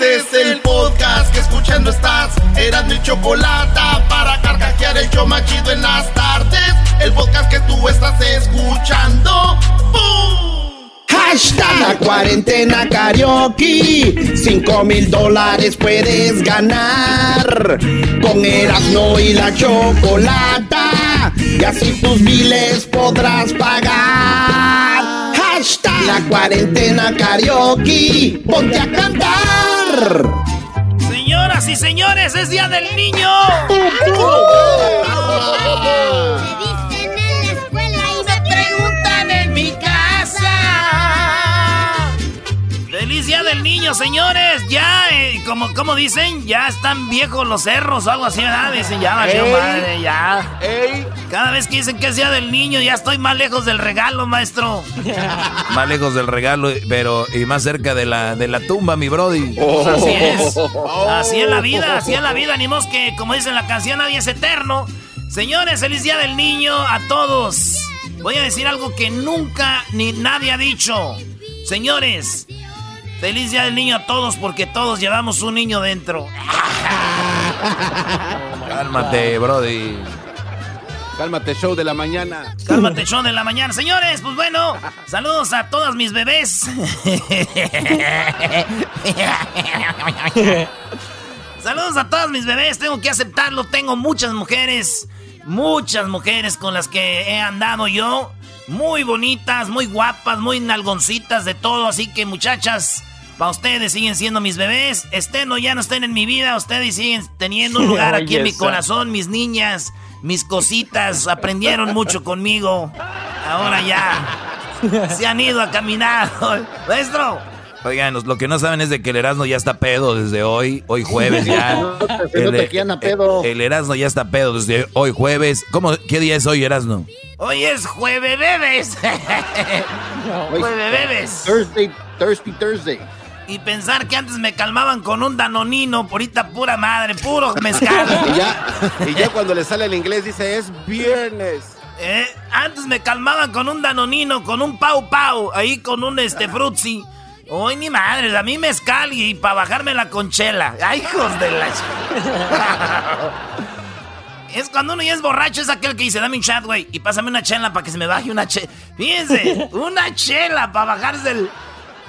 Este es el podcast que escuchando estás. Eran mi chocolate para carcajear el yo machido en las tardes. El podcast que tú estás escuchando. ¡Bum! Hashtag la cuarentena karaoke. Cinco mil dólares puedes ganar. Con Erasmo y la chocolata. Y así tus miles podrás pagar. Hashtag la cuarentena karaoke. Ponte a cantar. Señoras y señores, es Día del Niño. Feliz Día del Niño, señores. Ya, eh, como, como dicen, ya están viejos los cerros o algo así, ¿verdad? Dicen, ya valió Ey. madre, ya. Cada vez que dicen que es Día del Niño, ya estoy más lejos del regalo, maestro. Más lejos del regalo, pero y más cerca de la, de la tumba, mi brody. Así es. Así es la vida, así es la vida. Ni que, como dice la canción, nadie es eterno. Señores, feliz día del niño a todos. Voy a decir algo que nunca ni nadie ha dicho. Señores, feliz día del niño a todos porque todos llevamos un niño dentro. Cálmate, brody. Cálmate, show de la mañana. Cálmate, show de la mañana. Señores, pues bueno, saludos a todas mis bebés. saludos a todas mis bebés. Tengo que aceptarlo. Tengo muchas mujeres, muchas mujeres con las que he andado yo. Muy bonitas, muy guapas, muy nalgoncitas de todo. Así que muchachas, para ustedes siguen siendo mis bebés. Estén o ya no estén en mi vida, ustedes siguen teniendo un lugar aquí en mi corazón, mis niñas. Mis cositas aprendieron mucho conmigo. Ahora ya se han ido a caminar. Maestro, Oigan, lo que no saben es de que el Erasmo ya está pedo desde hoy, hoy jueves ya. No te- no te pedo. El, Erasmo ya está pedo desde hoy jueves. ¿Cómo, ¿Qué día es hoy, Erasmo? hoy es jueves bebes. jueves bebes. Thursday, Thursday, Thursday. Y pensar que antes me calmaban con un danonino, por ahorita pura madre, puro mezcal. Y ya, y ya cuando le sale el inglés dice es viernes. Eh, Antes me calmaban con un danonino, con un pau pau, ahí con un este frutzi. Hoy ni madre, a mí mezcal y para bajarme la conchela. Ay, hijos de la... Es cuando uno ya es borracho, es aquel que dice, dame un chat, güey, y pásame una chela para que se me baje una chela. Fíjense, una chela para bajarse el...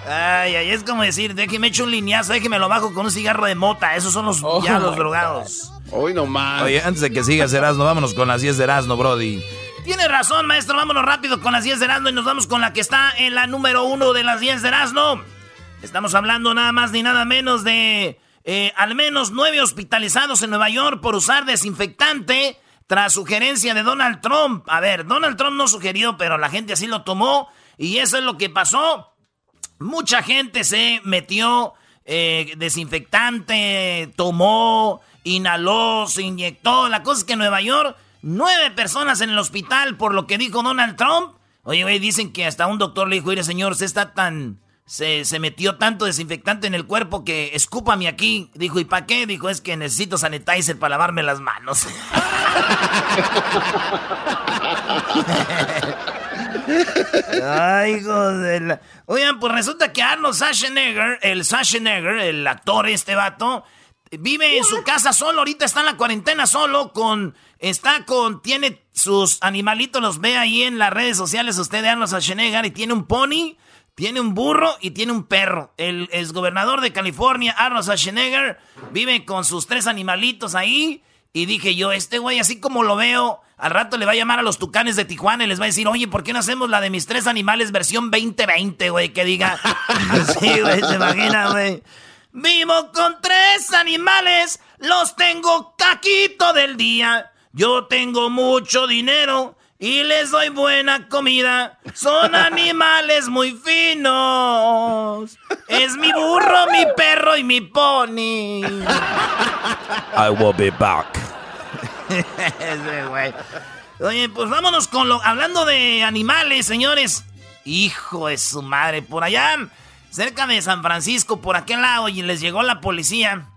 Ay, ay, es como decir, déjeme echo un lineazo, déjeme lo bajo con un cigarro de mota. Esos son los, Oh, ya los drogados. Hoy nomás. Oye, antes de que sigas Erasmo, vámonos con las 10 de Erasmo, brody. Tiene razón, maestro. Vámonos rápido con las 10 de Erasmo y nos vamos con la que está en la número uno de las 10 de Erasmo. Estamos hablando nada más ni nada menos de eh, al menos nueve hospitalizados en Nueva York por usar desinfectante tras sugerencia de Donald Trump. A ver, Donald Trump no sugirió, pero la gente así lo tomó y eso es lo que pasó. Mucha gente se metió eh, desinfectante, tomó, inhaló, se inyectó. La cosa es que en Nueva York, nueve personas en el hospital por lo que dijo Donald Trump. Oye, güey, dicen que hasta un doctor le dijo, mire, señor, usted está tan... Se, se metió tanto desinfectante en el cuerpo que escúpame aquí. Dijo, ¿y para qué? Dijo, es que necesito sanitizer para lavarme las manos. Ay, hijo. Oigan, pues resulta que Arnold Schwarzenegger, el Schwarzenegger, el actor este vato, vive en su casa solo, ahorita está en la cuarentena solo, con... Está con... Tiene sus animalitos, los ve ahí en las redes sociales usted de Arnold Schwarzenegger y tiene un pony, tiene un burro y tiene un perro. El exgobernador de California, Arnold Schwarzenegger, vive con sus tres animalitos ahí. Y dije yo, este güey, así como lo veo, al rato le va a llamar a los tucanes de Tijuana y les va a decir, oye, ¿por qué no hacemos la de mis tres animales versión 2020, güey? Que diga. sí, güey, se imagina, güey. Vivo con tres animales, los tengo caquito del día. Yo tengo mucho dinero y les doy buena comida. Son animales muy finos. Es mi burro, mi perro y mi pony. I will be back. Ese. Oye, pues vámonos con lo. Hablando de animales, señores. Hijo de su madre. Por allá, cerca de San Francisco, por aquel lado, y les llegó la policía.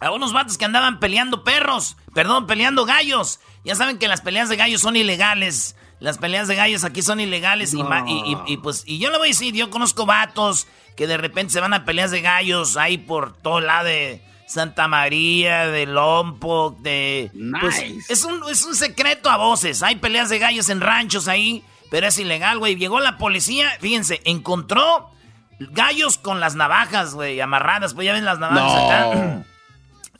A unos vatos que andaban peleando perros. Perdón, peleando gallos. Ya saben que las peleas de gallos son ilegales. Las peleas de gallos aquí son ilegales y, pues y yo le voy a decir, yo conozco vatos que de repente se van a peleas de gallos ahí por todo lado de Santa María, de Lompo, de pues, es un es un secreto a voces. Hay peleas de gallos en ranchos ahí, pero es ilegal, güey. Llegó la policía, fíjense, encontró gallos con las navajas, güey, amarradas, pues ya ven las navajas acá.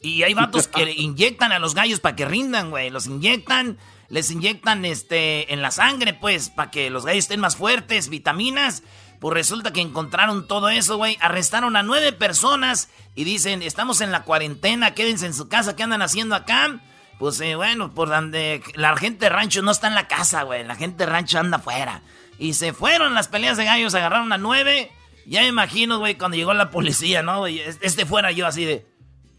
Y hay vatos que inyectan a los gallos para que rindan, güey. Los inyectan, les inyectan este en la sangre, pues, para que los gallos estén más fuertes, vitaminas. Pues resulta que encontraron todo eso, güey. Arrestaron a nueve personas y dicen, estamos en la cuarentena, quédense en su casa, ¿qué andan haciendo acá? Pues eh, bueno, por donde la gente de rancho no está en la casa, güey. La gente de rancho anda afuera. Y se fueron las peleas de gallos, agarraron a nueve. Ya me imagino, güey, cuando llegó la policía, ¿no? Este fuera yo así de...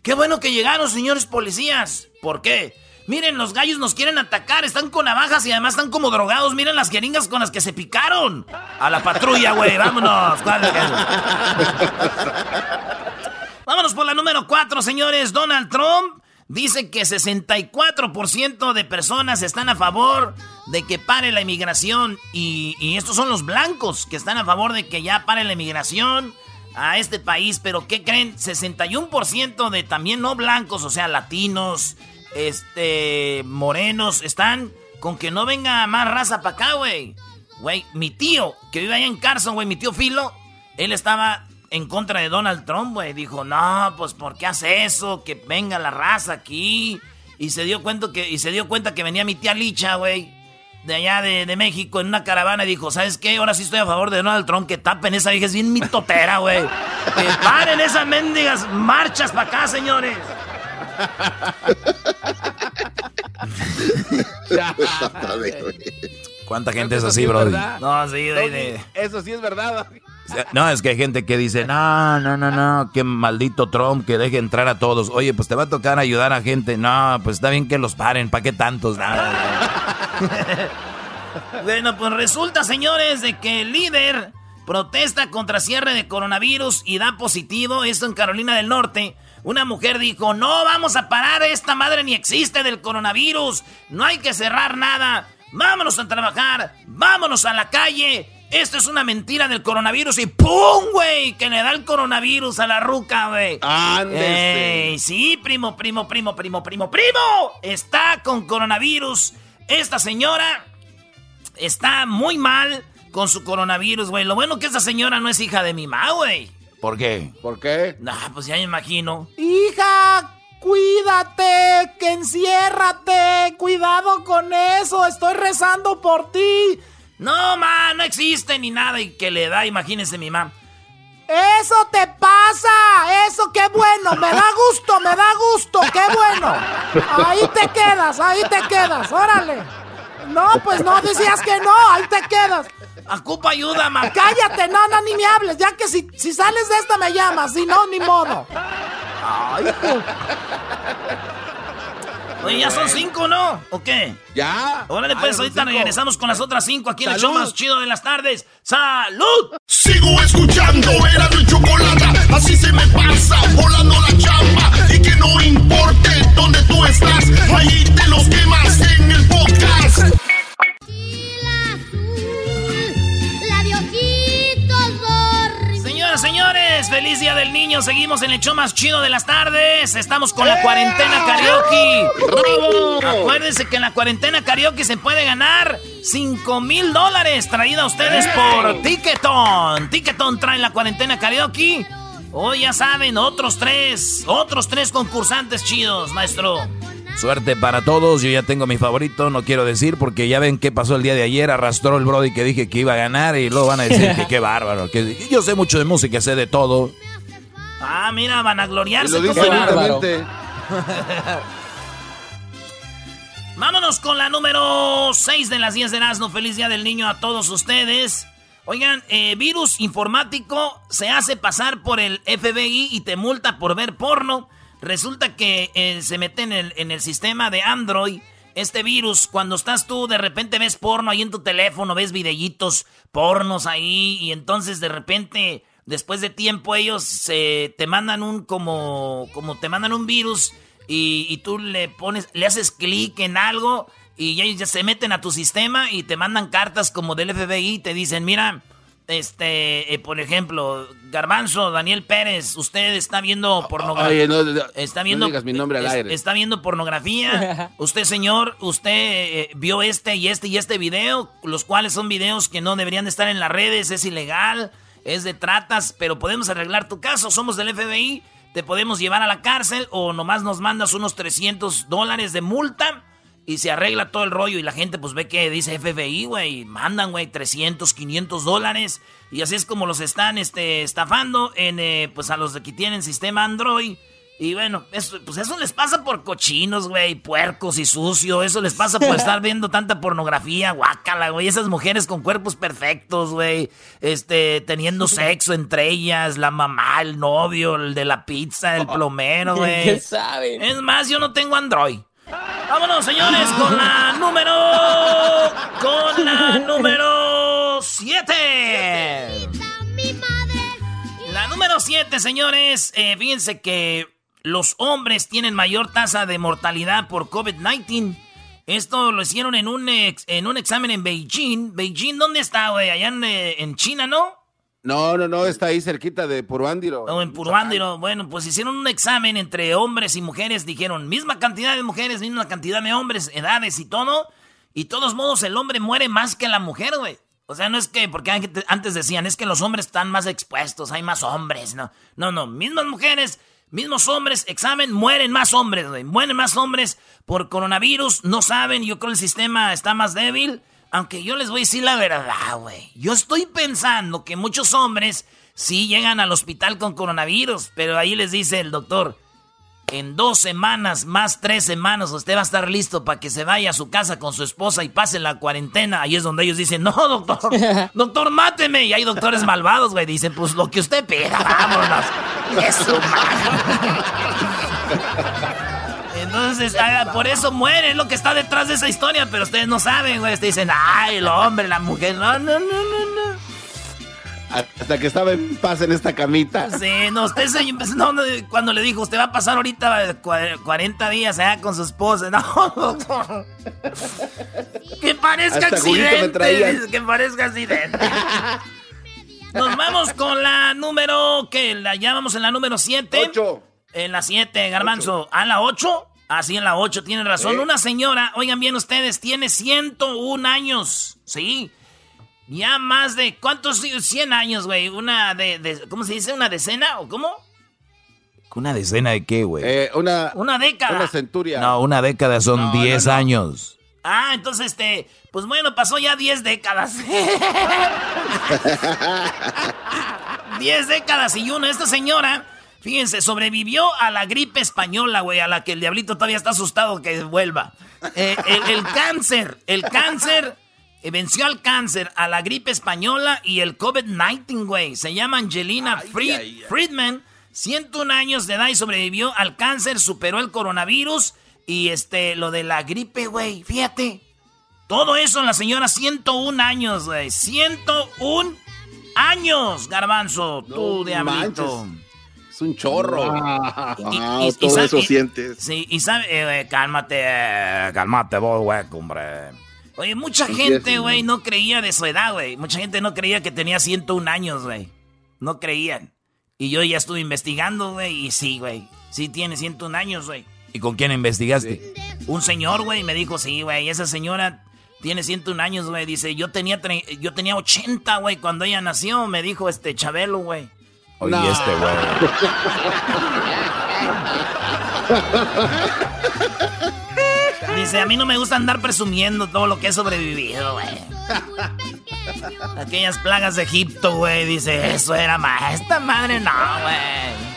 Qué bueno que llegaron, señores policías. ¿Por qué? Miren, los gallos nos quieren atacar, están con navajas y además están como drogados. Miren las jeringas con las que se picaron. A la patrulla, güey, vámonos. vámonos por la número 4, señores. Donald Trump dice que 64% de personas están a favor de que pare la inmigración. Y, y estos son los blancos que están a favor de que ya pare la inmigración a este país, pero ¿qué creen? 61% de también no blancos, o sea, latinos, este, morenos, están con que no venga más raza para acá, güey. Güey, mi tío, que vive ahí en Carson, güey, mi tío Filo, él estaba en contra de Donald Trump, güey. Dijo, no, pues, ¿por qué hace eso? Que venga la raza aquí. Y se dio cuenta que, y se dio cuenta que venía mi tía Licha, güey de allá de, México en una caravana y dijo, ¿sabes qué? Ahora sí estoy a favor de Donald Trump, que tapen esa vieja, es bien mitotera, güey. que paren esas mendigas marchas para acá, señores. ¿Cuánta gente es así, bro? No, sí, Eso sí es verdad. No, es que hay gente que dice, no, no, no, no, qué maldito Trump que deje entrar a todos. Oye, pues te va a tocar ayudar a gente. No, pues está bien que los paren, ¿para qué tantos? bueno, pues resulta, señores, de que el líder protesta contra cierre de coronavirus y da positivo, esto en Carolina del Norte. Una mujer dijo, no vamos a parar, esta madre ni existe del coronavirus, no hay que cerrar nada, vámonos a trabajar, vámonos a la calle, esto es una mentira del coronavirus y ¡pum, güey! Que le da el coronavirus a la ruca, güey. ¡Ey! Sí, primo, primo, primo, primo, primo, primo. Está con coronavirus. Esta señora está muy mal con su coronavirus, güey. Lo bueno que esta señora no es hija de mi mamá, güey. ¿Por qué? ¿Por qué? Nah, pues ya me imagino. Hija, cuídate, que enciérrate. Cuidado con eso. Estoy rezando por ti. No, ma, no existe ni nada y que le da, imagínese mi mamá. Eso te pasa, eso qué bueno, me da gusto, me da gusto, qué bueno. Ahí te quedas, ahí te quedas, órale. No, pues no decías que no, ahí te quedas. Ocupa ayuda, ma. Cállate, no, no, ni me hables, ya que si, si sales de esta me llamas, si no, ni modo. Ay, Oye, ya son cinco, ¿no? ¿O qué? Ya. Órale, pues ahorita regresamos con las otras cinco aquí en el show más chido de las tardes. ¡Salud! Sigo escuchando, era mi chocolate. Así se me pasa, volando la chamba. Y que no importe dónde tú estás, ahí te los quemas en el podcast. Señores, feliz día del niño. Seguimos en el show más chido de las tardes. Estamos con la cuarentena karaoke. Acuérdense que en la cuarentena karaoke se puede ganar 5 mil dólares traída a ustedes por Ticketon. Ticketon trae la cuarentena karaoke. Hoy ya saben, otros tres, otros tres concursantes chidos, maestro. Suerte para todos, yo ya tengo mi favorito, no quiero decir porque ya ven qué pasó el día de ayer, arrastró el Brody que dije que iba a ganar y luego van a decir que qué bárbaro, que yo sé mucho de música, sé de todo. Ah, mira, van a gloriarse. Lo dice Vámonos con la número 6 de las 10 de Erasmo. Feliz Día del Niño a todos ustedes. Oigan, eh, virus informático se hace pasar por el FBI y te multa por ver porno. Resulta que eh, se mete en el, en el sistema de Android este virus, cuando estás tú, de repente ves porno ahí en tu teléfono, ves videitos pornos ahí, y entonces de repente, después de tiempo, ellos se te mandan un como, como te mandan un virus y, y tú le pones, le haces clic en algo y ellos ya se meten a tu sistema y te mandan cartas como del FBI y te dicen, mira, este, eh, por ejemplo, Garbanzo, Daniel Pérez, usted está viendo pornografía. está viendo, mi nombre al aire. Está viendo pornografía. usted, señor, usted eh, vio este y este y este video, los cuales son videos que no deberían de estar en las redes, es ilegal, es de tratas, pero podemos arreglar tu caso. Somos del FBI, te podemos llevar a la cárcel o nomás nos mandas unos 300 dólares de multa y se arregla todo el rollo y la gente pues ve que dice FBI, güey, mandan, güey, 300, 500 dólares y así es como los están este, estafando en, eh, pues a los que tienen sistema Android. Y bueno, eso, pues eso les pasa por cochinos, güey, puercos y sucio. Eso les pasa por estar viendo tanta pornografía, guácala, güey. Esas mujeres con cuerpos perfectos, güey. Este, teniendo sexo entre ellas, la mamá, el novio, el de la pizza, el plomero, güey. ¿Qué saben? Es más, yo no tengo Android. Vámonos, señores, con la número. Con la número 7. La número 7, señores. Eh, fíjense que los hombres tienen mayor tasa de mortalidad por COVID-19. Esto lo hicieron en un, en un examen en Beijing. ¿Beijing dónde está, güey? Allá en, eh, en China, ¿no? No, no, no, está ahí cerquita de Puruándiro. Oh, en Puruándiro. Bueno, pues hicieron un examen entre hombres y mujeres. Dijeron, misma cantidad de mujeres, misma cantidad de hombres, edades y todo. Y todos modos, el hombre muere más que la mujer, güey. O sea, no es que, porque antes decían, es que los hombres están más expuestos, hay más hombres, no. No, no, mismas mujeres, mismos hombres, examen, mueren más hombres, güey. Mueren más hombres por coronavirus, no saben, yo creo que el sistema está más débil. Aunque yo les voy a decir la verdad, güey. Yo estoy pensando que muchos hombres sí llegan al hospital con coronavirus, pero ahí les dice el doctor, en dos semanas, más tres semanas, usted va a estar listo para que se vaya a su casa con su esposa y pase la cuarentena. Ahí es donde ellos dicen, no, doctor, doctor, máteme. Y hay doctores malvados, güey. Dicen, pues lo que usted pida, vámonos. Eso, entonces, por eso muere, es lo que está detrás de esa historia, pero ustedes no saben, güey. Ustedes dicen, ay, el hombre, la mujer. No, no, no, no, no. Hasta que estaba en paz en esta camita. Sí, no, usted se, no, cuando le dijo, usted va a pasar ahorita 40 días allá con su esposa. No, Que parezca accidente. Que parezca accidente. Nos vamos con la número, que la llamamos en la número 7. 8. En la 7, Garbanzo. ¿A la 8? Así en la 8, tienen razón. Una señora, oigan bien ustedes, tiene 101 años. Sí. Ya más de. ¿Cuántos? 100 años, güey. Una de, ¿Cómo se dice? ¿Una decena o cómo? ¿Una decena de qué, güey? Eh, una. Una década. Una centuria. No, una década son 10 años. Ah, entonces este. Pues bueno, pasó ya 10 décadas. 10 décadas y una. Esta señora Fíjense, sobrevivió a la gripe española, güey, a la que el diablito todavía está asustado que vuelva. Eh, el, cáncer, el cáncer, eh, venció al cáncer, a la gripe española y el COVID-19, güey. Se llama Angelina Friedman, 101 años de edad y sobrevivió al cáncer, superó el coronavirus y este, lo de la gripe, güey, fíjate. Todo eso la señora, 101 años, güey. 101 años, garbanzo, tú, diablito un chorro. y, todo eso sientes. Sí, y sabe, eh, cálmate, eh, cálmate vos, güey, hombre. Oye, mucha gente, güey, no creía de su edad, güey. Mucha gente no creía que tenía 101 años, güey. No creían. Y yo ya estuve investigando, güey, y sí, güey. Sí tiene 101 años, güey. ¿Y con quién investigaste? Un señor, güey, me dijo, sí, güey, esa señora tiene 101 años, güey. Dice, yo tenía, yo tenía 80, güey, cuando ella nació, me dijo este Chabelo, güey. Oye, este, güey. Dice, a mí no me gusta andar presumiendo todo lo que he sobrevivido, güey. Aquellas plagas de Egipto, güey. Dice, eso era más. Esta madre no, güey.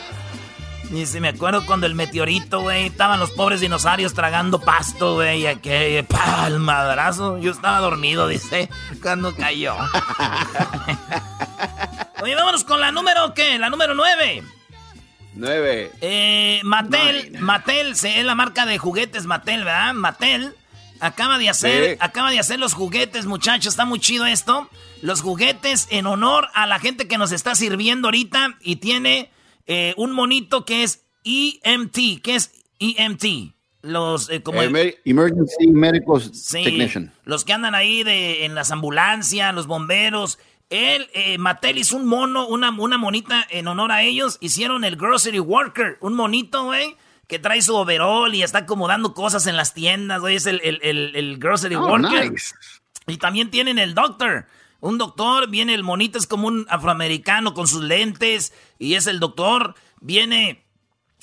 Dice, me acuerdo cuando el meteorito, güey, estaban los pobres dinosaurios tragando pasto, güey, y aquel palmadrazo. Yo estaba dormido, dice, cuando cayó. Oye, vámonos con la número, ¿qué? La número nueve. Nueve. Eh, Mattel, Mattel, es la marca de juguetes Mattel, ¿verdad? Mattel acaba de hacer, acaba de hacer los juguetes, muchachos, está muy chido esto. Los juguetes en honor a la gente que nos está sirviendo ahorita y tiene eh, un monito que es EMT. ¿Qué es EMT? Los eh, como Emergency Medical Technician. Los que andan ahí de, en las ambulancias, los bomberos. Él, eh, Mattel hizo un mono, una, una monita en honor a ellos. Hicieron el Grocery Worker, un monito, güey, que trae su overall y está acomodando cosas en las tiendas, güey. Es el, el, Grocery oh, Worker. Y también tienen el Doctor. Un doctor, viene el monito, es como un afroamericano con sus lentes y es el doctor. Viene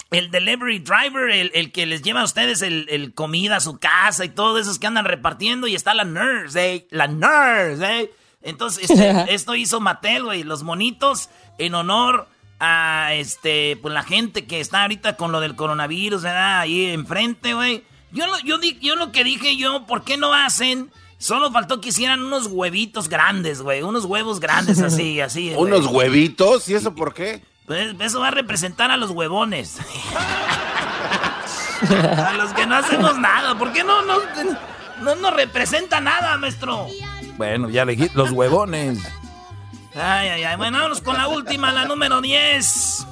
el delivery driver, el, que les lleva a ustedes el, comida a su casa y todos esos que andan repartiendo. Y está la nurse, ¿eh? La nurse, ¿eh? Entonces, este, esto hizo Mattel, güey. Los monitos en honor a este, pues la gente que está ahorita con lo del coronavirus, ¿verdad? Ahí enfrente, güey. Yo, yo, yo lo que dije yo, ¿por qué no hacen Solo faltó que hicieran unos huevitos grandes, güey. Unos huevos grandes así, así. ¿Unos huevitos? ¿Y eso por qué? Pues eso va a representar a los huevones. a los que no hacemos nada. ¿Por qué no, no, no nos representa nada, maestro? Bueno, ya le los huevones. Ay, ay, ay. Bueno, vámonos con la última, la número 10.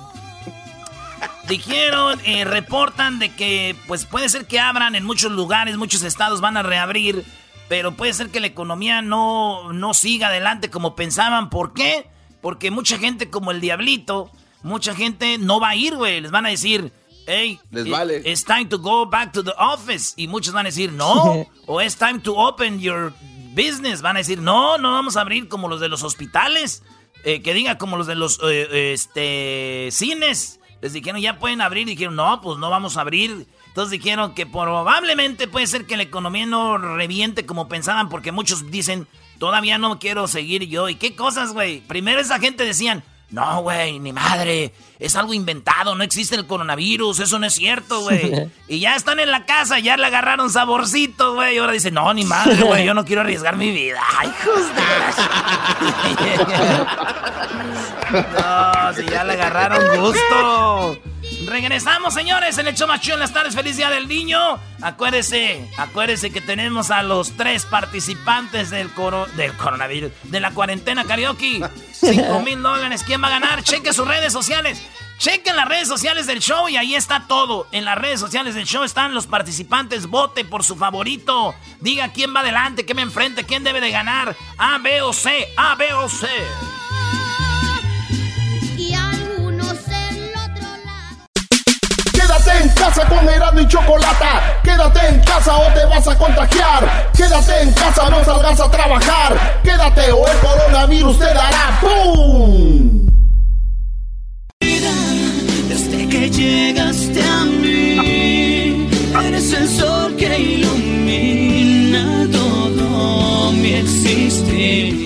Dijeron, eh, reportan de que pues puede ser que abran en muchos lugares, muchos estados van a reabrir pero puede ser que la economía no, no siga adelante como pensaban. ¿Por qué? Porque mucha gente como el diablito, mucha gente no va a ir, güey. Les van a decir, hey, Les vale. it's time to go back to the office. Y muchos van a decir, no. o it's time to open your business. Van a decir, no, no vamos a abrir como los de los hospitales. Eh, que diga como los de los eh, este, cines. Les dijeron, ya pueden abrir. Dijeron, no, pues no vamos a abrir entonces dijeron que probablemente puede ser que la economía no reviente como pensaban, porque muchos dicen, todavía no quiero seguir yo. ¿Y qué cosas, güey? Primero esa gente decían, no, güey, ni madre, es algo inventado, no existe el coronavirus, eso no es cierto, güey. y ya están en la casa, ya le agarraron saborcito, güey. Y ahora dicen, no, ni madre, güey, yo no quiero arriesgar mi vida. Ay, de No, si ya le agarraron gusto. Regresamos, señores, en el show más en las tardes. Feliz Día del Niño. Acuérdese, acuérdese que tenemos a los tres participantes del, coro, del coronavirus, de la cuarentena karaoke. 5 mil dólares. ¿Quién va a ganar? Cheque sus redes sociales. Chequen las redes sociales del show y ahí está todo. En las redes sociales del show están los participantes. Vote por su favorito. Diga quién va adelante, quién me enfrente, quién debe de ganar. A, B o C. A, B o C. Quédate en casa con Erasmo y Chocolata. Quédate en casa o te vas a contagiar. Quédate en casa, no salgas a trabajar. Quédate o el coronavirus te dará ¡Pum! Desde que llegaste a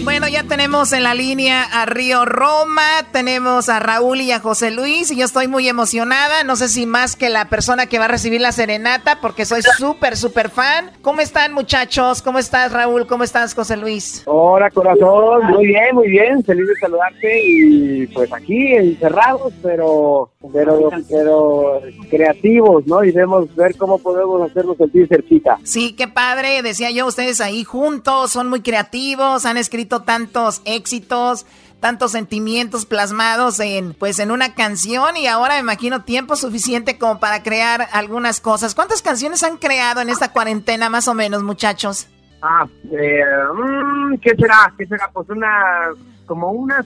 Bueno, ya tenemos en la línea a Río Roma, tenemos a Raúl y a José Luis y yo estoy muy emocionada, no sé si más que la persona que va a recibir la serenata porque soy súper, súper fan. ¿Cómo están muchachos? ¿Cómo estás Raúl? ¿Cómo estás José Luis? Hola corazón, muy bien, muy bien, feliz de saludarte y pues aquí encerrados, pero, pero, pero creativos, ¿no? Y debemos ver cómo podemos hacernos sentir cerquita. Sí, qué padre, decía yo, ustedes ahí juntos, son muy creativos, han escrito tantos éxitos, tantos sentimientos plasmados en pues en una canción y ahora me imagino tiempo suficiente como para crear algunas cosas. ¿Cuántas canciones han creado en esta cuarentena más o menos, muchachos? Ah, eh, mm, ¿qué será? ¿Qué será? Pues una como unas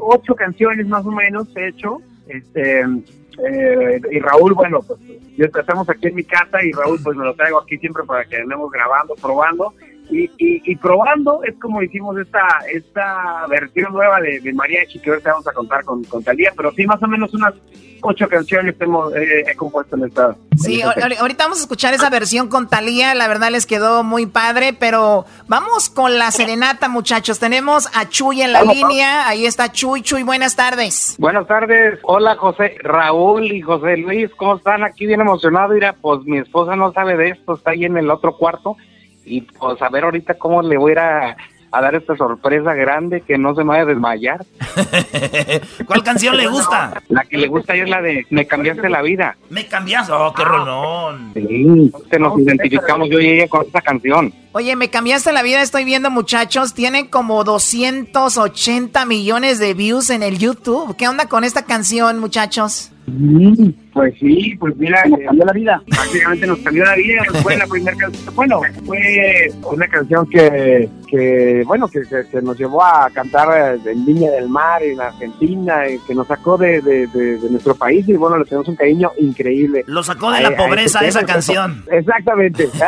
ocho canciones más o menos he hecho. Este, eh, y Raúl, bueno, pues yo estamos aquí en mi casa y Raúl pues me lo traigo aquí siempre para que andemos grabando, probando. Y, y, probando es como hicimos esta esta versión nueva de, de Mariachi que ahorita vamos a contar con, con Talía, pero sí más o menos unas ocho canciones hemos, eh, he compuesto en esta. Sí, ahorita vamos a escuchar esa versión con Talía, la verdad les quedó muy padre, pero vamos con la serenata, muchachos. Tenemos a Chuy en la línea, ahí está Chuy, Chuy, buenas tardes. Buenas tardes, hola José, Raúl y José Luis, ¿cómo están? Aquí bien emocionado, mira, pues mi esposa no sabe de esto, está ahí en el otro cuarto y pues a ver ahorita cómo le voy a ir a a dar esta sorpresa grande que no se me vaya a desmayar. ¿Cuál canción le gusta? La que le gusta es la de Me cambiaste la vida. Me cambiaste, oh, qué rolón. Sí, nos identificamos yo y ella con esa canción. Oye, me cambiaste la vida, estoy viendo muchachos, tiene como 280 millones de views en el YouTube. ¿Qué onda con esta canción, muchachos? Mm, pues sí, pues mira, cambió la vida. Prácticamente nos cambió la vida. Fue la primera canción. Bueno, fue una canción que, que bueno, que, que, nos llevó a cantar en Viña del Mar, en Argentina, y que nos sacó de, de, de, nuestro país. Y bueno, le tenemos un cariño increíble. Lo sacó de la pobreza esa canción. Exactamente.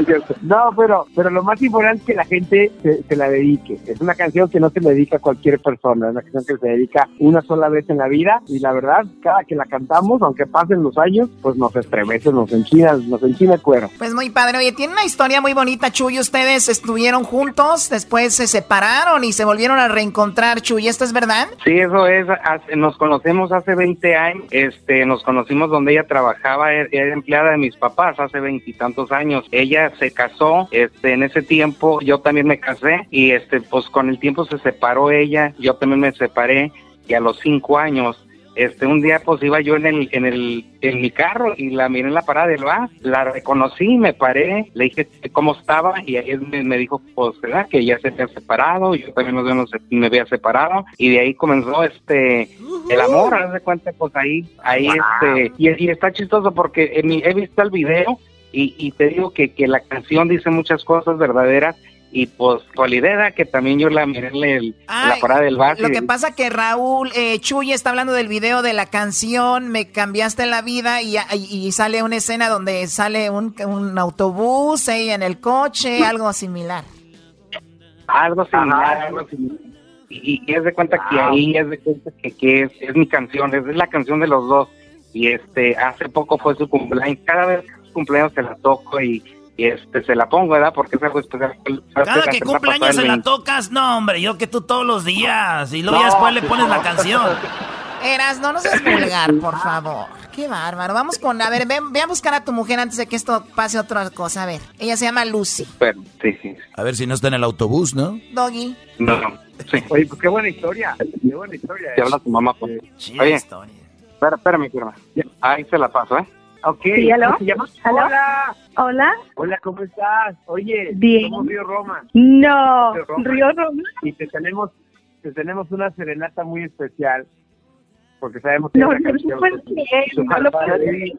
no, pero, pero lo más importante es que la gente se, se, la dedique. Es una canción que no se le dedica a cualquier persona. Es una canción que se dedica una sola vez en la vida. Y la verdad, cada que la cantamos, aunque pasen los años, pues nos estremece, nos enchina, nos enchina el cuero. Pues muy padre. Oye, tiene una historia muy bonita, Chuy. Ustedes estuvieron juntos, después se separaron y se volvieron a reencontrar, Chuy. ¿Esto es verdad? Sí, eso es. Nos conocemos hace 20 años. Este, nos conocimos donde ella trabajaba, er, era empleada de mis papás hace veintitantos años. Ella se casó, este, en ese tiempo yo también me casé y este, pues con el tiempo se separó ella, yo también me separé y a los cinco años este un día pues iba yo en el en el en mi carro y la miré en la parada del bus, la reconocí, me paré, le dije cómo estaba y él me, dijo pues ¿verdad? que ya se había separado, yo también no, me había separado y de ahí comenzó este el amor, haz de cuenta pues ahí ahí este y, está chistoso porque he visto el video y, y te digo que, que la canción dice muchas cosas verdaderas y pues idea que también yo la miré en, la parada del bar. Lo que pasa que Raúl eh, Chuy está hablando del video de la canción Me cambiaste la vida y, y, sale una escena donde sale un, un autobús ella en el coche, algo similar. Algo similar, algo similar. Y, es de cuenta que ahí es de cuenta que, que es, es, mi canción, es la canción de los dos. Y este hace poco fue su cumpleaños, cada vez que su cumpleaños se la toco y y este se la pongo, ¿verdad? Porque es algo especial. Cada que cumple años se la tocas, no, hombre, yo que tú todos los días y luego ya después le pones la canción. Eras, no nos seas vulgar, por favor. Qué bárbaro. Vamos con, a ver, ven, ve a buscar a tu mujer antes de que esto pase otra cosa. A ver, ella se llama Lucy. sí, sí. A ver si no está en el autobús, ¿no? Doggy. No, no. Sí. Oye, pues qué buena historia. Qué buena historia. Te habla tu mamá, pues. Oye, historia. Espera, espérame, espérame. Ahí se la paso, ¿eh? Ok. ¿Sí, aló? ¿Se llama? Hola. Hola. Hola, ¿cómo estás? Oye, Bien. somos Río Roma. No, Río Roma. Y te tenemos, te tenemos una serenata muy especial. Porque sabemos que no, la no, canción, no, no lo puedo decir.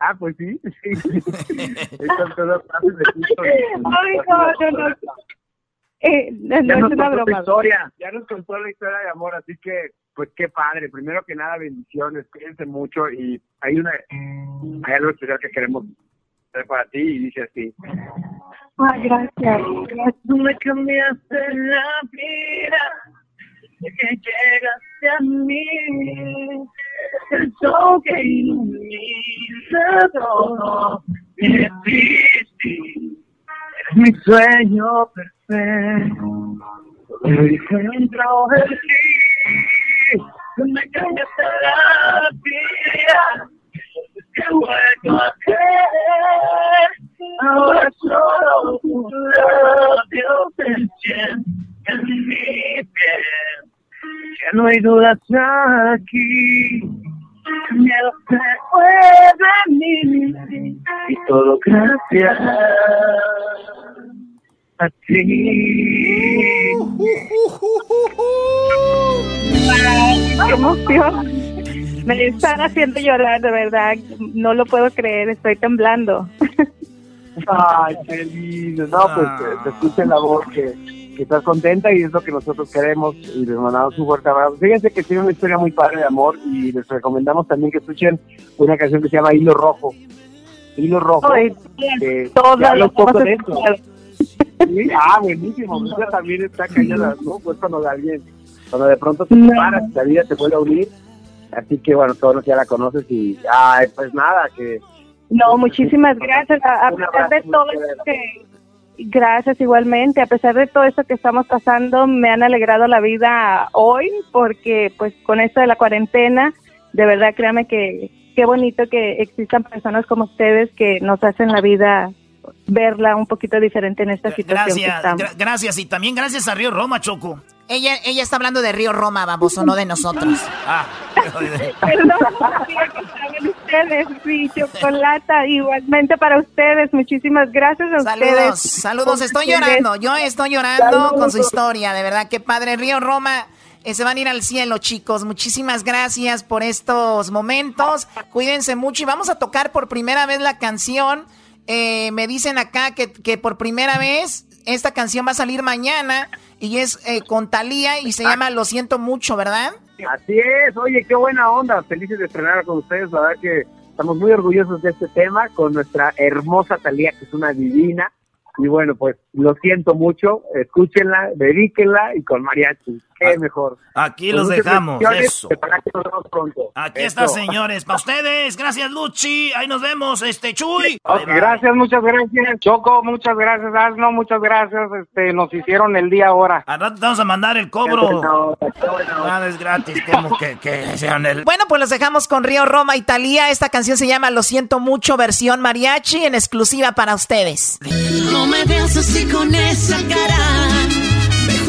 Ah, pues sí, sí. Estas cosas pasan de justo. Ay, no, no, no. Eh, no, ya no nos es una contó broma. Historia, ya nos contó la historia de amor, así que pues qué padre. Primero que nada, bendiciones, cuídense mucho y hay una hay algo especial que queremos hacer para ti y dice así. Ay, gracias. Tú me cambiaste la vida, que llegaste a mí, el sol que ilumina todo, es difícil, mi sueño perfecto, dentro de ti, me cambiaste la vida, que vuelvo a creer, ahora solo labios se encienden en mi piel. Ya no hay dudas aquí, el miedo se fue de mí y todo gracias a ti. Qué emoción. Me están haciendo llorar, de verdad. No lo puedo creer, estoy temblando. Ay, qué lindo. No, pues te, te escuché la voz que, que estás contenta y es lo que nosotros queremos y les mandamos un fuerte abrazo. Fíjense que tiene una historia muy padre de amor y les recomendamos también que escuchen una canción que se llama Hilo Rojo. Hilo Rojo. Que, habla un poco de. Sí, ah, buenísimo. pues Esa también está cañada, ¿no? Pues cuando alguien, cuando de pronto te No. separas, la vida te vuelve a unir. Así que bueno, todos ya la conoces y, ay, pues nada, que No, muchísimas gracias. A, a pesar de todo esto que... Gracias igualmente. A pesar de todo esto que estamos pasando, me han alegrado la vida hoy porque pues con esto de la cuarentena, de verdad créame que qué bonito que existan personas como ustedes que nos hacen la vida verla un poquito diferente en esta situación que Gracias, estamos. gra- gracias. Y también gracias a Río Roma, Choco. Ella, ella está hablando de Río Roma, baboso, no de nosotros. Ah, Perdón, ustedes, sí, chocolata, igualmente para ustedes, muchísimas gracias a Saludos, ustedes. saludos, estoy Ustedes. llorando, yo estoy llorando Saludos. con su historia, de verdad, qué padre. Río Roma, eh, se van a ir al cielo, chicos. Muchísimas gracias por estos momentos. Cuídense mucho y vamos a tocar por primera vez la canción. Eh, me dicen acá que, que por primera vez esta canción va a salir mañana y es eh, con Talía y se llama Lo siento mucho, ¿verdad? Así es, oye, qué buena onda, felices de estrenar con ustedes, la verdad que estamos muy orgullosos de este tema con nuestra hermosa Talía, que es una divina, y bueno, pues lo siento mucho, escúchenla, dedíquenla y con mariachi, qué mejor. Aquí Con los dejamos, eso. Ojalá que nos vemos pronto. Aquí Eso. está, señores, para ustedes. Gracias, Luchi. Ahí nos vemos, este, Chuy. Gracias, muchas gracias. Choco, muchas gracias. Asno, muchas gracias. Este, nos hicieron el día ahora. Al rato te vamos a mandar el cobro. Nada es gratis, como que, que sean el... Bueno, pues los dejamos con Río Roma y Talía. Esta canción se llama Lo siento mucho, versión mariachi, en exclusiva para ustedes. No me veas así con esa cara.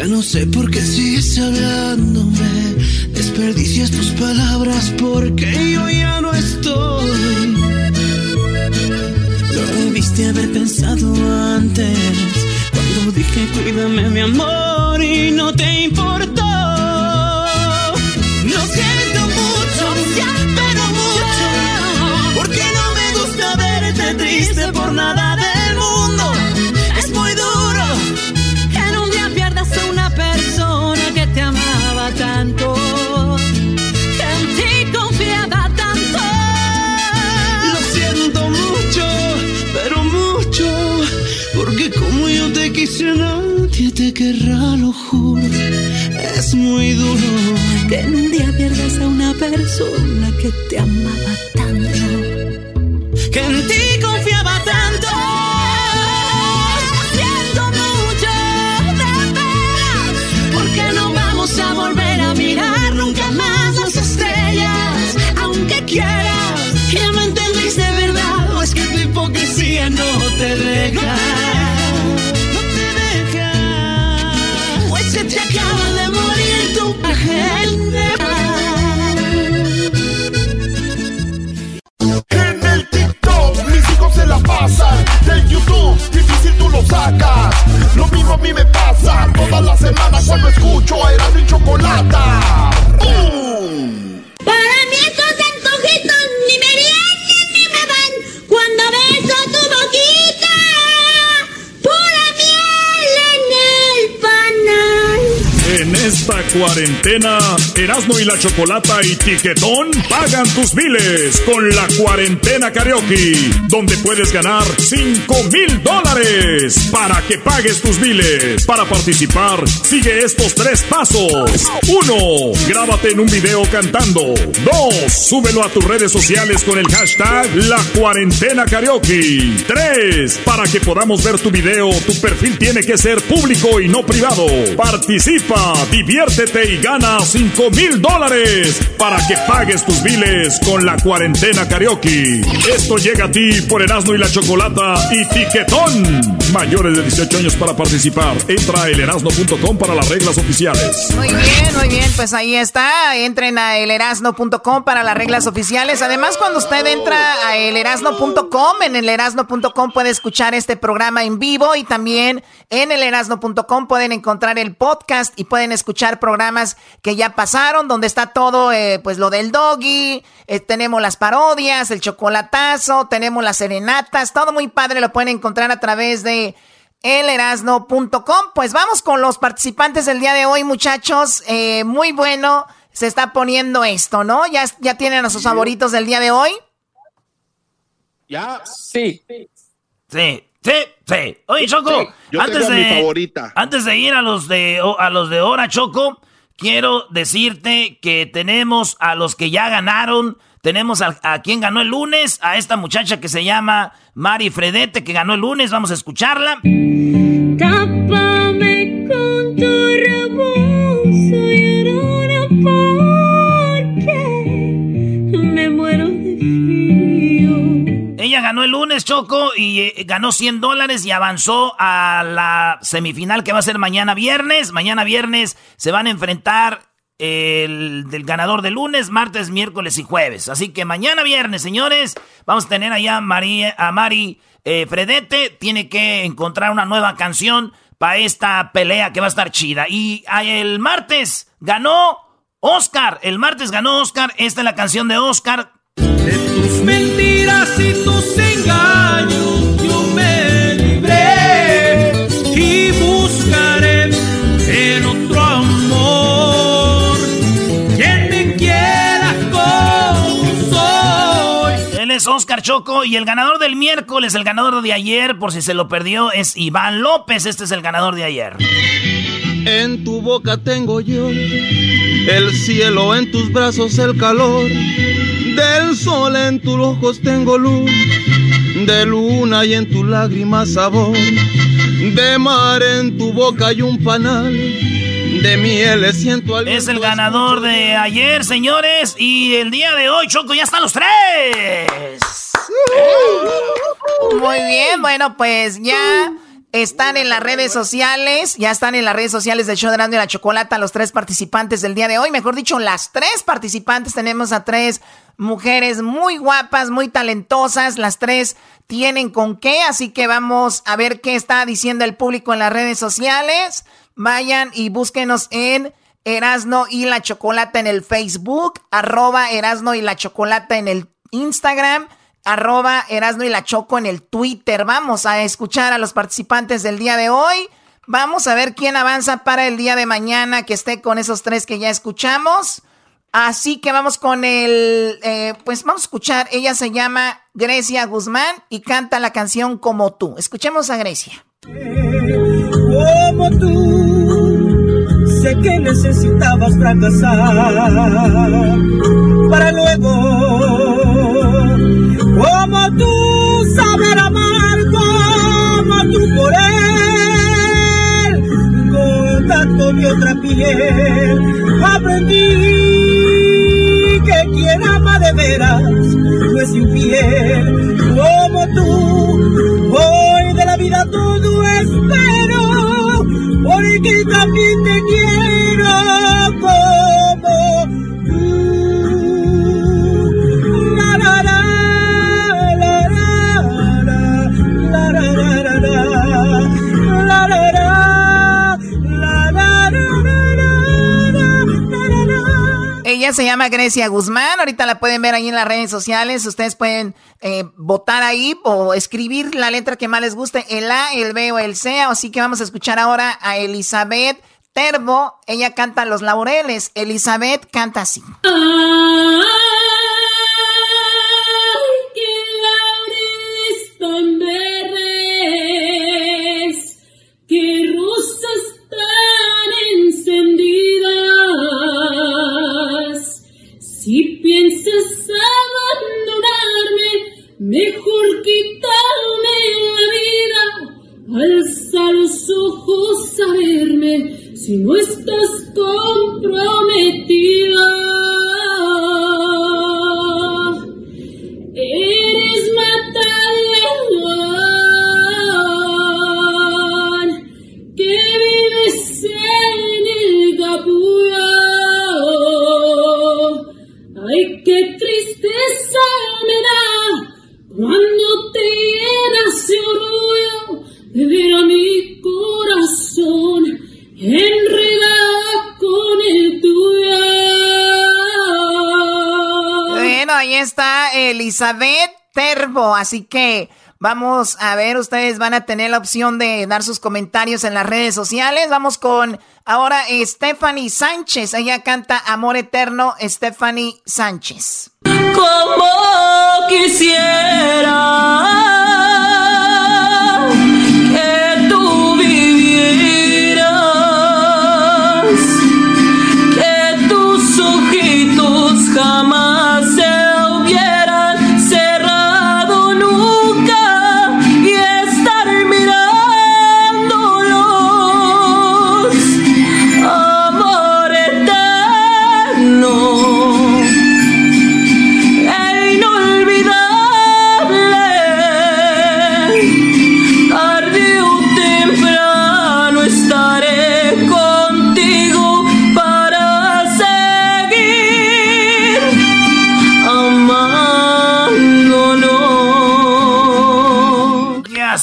Ya no sé por qué sigues hablándome. Desperdicias tus palabras porque yo ya no estoy. Lo debiste haber pensado antes. Cuando dije cuídame mi amor y no te importó. Lo juro. Es muy duro. Que en un día pierdas a una persona que te amaba tanto. mí me pasa todas las semanas cuando escucho a Erasmo y Chocolata. Cuarentena, Erasmo y la Chocolata y Tiquetón pagan tus miles con la cuarentena karaoke, donde puedes ganar 5 mil dólares para que pagues tus miles. Para participar, sigue estos tres pasos. 1. Grábate en un video cantando. 2. Súbelo a tus redes sociales con el hashtag La Cuarentena Karaoke. 3. Para que podamos ver tu video, tu perfil tiene que ser público y no privado. Participa, y gana 5 mil dólares para que pagues tus biles con la cuarentena karaoke. Esto llega a ti por Erasmo y la Chocolata y Tiquetón. Mayores de 18 años para participar. Entra a elerasno.com para las reglas oficiales. Muy bien, muy bien. Pues ahí está. Entren a elerasno.com para las reglas oficiales. Además, cuando usted entra a elerasno.com, en elerasno.com puede escuchar este programa en vivo y también en elerasno.com pueden encontrar el podcast y pueden escuchar programas que ya pasaron, donde está todo, eh, pues lo del doggy, eh, tenemos las parodias, el chocolatazo, tenemos las serenatas, todo muy padre, lo pueden encontrar a través de elerasno.com. Pues vamos con los participantes del día de hoy, muchachos. Eh, muy bueno, se está poniendo esto, ¿no? ¿Ya, ya tienen a sus favoritos del día de hoy? Ya. Sí. Sí. Sí, sí. Oye, Choco, antes de antes de ir a los de a los de hora, Choco, quiero decirte que tenemos a los que ya ganaron. Tenemos a, a, quien ganó el lunes, a esta muchacha que se llama Mari Fredete, que ganó el lunes. Vamos a escucharla. Tápame con tu rebozo y porque me muero de frío. Ella ganó el lunes, Choco, y eh, ganó 100 dólares y avanzó a la semifinal que va a ser mañana viernes. Mañana viernes se van a enfrentar el del ganador de lunes, martes, miércoles y jueves. Así que mañana viernes, señores, vamos a tener allá a, a Mari eh, Fredete. Tiene que encontrar una nueva canción para esta pelea que va a estar chida. Y el martes ganó Oscar. El martes ganó Oscar. Esta es la canción de Oscar. De tus mentiras y tus engaños Oscar Choco y el ganador del miércoles, el ganador de ayer, por si se lo perdió, es Iván López. Este es el ganador de ayer. En tu boca tengo yo el cielo, en tus brazos el calor. Del sol en tus ojos tengo luz, de luna y en tus lágrimas sabor. De mar en tu boca hay un panal, de miel siento al Es el ganador de ayer, señores, y el día de hoy, Choco, ya están los tres. Muy bien, bueno, pues ya están en las redes sociales, ya están en las redes sociales del show de Erasmo y la Chocolata los tres participantes del día de hoy, mejor dicho, las tres participantes, tenemos a tres mujeres muy guapas, muy talentosas, las tres tienen con qué, así que vamos a ver qué está diciendo el público en las redes sociales. Vayan y búsquenos en Erasno y la Chocolata en el Facebook, arroba Erasno y la Chocolata en el Instagram, arroba Erasno y la Choco en el Twitter. Vamos a escuchar a los participantes del día de hoy. Vamos a ver quién avanza para el día de mañana que esté con esos tres que ya escuchamos. Así que vamos con el, eh, pues vamos a escuchar. Ella se llama Grecia Guzmán y canta la canción Como tú. Escuchemos a Grecia. Como tú, que necesitabas fracasar. Para luego, como tú, saber amar como tú por él, con tanto de otra piel, aprendí que quien ama de veras no es infiel, como tú, hoy de la vida todo espero, porque también te quiero Ella se llama Grecia Guzmán. Ahorita la pueden ver ahí en las redes sociales. Ustedes pueden eh, votar ahí o escribir la letra que más les guste, el A, el B o el C. Así que vamos a escuchar ahora a Elizabeth Terbo, ella canta Los Laureles. Elizabeth canta así. Verdes, qué rosas tan encendidas. Si piensas abandonarme, mejor quítame la vida. Alza los ojos a verme si no estás comprometida. Eres Mataleón, que vives en el capullo. Ay, qué tristeza me da cuando te llenas de orgullo de ver a mi corazón enredada con el tuyo. Bueno, ahí está Elizabeth Terbo, así que vamos a ver, ustedes van a tener la opción de dar sus comentarios en las redes sociales. Vamos con ahora Stephanie Sánchez, ella canta Amor Eterno, Stephanie Sánchez. como quisiera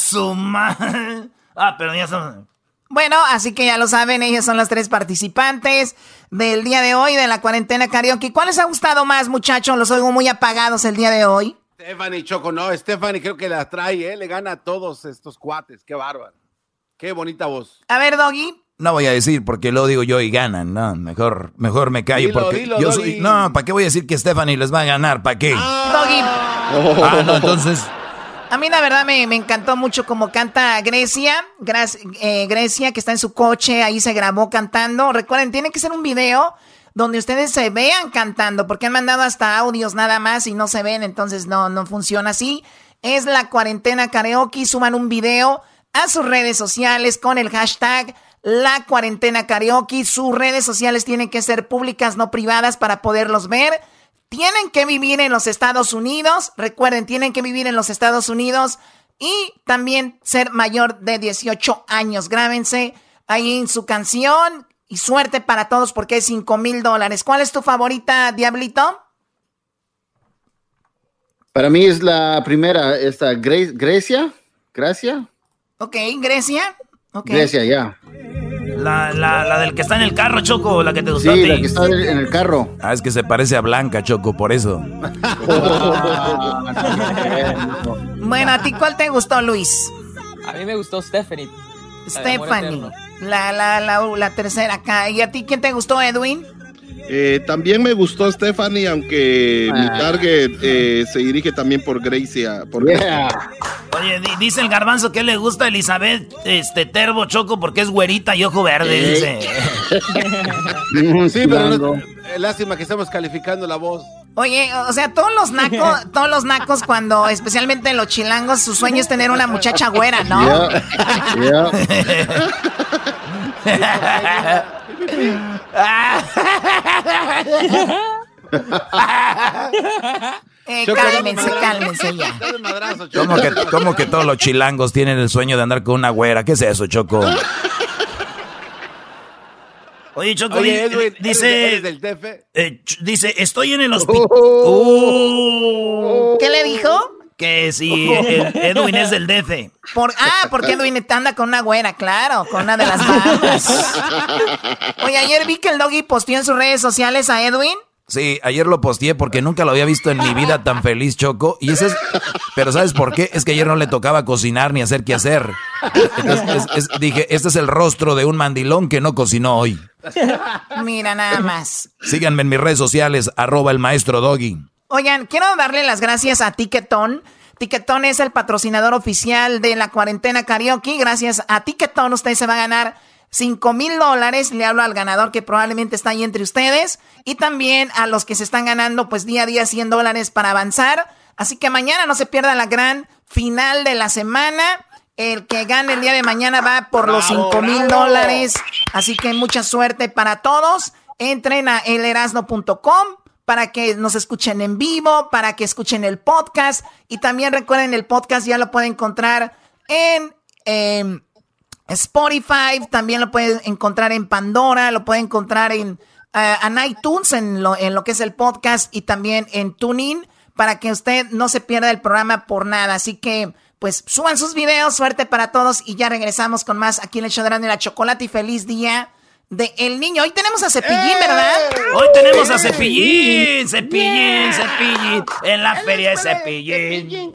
su madre. Ah, pero ya son. Bueno, así que ya lo saben, ellos son los tres participantes del día de hoy de la cuarentena karaoke. ¿Cuál les ha gustado más, muchachos? Los oigo muy apagados el día de hoy. Stephanie Choco, no, Stephanie creo que la trae, ¿eh? Le gana a todos estos cuates, qué bárbaro. Qué bonita voz. A ver, Doggy. No voy a decir porque lo digo yo y ganan, no, mejor, mejor me callo Dilo, porque dilo, yo Doggy. soy, no, ¿para qué voy a decir que Stephanie les va a ganar? ¿Para qué? Doggy. Ah, no, entonces, A mí la verdad me, me encantó mucho como canta Grecia, eh, Grecia que está en su coche, ahí se grabó cantando. Recuerden, tiene que ser un video donde ustedes se vean cantando, porque han mandado hasta audios nada más y no se ven, entonces no, no funciona así. Es la cuarentena karaoke, suban un video a sus redes sociales con el hashtag la cuarentena karaoke. Sus redes sociales tienen que ser públicas, no privadas, para poderlos ver. Tienen que vivir en los Estados Unidos. Recuerden, tienen que vivir en los Estados Unidos y también ser mayor de 18 años. Grábense ahí en su canción y suerte para todos porque es 5 mil dólares. ¿Cuál es tu favorita, Diablito? Para mí es la primera, esta Gre- Grecia, Gracia, Ok, Grecia. Ok. Grecia, ya. La, la, la del que está en el carro, Choco, la que te gustó Sí, a ti. la que está en el carro. ah, es que se parece a Blanca, Choco, por eso. Bueno, ¿a ti cuál te gustó, Luis? A mí me gustó Stephanie. Stephanie. La, la, la, la tercera acá. ¿Y a ti quién te gustó, Edwin? Eh, también me gustó Stephanie, aunque mi target eh, se dirige también por Gracia. Por Oye, di- dice el garbanzo que le gusta a Elizabeth este, Terbo Choco porque es güerita y ojo verde, dice. Sí, pero no- lástima que estamos calificando la voz. Oye, o sea, todos los nacos, todos los nacos cuando, especialmente los chilangos, su sueño es tener una muchacha güera, ¿no? Eh, cálmense, cálmense ya. ¿Cómo que, cómo que todos los chilangos tienen el sueño de andar con una güera? ¿Qué es eso, Choco? Oye, Choco, Oye, di- Edwin, dice, ¿eres del TF? eh, dice, estoy en el hospital. ¿Qué le dijo? Que si el- Edwin es del DF. Por, ah, porque Edwin anda con una güera, claro, con una de las bandas. Oye, ayer vi que el doggy posteó en sus redes sociales a Edwin Sí, ayer lo posteé porque nunca lo había visto en mi vida tan feliz, Choco. Y ese es, pero ¿sabes por qué? Es que ayer no le tocaba cocinar ni hacer qué hacer. Entonces, dije, este es el rostro de un mandilón que no cocinó hoy. Mira, nada más. Síganme en mis redes sociales, arroba el maestro Doggy. Oigan, quiero darle las gracias a Tiquetón. Tiquetón es el patrocinador oficial de la cuarentena karaoke. Gracias a Tiquetón usted se va a ganar 5 mil dólares. Le hablo al ganador que probablemente está ahí entre ustedes. Y también a los que se están ganando pues día a día 100 dólares para avanzar. Así que mañana no se pierda la gran final de la semana. El que gane el día de mañana va por los 5 mil dólares. Así que mucha suerte para todos. Entren a elerasno.com para que nos escuchen en vivo, para que escuchen el podcast. Y también recuerden, el podcast ya lo pueden encontrar en... Em, Spotify, también lo pueden encontrar en Pandora, lo pueden encontrar en, uh, iTunes, en lo, en lo que es el podcast y también en TuneIn, para que usted no se pierda el programa por nada. Así que, pues, suban sus videos, suerte para todos y ya regresamos con más aquí en el show de la chocolate y feliz día de El Niño. Hoy tenemos a Cepillín, ¡Eh! ¿verdad? Hoy tenemos a Cepillín, Cepillín, Cepillín, en la feria de Cepillín.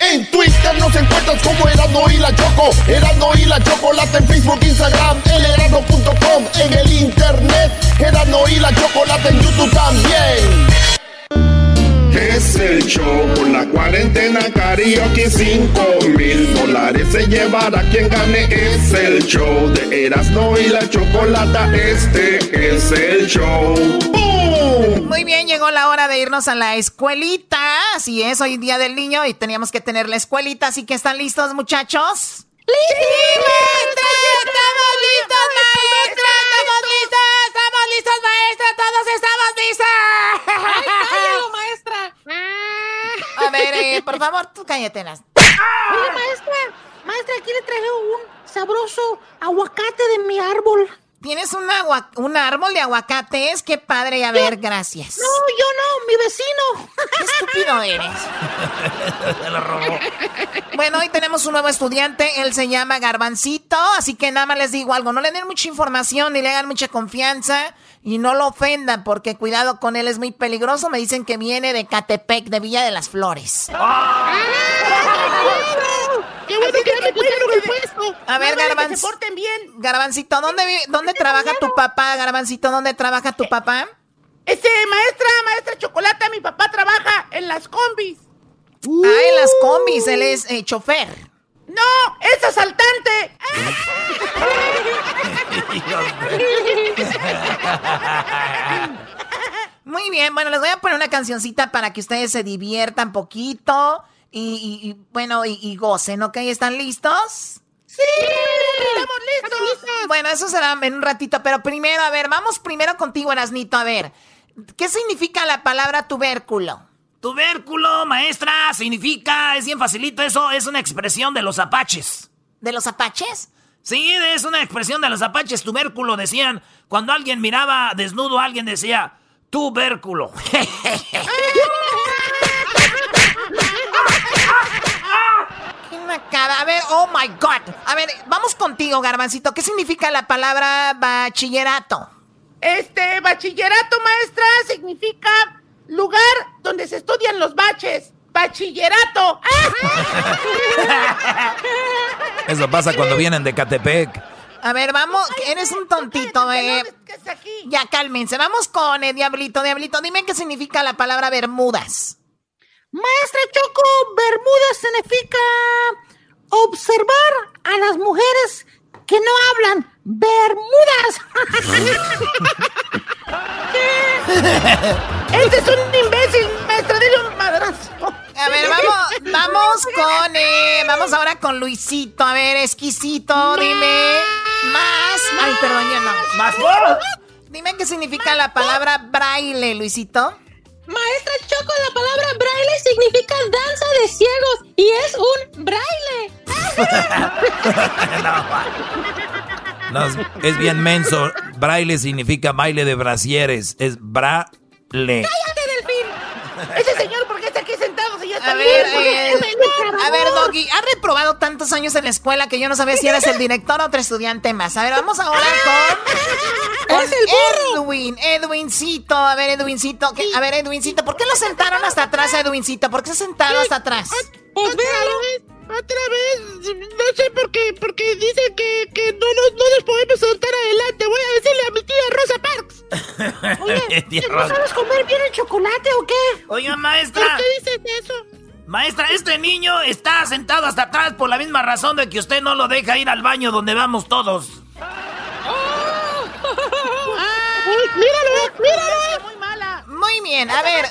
En Twitter nos encuentras como Erasmo y la Choco. Erasmo y la Chocolate en Facebook, Instagram, elerasmo.com. En el internet, Erasmo y la Chocolate en YouTube también. Es el show con la cuarentena karaoke 5 mil dólares se llevará quien gane. Es el show de Erasmo y la Chocolata. Este es el show. Muy bien, llegó la hora de irnos a la escuelita. Así es, hoy día del niño y teníamos que tener la escuelita, así que están listos, muchachos. ¡Sí, maestra! ¡Estamos listos, maestra! ¡Estamos listos! ¡Estamos listos, maestra! ¡Todos estamos listos! ¡Ay, maestra! A ver, eh, por favor, tú cálletelas. Oye, maestra, maestra, aquí le traje un sabroso aguacate de mi árbol. ¿Tienes un, un árbol de aguacates? Qué padre, a ver, gracias. No, yo no, mi vecino. Qué estúpido eres. Se lo robó. Bueno, hoy tenemos un nuevo estudiante, él se llama Garbancito, así que nada más les digo algo, no le den mucha información ni le hagan mucha confianza y no lo ofendan porque cuidado con él es muy peligroso. Me dicen que viene de Catepec, de Villa de las Flores. ¡Ah! ¡Qué bueno que el puesto! A ver, Garbanz... Que se porten bien. Garbancito, ¿dónde, dónde trabaja tu papá, Garbancito? ¿Dónde trabaja tu papá? Este, maestra, maestra Chocolata, mi papá trabaja en las combis. Ah, en las combis, él es eh, chofer. ¡No! ¡Es asaltante! Muy bien, bueno, les voy a poner una cancioncita para que ustedes se diviertan poquito y, bueno, y, gocen, ¿ok? ¿Están listos? ¡Sí! ¡Estamos listos! Bueno, eso será en un ratito, pero primero, a ver, vamos primero contigo, Erasnito, a ver. ¿Qué significa la palabra tubérculo? Tubérculo, maestra, significa, es bien facilito eso, es una expresión de los apaches. ¿De los apaches? Sí, es una expresión de los apaches. Tubérculo decían, cuando alguien miraba desnudo, alguien decía, tubérculo. A ver, oh my God. A ver, vamos contigo, Garbancito. ¿Qué significa la palabra bachillerato? Este, bachillerato, maestra, significa lugar donde se estudian los baches. Bachillerato. Eso pasa cuando vienen de Catepec. A ver, vamos, eres un tontito, eh. Ya cálmense, vamos con el Diablito. Diablito, dime qué significa la palabra Bermudas. Maestra Choco, Bermudas significa observar a las mujeres que no hablan Bermudas. este es un imbécil, maestra, dile un madrazo. A ver, vamos, vamos con, eh, vamos ahora con Luisito. A ver, exquisito, dime. Más. Ay, perdón, yo no. Más. Dime qué significa la palabra braille, Luisito. Maestra Choco, la palabra braille significa danza de ciegos y es un braille. no, es bien menso. Braille significa baile de brasieres. Es braille. ¡Cállate, Delfín! Ese señor, ¿por qué está aquí sentado si ya está a ver, eh, a ver, Doggy, has reprobado tantos años en la escuela que yo no sabía si eres el director o otro estudiante más. A ver, vamos ahora con, con Edwin, Edwincito. A ver, Edwincito. ¿qué- A ver, Edwincito, ¿por qué lo sentaron hasta atrás a Edwincito? ¿Por qué se sentaron hasta atrás? Otra vez, otra vez, no sé por qué, porque dicen que, que no, nos, no nos podemos soltar adelante. Voy a decirle a mi tía Rosa Parks. Oye, ¿que no sabes comer bien el chocolate o qué? Oiga, maestra. ¿Por qué dices eso? Maestra, este niño está sentado hasta atrás por la misma razón de que usted no lo deja ir al baño donde vamos todos. Uy, míralo, míralo. Muy mala. Muy bien, a ver,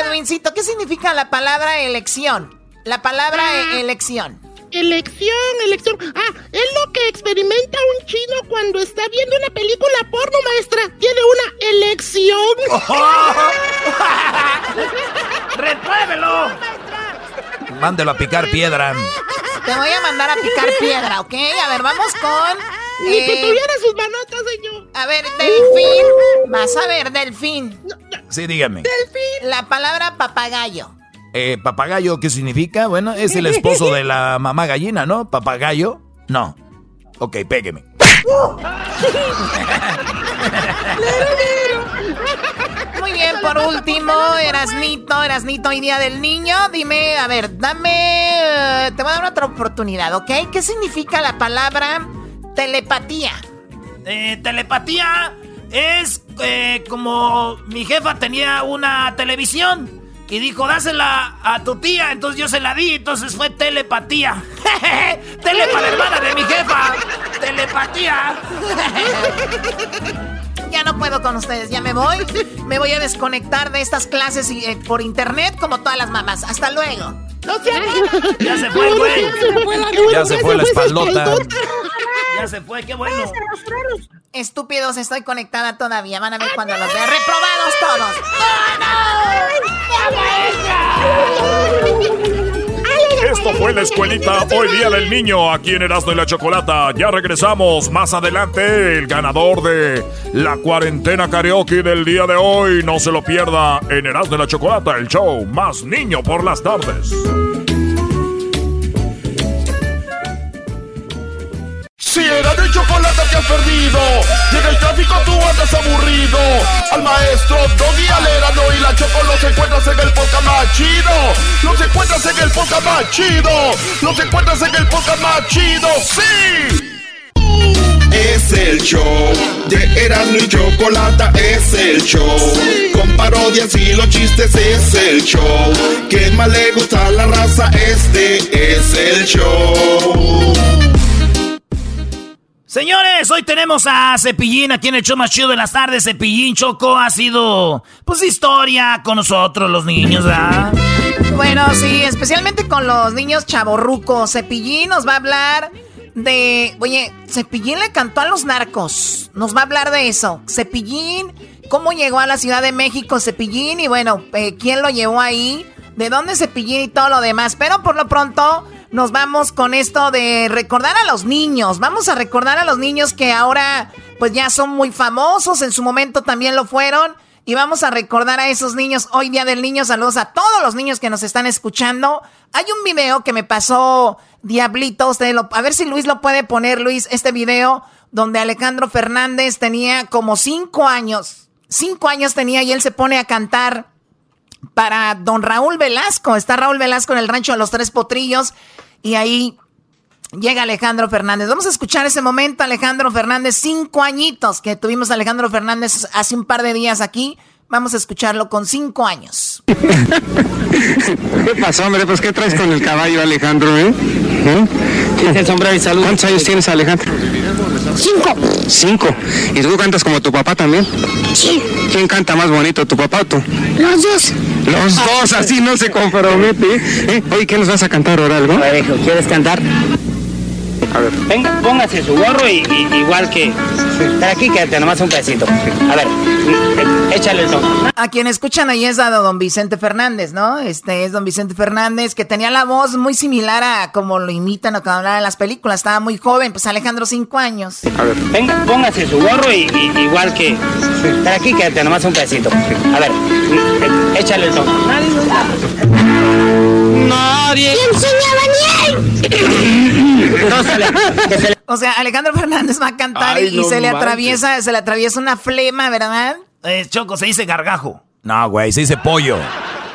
Edwincito, ¿qué significa la palabra elección? La palabra e- elección. Elección, elección. Ah, es lo que experimenta un chino cuando está viendo una película porno, maestra. Tiene una elección. ¡Repruébelo! Mándelo a picar piedra. Te voy a mandar a picar piedra, ¿ok? A ver, vamos con... Ni que eh, tuviera sus manotas, señor. A ver, delfín. Vas a ver, delfín. Sí, dígame. La palabra papagayo. Eh, ¿Papagayo qué significa? Bueno, es el esposo de la mamá gallina, ¿no? ¿Papagayo? No. Ok, pégueme. Muy bien, por último, Erasnito, Erasnito, hoy día del niño. Dime, a ver, dame. eh, Te voy a dar otra oportunidad, ¿ok? ¿Qué significa la palabra telepatía? Eh, telepatía es eh, como mi jefa tenía una televisión y dijo, dásela a tu tía, entonces yo se la di, entonces fue telepatía. Telepa, la hermana de mi jefa. Telepatía. Ya no puedo con ustedes, ya me voy. Me voy a desconectar de estas clases y, eh, por internet como todas las mamás. Hasta luego. Ya se fue, güey. Ya se fue la espaldota. Ya se fue, qué bueno. Estúpidos, estoy conectada todavía. Van a ver cuando los vea. ¡Reprobados todos! Esto fue la escuelita Hoy Día del Niño aquí en Erasmo y la Chocolata. Ya regresamos más adelante. El ganador de la cuarentena karaoke del día de hoy. No se lo pierda en Erasmo y la Chocolata, el show más niño por las tardes. Si era de chocolate te has perdido, llega el tráfico tú andas aburrido. Al maestro Doggy Alerano y la Choco los encuentras en el podcast más chido. Los encuentras en el podcast más chido. Los encuentras en el podcast más chido. ¡Sí! Es el show de Erasmo y Chocolata, es el show. Con parodias y los chistes es el show. Que más le gusta a la raza, este es el show. Señores, hoy tenemos a Cepillín aquí en el show más chido de las tardes. Cepillín Choco ha sido, pues, historia con nosotros, los niños, ¿verdad? Bueno, sí, especialmente con los niños chavorrucos. Cepillín nos va a hablar de. Oye, Cepillín le cantó a los narcos. Nos va a hablar de eso. Cepillín, cómo llegó a la Ciudad de México Cepillín y bueno, eh, quién lo llevó ahí, de dónde Cepillín y todo lo demás. Pero por lo pronto nos vamos con esto de recordar a los niños. Vamos a recordar a los niños que ahora pues ya son muy famosos, en su momento también lo fueron. Y vamos a recordar a esos niños hoy Día del Niño. Saludos a todos los niños que nos están escuchando. Hay un video que me pasó Diablito. Usted lo- a ver si Luis lo puede poner, Luis, este video donde Alejandro Fernández tenía como cinco años. Cinco años tenía y él se pone a cantar para don Raúl Velasco. Está Raúl Velasco en el rancho de los Tres Potrillos y ahí llega Alejandro Fernández. Vamos a escuchar ese momento, Alejandro Fernández, cinco añitos que tuvimos Alejandro Fernández hace un par de días aquí. Vamos a escucharlo con cinco años. ¿Qué pasó, hombre? Pues, ¿qué traes con el caballo, Alejandro, eh? ¿Eh? el sombrero y salud. ¿Cuántos años tienes, Alejandro? Cinco. Cinco. ¿Y tú cantas como tu papá también? Sí. ¿Quién canta más bonito, tu papá o tú? Los dos. Los dos, así no se compromete. ¿eh? Oye, ¿qué nos vas a cantar ahora, algo? A ver, hijo, ¿quieres cantar? A ver. Venga, póngase su gorro y, y- igual que... Pero aquí quédate nomás un pedacito. A ver, eh, échale el tono. A quien escuchan ahí es a don Vicente Fernández, ¿no? Este es don Vicente Fernández que tenía la voz muy similar a como lo imitan o como hablan en las películas. Estaba muy joven, pues Alejandro cinco años. A ver, venga, póngase su gorro y, y- igual que... Pero aquí quédate nomás un pedacito. A ver, échale el tono. Nadie. Nadie. enseña a Daniel? O sea, Alejandro Fernández va a cantar Ay, y no se le manches. atraviesa, se le atraviesa una flema, ¿verdad? Eh, Choco, se dice gargajo. No, güey, se dice pollo.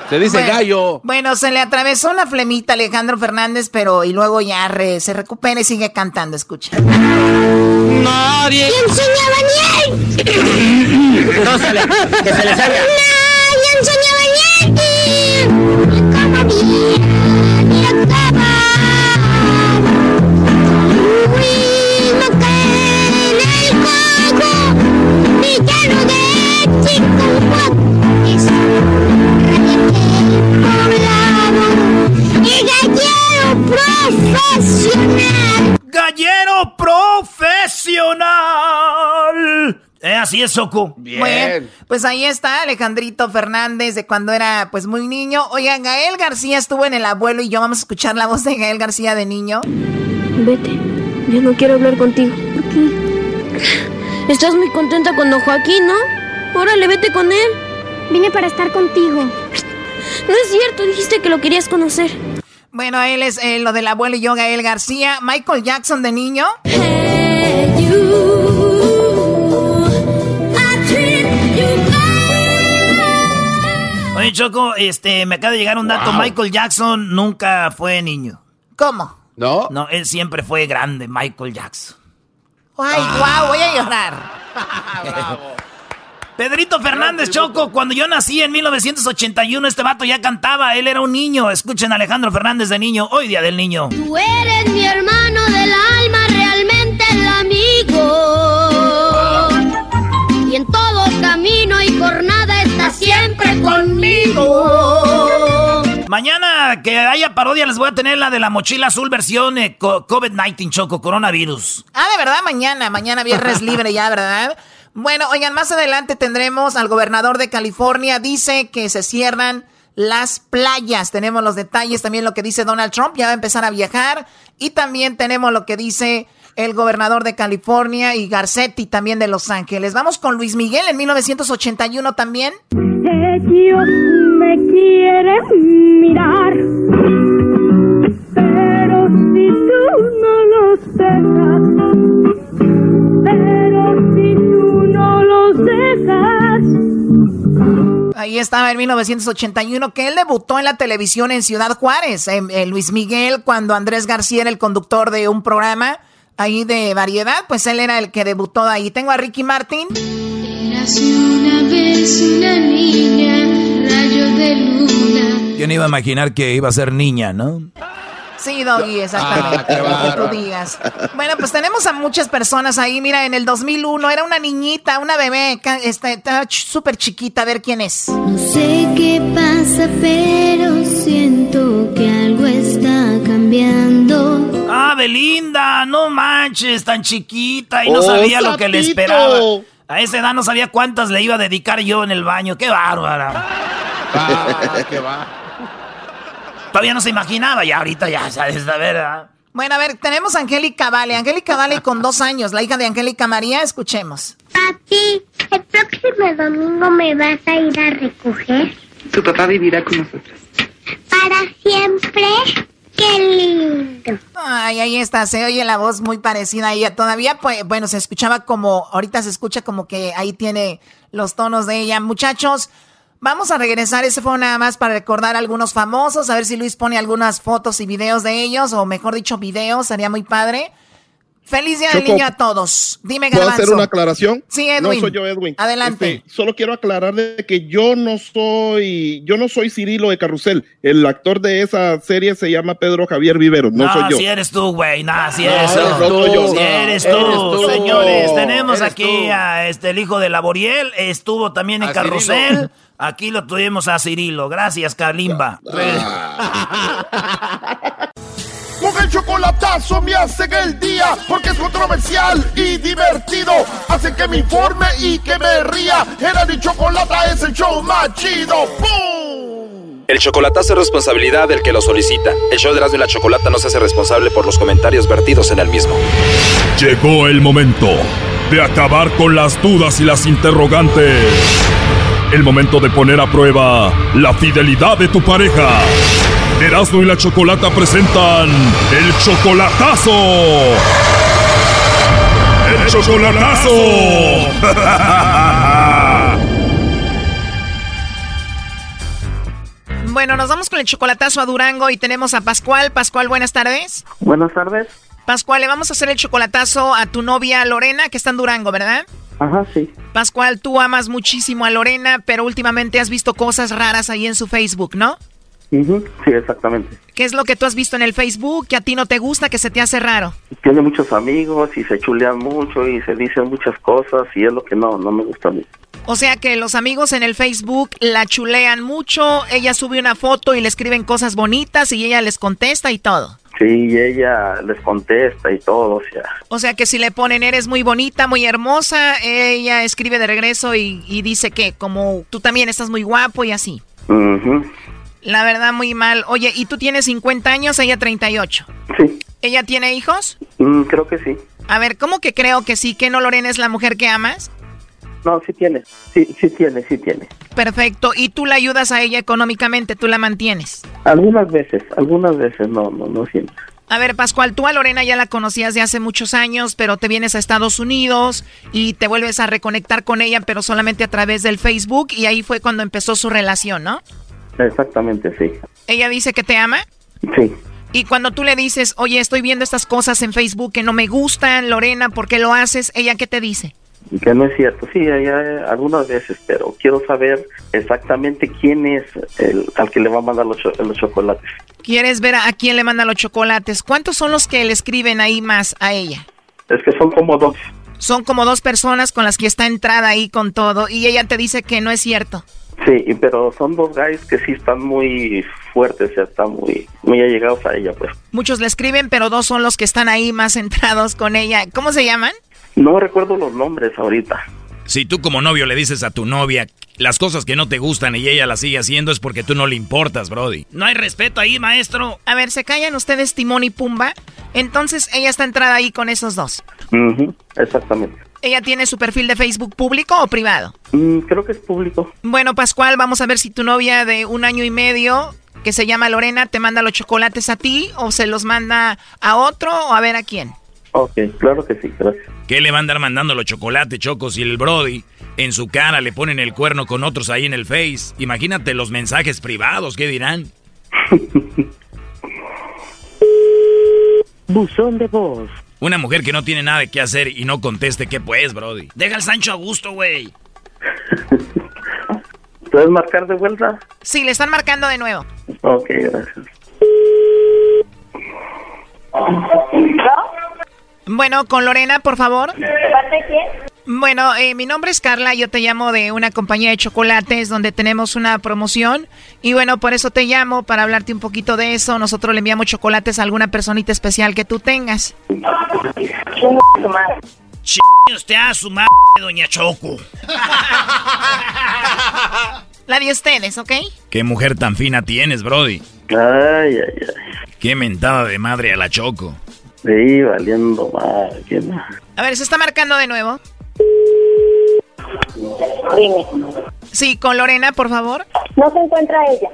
Se dice Bueno, gallo. Bueno, se le atravesó una flemita a Alejandro Fernández, pero y luego ya re- se recupera y sigue cantando, escucha. Nadie. ¡Y enseña Daniel! No, se le- que se le salga. ¡No! Gallero profesional ¡Gallero profesional! Eh, así es, Choco. Bueno, pues ahí está Alejandrito Fernández de cuando era pues muy niño. Oigan, Gael García estuvo en El Abuelo y yo vamos a escuchar la voz de Gael García de niño. Vete, yo no quiero hablar contigo. ¿Por qué? Estás muy contenta con don Joaquín, ¿no? Órale, vete con él. Vine para estar contigo. No es cierto, dijiste que lo querías conocer. Bueno, él es eh, lo del abuelo y yo, Gael García. Michael Jackson de niño. Oye, Choco, este, me acaba de llegar un dato. Wow. Michael Jackson nunca fue niño. ¿Cómo? ¿No? No, él siempre fue grande, Michael Jackson. Ay, guau, voy a llorar. Pedrito Fernández Choco, cuando yo nací en 1981, este vato ya cantaba, él era un niño. Escuchen a Alejandro Fernández de niño, hoy día del niño. Tú eres mi hermano del alma, realmente el amigo. Y en todo camino y jornada estás siempre conmigo. Mañana que haya parodia les voy a tener la de la mochila azul versión eh, co- COVID-19 Choco, coronavirus. Ah, de verdad, mañana, mañana viernes libre ya, ¿verdad? Bueno, oigan, más adelante tendremos al gobernador de California, dice que se cierran las playas. Tenemos los detalles, también lo que dice Donald Trump, ya va a empezar a viajar. Y también tenemos lo que dice el gobernador de California y Garcetti también de Los Ángeles. Vamos con Luis Miguel en 1981 también. Ellos me quieren mirar, pero si tú no los dejas, Ahí estaba en 1981 que él debutó en la televisión en Ciudad Juárez. En, en Luis Miguel, cuando Andrés García era el conductor de un programa ahí de variedad, pues él era el que debutó ahí. Tengo a Ricky Martin. Eras una vez una niña, rayo de luna. ¿Quién iba a imaginar que iba a ser niña, no? Sí, Doggy, exactamente. Ah, que tú digas. Bueno, pues tenemos a muchas personas ahí. Mira, en el 2001 era una niñita, una bebé, estaba súper chiquita. A ver quién es. No sé qué pasa, pero siento que algo está cambiando. Ah, Belinda, no manches, tan chiquita y no Oh, sabía lo que le esperaba. A esa edad no sabía cuántas le iba a dedicar yo en el baño. ¡Qué bárbara! Ah, qué va. Todavía no se imaginaba y ahorita ya sabes, la verdad. Bueno, a ver, tenemos a Angélica Vale. Angélica Vale con dos años, la hija de Angélica María. Escuchemos. Papi, el próximo domingo me vas a ir a recoger Tu papá vivirá con nosotros. para siempre. ¡Qué lindo! Ay, ahí está, se oye la voz muy parecida a ella. Todavía, pues, bueno, se escuchaba como, ahorita se escucha como que ahí tiene los tonos de ella. Muchachos, vamos a regresar. Ese fue nada más para recordar a algunos famosos, a ver si Luis pone algunas fotos y videos de ellos, o mejor dicho, videos, sería muy padre. Feliz Día del Niño a todos. Dime, ¿Puedo Garbanzo. hacer una aclaración? Sí, Edwin. No soy yo, Edwin. Adelante. Este, solo quiero aclarar de que yo no soy, yo no soy Cirilo de Carrusel. El actor de esa serie se llama Pedro Javier Vivero, no, No, soy yo. si eres tú, güey. No, si No, eres tú. tú. Si eres Eres tú, señores. Tenemos Eres aquí tú. a este, el hijo de Laboriel. Estuvo también en A Carrusel. Cirilo. Aquí lo tuvimos a Cirilo. Gracias, Kalimba. Con el chocolatazo me hacen el día porque es controversial y divertido. Hacen que me informe y que me ría. Era mi chocolata es el show más chido. ¡Pum! El chocolatazo es responsabilidad del que lo solicita. El show de Erasmo y la Chocolata no se hace responsable por los comentarios vertidos en el mismo. Llegó el momento de acabar con las dudas y las interrogantes. El momento de poner a prueba la fidelidad de tu pareja. Erasmo y la Chocolata presentan El Chocolatazo. ¡El Chocolatazo! Bueno, nos vamos con el chocolatazo a Durango y tenemos a Pascual. Pascual, buenas tardes. Buenas tardes. Pascual, le vamos a hacer el chocolatazo a tu novia Lorena, que está en Durango, ¿verdad? Ajá, sí. Pascual, tú amas muchísimo a Lorena, pero últimamente has visto cosas raras ahí en su Facebook, ¿no? Sí, exactamente. ¿Qué es lo que tú has visto en el Facebook que a ti no te gusta, que se te hace raro? Tiene muchos amigos y se chulean mucho y se dicen muchas cosas y es lo que no, no me gusta a mí. O sea que los amigos en el Facebook la chulean mucho, ella sube una foto y le escriben cosas bonitas y ella les contesta y todo. Sí, ella les contesta y todo, o sea. O sea que si le ponen eres muy bonita, muy hermosa, ella escribe de regreso y, dice que como tú también estás muy guapo y así. La verdad, muy mal. Oye, ¿y tú tienes 50 años, ella 38? Sí. ¿Ella tiene hijos? Mm, creo que sí. A ver, ¿cómo que creo que sí? ¿Que no Lorena es la mujer que amas? No, sí tiene, sí, sí tiene, sí tiene. Perfecto. ¿Y tú la ayudas a ella económicamente? ¿Tú la mantienes? Algunas veces, algunas veces, no, no, no siempre. A ver, Pascual, tú a Lorena ya la conocías de hace muchos años, pero te vienes a Estados Unidos y te vuelves a reconectar con ella, pero solamente a través del Facebook y ahí fue cuando empezó su relación, ¿no? Exactamente, sí. ¿Ella dice que te ama? Sí. Y cuando tú le dices, oye, estoy viendo estas cosas en Facebook que no me gustan, Lorena, ¿por qué lo haces? ¿Ella qué te dice? Que no es cierto, sí, hay, algunas veces, pero quiero saber exactamente quién es el al que le va a mandar los, los chocolates. ¿Quieres ver a, quién le manda los chocolates? ¿Cuántos son los que le escriben ahí más a ella? Es que son como dos. Son como dos personas con las que está entrada ahí con todo y ella te dice que no es cierto. Sí, pero son dos guys que sí están muy fuertes, ya están muy, muy allegados a ella, pues. Muchos le escriben, pero dos son los que están ahí más centrados con ella. ¿Cómo se llaman? No recuerdo los nombres ahorita. Si tú como novio le dices a tu novia las cosas que no te gustan y ella las sigue haciendo es porque tú no le importas, Brody. No hay respeto ahí, maestro. A ver, ¿se callan ustedes Timón y Pumba? Entonces ella está entrada ahí con esos dos. exactamente. ¿Ella tiene su perfil de Facebook público o privado? Mm, creo que es público. Bueno, Pascual, vamos a ver si tu novia de un año y medio, que se llama Lorena, te manda los chocolates a ti o se los manda a otro o a ver a quién. Ok, claro que sí, gracias. ¿Qué le va a andar mandando los chocolates, Chocos? Y el Brody en su cara le ponen el cuerno con otros ahí en el Face. Imagínate los mensajes privados, ¿qué dirán? Buzón de voz. Una mujer que no tiene nada que hacer y no conteste, ¿qué pues, Brody? Deja al Sancho a gusto, güey. ¿Puedes marcar de vuelta? Sí, le están marcando de nuevo. Ok, gracias. Bueno, con Lorena, por favor. ¿De parte quién? Bueno, eh, mi nombre es Carla, yo te llamo de una compañía de chocolates donde tenemos una promoción y bueno, por eso te llamo para hablarte un poquito de eso. Nosotros le enviamos chocolates a alguna personita especial que tú tengas. Ch usted a su madre, doña Choco. La de ustedes, ¿ok? Qué mujer tan fina tienes, Brody. Ay, ay, ay. Qué mentada de madre a la Choco. Sí, valiendo mal. A ver, ¿se está marcando de nuevo? Dime. Sí, con Lorena, por favor. No se encuentra ella.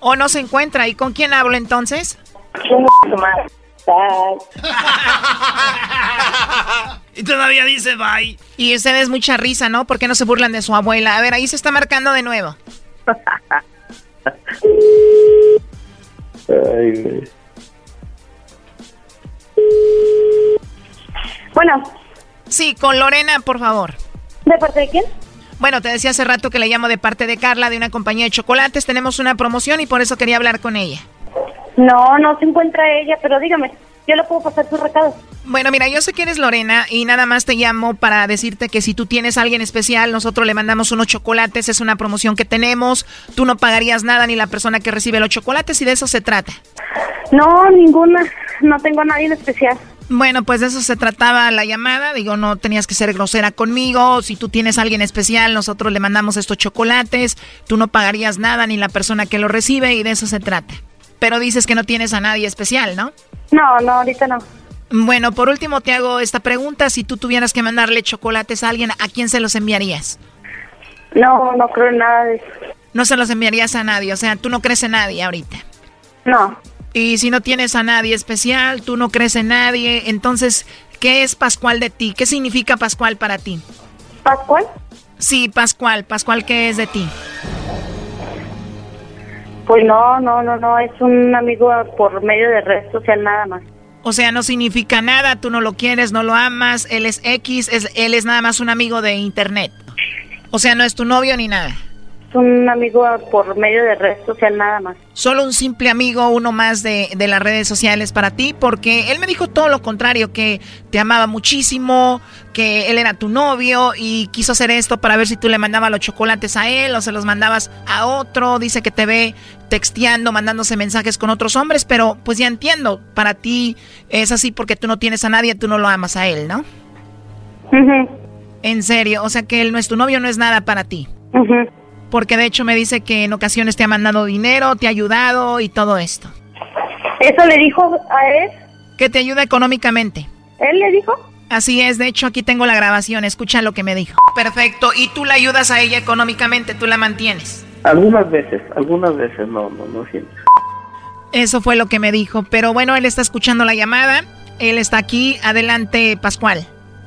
¿O no se encuentra? ¿Y con quién hablo entonces? y todavía dice bye. Y ustedes mucha risa, ¿no? ¿Por qué no se burlan de su abuela? A ver, ahí se está marcando de nuevo. Ay, Bueno. Sí, con Lorena, por favor. ¿De parte de quién? Bueno, te decía hace rato que le llamo de parte de Carla, de una compañía de chocolates. Tenemos una promoción y por eso quería hablar con ella. No, no se encuentra ella, pero dígame, yo le puedo pasar su recado. Bueno, mira, yo sé que eres Lorena y nada más te llamo para decirte que si tú tienes a alguien especial, nosotros le mandamos unos chocolates, es una promoción que tenemos, tú no pagarías nada ni la persona que recibe los chocolates y de eso se trata. No, ninguna, no tengo a nadie en especial. Bueno, pues de eso se trataba la llamada. Digo, no tenías que ser grosera conmigo. Si tú tienes a alguien especial, nosotros le mandamos estos chocolates. Tú no pagarías nada ni la persona que lo recibe y de eso se trata. Pero dices que no tienes a nadie especial, ¿no? No, no, ahorita no. Bueno, por último te hago esta pregunta. Si tú tuvieras que mandarle chocolates a alguien, ¿a quién se los enviarías? No, no creo en nada de eso. No se los enviarías a nadie. O sea, tú no crees en nadie ahorita. No. Y si no tienes a nadie especial, tú no crees en nadie, entonces, ¿qué es Pascual de ti? ¿Qué significa Pascual para ti? ¿Pascual? Sí, Pascual. Pascual, ¿qué es de ti? Pues no, no, no, no, es un amigo por medio de red social nada más. O sea, no significa nada, tú no lo quieres, no lo amas, él es X, es, él es nada más un amigo de internet. O sea, no es tu novio ni nada. Un amigo por medio de red social nada más. Solo un simple amigo, uno más de, de, las redes sociales para ti, porque él me dijo todo lo contrario, que te amaba muchísimo, que él era tu novio y quiso hacer esto para ver si tú le mandabas los chocolates a él o se los mandabas a otro. Dice que te ve texteando, mandándose mensajes con otros hombres, pero pues ya entiendo, para ti es así porque tú no tienes a nadie, tú no lo amas a él, ¿no? En serio, o sea que él no es tu novio, no es nada para ti. Porque de hecho me dice que en ocasiones te ha mandado dinero, te ha ayudado y todo esto. ¿Eso le dijo a él? Que te ayuda económicamente. ¿Él le dijo? Así es, de hecho aquí tengo la grabación, escucha lo que me dijo. Perfecto, y tú la ayudas a ella económicamente, tú la mantienes. Algunas veces, algunas veces, no, no, no siempre. Eso fue lo que me dijo, pero bueno, él está escuchando la llamada, él está aquí, adelante Pascual.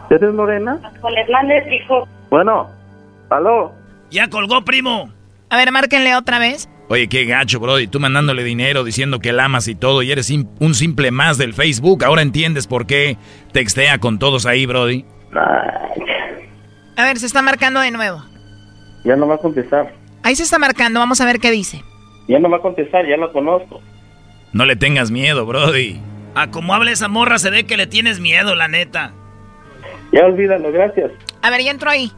¿Eres Lorena? Pascual Hernández dijo. Bueno, aló. Ya colgó, primo. A ver, márquenle otra vez. Oye, qué gacho, Brody. Tú mandándole dinero, diciendo que la amas y todo, y eres un simple más del Facebook. Ahora entiendes por qué textea con todos ahí, Brody. A ver, se está marcando de nuevo. Ya no va a contestar. Ahí se está marcando, vamos a ver qué dice. Ya no va a contestar, ya lo conozco. No le tengas miedo, Brody. A como habla esa morra se ve que le tienes miedo, la neta. Ya olvídalo, gracias. A ver, ya entro ahí.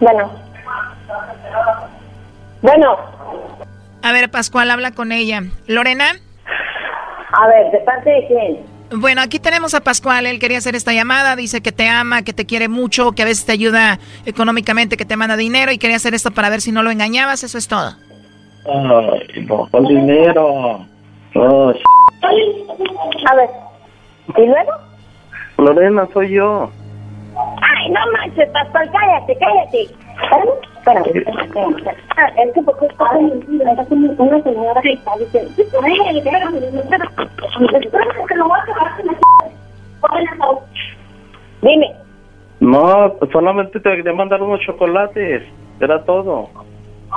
Bueno. Bueno. A ver, Pascual, habla con ella. ¿Lorena? A ver, ¿de parte de quién? Bueno, aquí tenemos a Pascual. Él quería hacer esta llamada. Dice que te ama, que te quiere mucho, que a veces te ayuda económicamente, que te manda dinero y quería hacer esto para ver si no lo engañabas. Eso es todo. Ay, no, con dinero. Oh, a ver. ¿Y luego? Lorena, soy yo. Ay, no manches, Pascual, cállate, cállate. Espérame, espérame. Ah, es que porque está una señora que está diciendo... Ay, espérame, espérame. Espérame, que lo voy a acabar Dime. No, solamente te quería mandar unos chocolates. Era todo.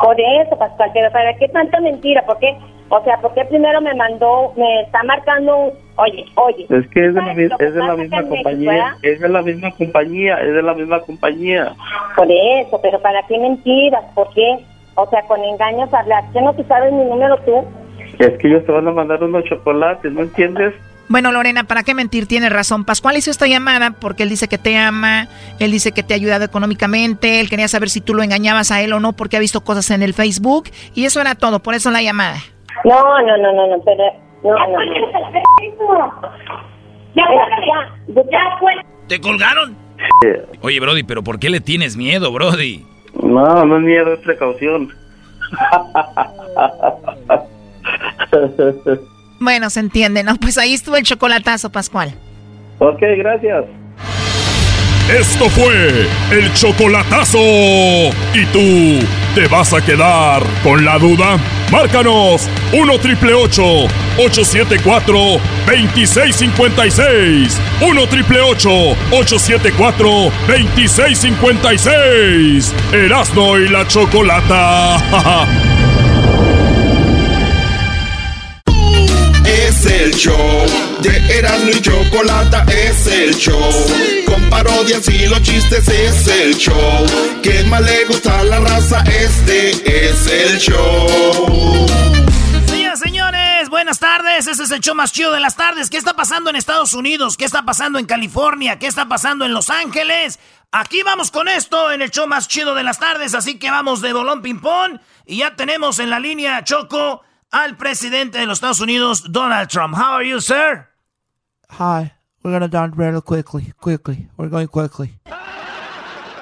Por eso, Pascual, pero ¿para qué tanta mentira? ¿Por qué? O sea, ¿por qué primero me mandó, me está marcando, oye, oye? Es que es de la, es de la misma compañía, es de la misma compañía, es de la misma compañía. Por eso, pero ¿para qué mentiras? ¿Por qué? O sea, con engaños hablar. ¿Qué no te sabes mi número tú? Es que ellos te van a mandar unos chocolates, ¿no entiendes? Bueno, Lorena, ¿para qué mentir? Tiene razón. Pascual hizo esta llamada porque él dice que te ama, él dice que te ha ayudado económicamente, él quería saber si tú lo engañabas a él o no porque ha visto cosas en el Facebook y eso era todo, por eso la llamada. No, no, no, no, no, pero... No, no, no. Ya, ya, ya, fue. ¿Te colgaron? Oye, Brody, pero ¿por qué le tienes miedo, Brody? No, no es miedo, es precaución. Bueno, se entiende, ¿no? Pues ahí estuvo el chocolatazo, Pascual. Ok, gracias. Esto fue el chocolatazo. ¿Y tú te vas a quedar con la duda? Márcanos 1 triple 874 2656. 1 triple 874 2656. Erasno y la chocolata. el show de Erasmo y Chocolata, es el show. Con parodias y los chistes es el show. Que más le gusta a la raza, este es el show. Señores, buenas tardes. Este es el show más chido de las tardes. ¿Qué está pasando en Estados Unidos? ¿Qué está pasando en California? ¿Qué está pasando en Los Ángeles? Aquí vamos con esto en el show más chido de las tardes. Así que vamos de bolón ping-pong. Y ya tenemos en la línea Choco al presidente de los Estados Unidos, Donald Trump. How are you, sir? Hi. We're gonna down real quickly, quickly. We're going quickly.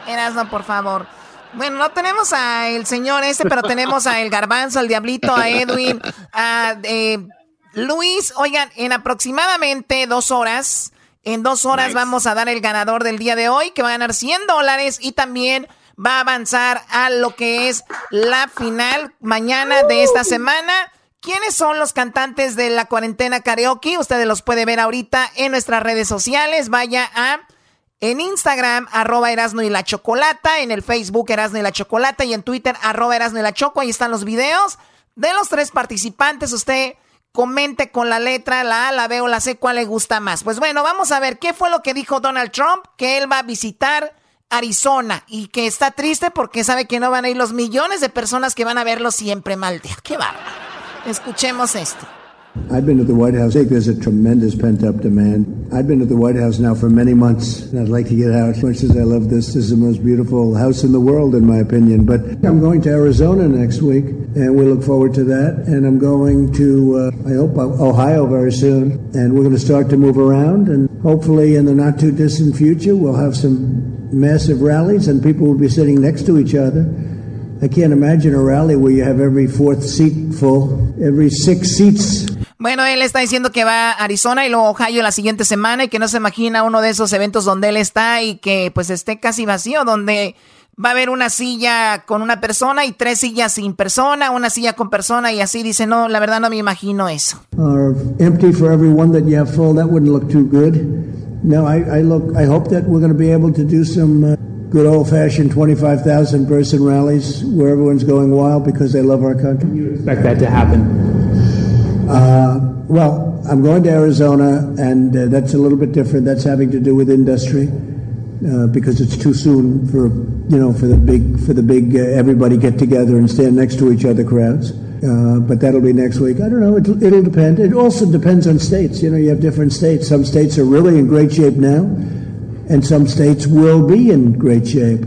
Erasno, por favor. Bueno, no tenemos a el señor ese, pero tenemos a el garbanzo, al diablito, a Edwin, a eh, Luis. Oigan, en aproximadamente dos horas, en dos horas vamos a dar el ganador del día de hoy, que va a ganar 100 dólares y también va a avanzar a lo que es la final mañana de esta semana. ¿Quiénes son los cantantes de la cuarentena karaoke? Ustedes los pueden ver ahorita en nuestras redes sociales. Vaya a en Instagram, arroba Erasno y la Chocolata, en el Facebook Erasno y la Chocolata y en Twitter, arroba Erasno y la Choco. Ahí están los videos de los tres participantes. Usted comente con la letra, la A, la B o la C, cuál le gusta más. Pues bueno, vamos a ver qué fue lo que dijo Donald Trump, que él va a visitar Arizona y que está triste porque sabe que no van a ir los millones de personas que van a verlo siempre mal. Qué bárbaro. Escuchemos esto. I've been at the White House. I think there's a tremendous pent up demand. I've been at the White House now for many months, and I'd like to get out. As much as I love this, this is the most beautiful house in the world, in my opinion. But I'm going to Arizona next week, and we look forward to that. And I'm going to, uh, I hope, Ohio very soon. And we're going to start to move around, and hopefully, in the not too distant future, we'll have some massive rallies, and people will be sitting next to each other. I can't imagine a rally where you have every fourth seat full, every six seats Bueno, él está diciendo que va a Arizona y luego Ohio la siguiente semana y que no se imagina uno de esos eventos donde él está y que pues esté casi vacío, donde va a haber una silla con una persona y tres sillas sin persona, una silla con persona y así dice, no, la verdad no me imagino eso. Uh, empty for everyone that you have full, that wouldn't look too good. No, I, I look, I hope that we're going to be able to do some uh, good old-fashioned 25,000 person rallies where everyone's going wild because they love our country. You expect that to happen? Uh, well, I'm going to Arizona, and uh, that's a little bit different. That's having to do with industry uh, because it's too soon for you know for the big for the big uh, everybody get together and stand next to each other crowds. Uh, but that'll be next week. I don't know. It'll, it'll depend. It also depends on states. You know, you have different states. Some states are really in great shape now, and some states will be in great shape.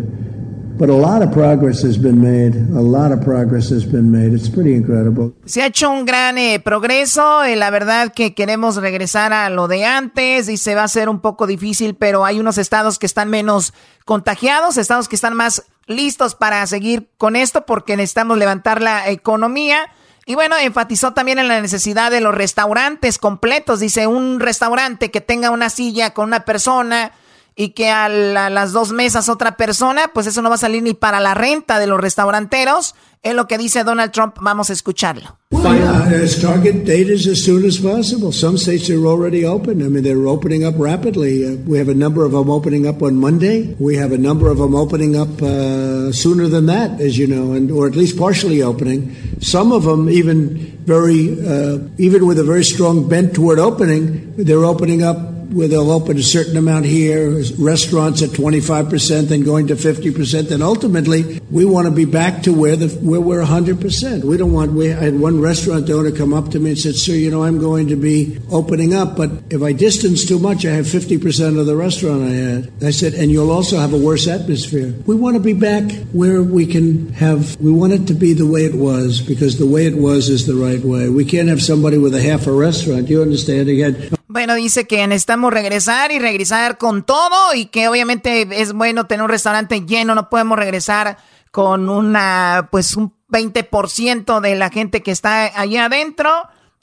Se ha hecho un gran eh, progreso. Eh, la verdad que queremos regresar a lo de antes y se va a hacer un poco difícil, pero hay unos estados que están menos contagiados, estados que están más listos para seguir con esto porque necesitamos levantar la economía. Y bueno, enfatizó también en la necesidad de los restaurantes completos. Dice, un restaurante que tenga una silla con una persona y que a, las dos mesas otra persona, pues eso no va a salir ni para la renta de los restauranteros. Es lo que dice Donald Trump. Vamos a escucharlo. Where they'll open a certain amount here, restaurants at 25%, then going to 50%. Then ultimately, we want to be back to where the where we're 100%. We don't want. We I had one restaurant owner come up to me and said, "Sir, you know, I'm going to be opening up, but if I distance too much, I have 50% of the restaurant I had." I said, "And you'll also have a worse atmosphere. We want to be back where we can have. We want it to be the way it was because the way it was is the right way. We can't have somebody with a half a restaurant. You understand? Again." Bueno, dice que necesitamos regresar y regresar con todo y que obviamente es bueno tener un restaurante lleno, no podemos regresar con una, pues un 20% de la gente que está allá adentro.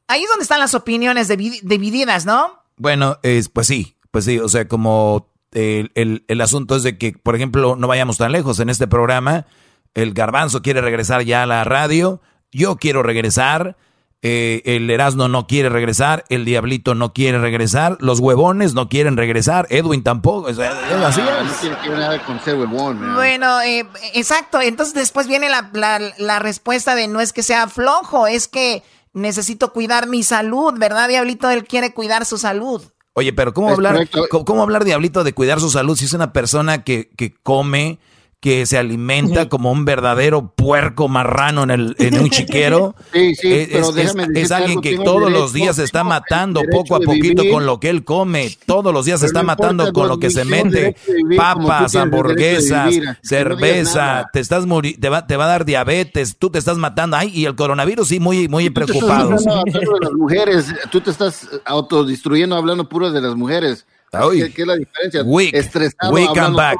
Ahí es donde están las opiniones divididas, ¿no? Bueno, es, pues sí, pues sí, o sea, como el, el, el asunto es de que, por ejemplo, no vayamos tan lejos en este programa, el garbanzo quiere regresar ya a la radio, yo quiero regresar. Eh, el Erasmo no quiere regresar, el Diablito no quiere regresar, los huevones no quieren regresar, Edwin tampoco. es así No tiene que ver nada con ser huevón. Bueno, eh, exacto. Entonces después viene la, la, respuesta de no es que sea flojo, es que necesito cuidar mi salud, ¿verdad, Diablito? Él quiere cuidar su salud. Oye, pero ¿cómo, hablar, ¿cómo, hablar, Diablito, de cuidar su salud si es una persona que, que come que se alimenta como un verdadero puerco marrano en, el, en un chiquero. Sí, sí, es, pero déjame es, alguien que todos los días se está matando poco a poquito con lo que él come. Todos los días se está matando con lo que se mete. Papas, hamburguesas, cerveza. te estás te va, te va a dar diabetes. Tú te estás matando. Ay, y el coronavirus sí, muy, muy preocupado. las mujeres. Tú te estás autodestruyendo hablando puro de las mujeres. ¿Qué, ¿Qué, es la diferencia? Estresado we come back.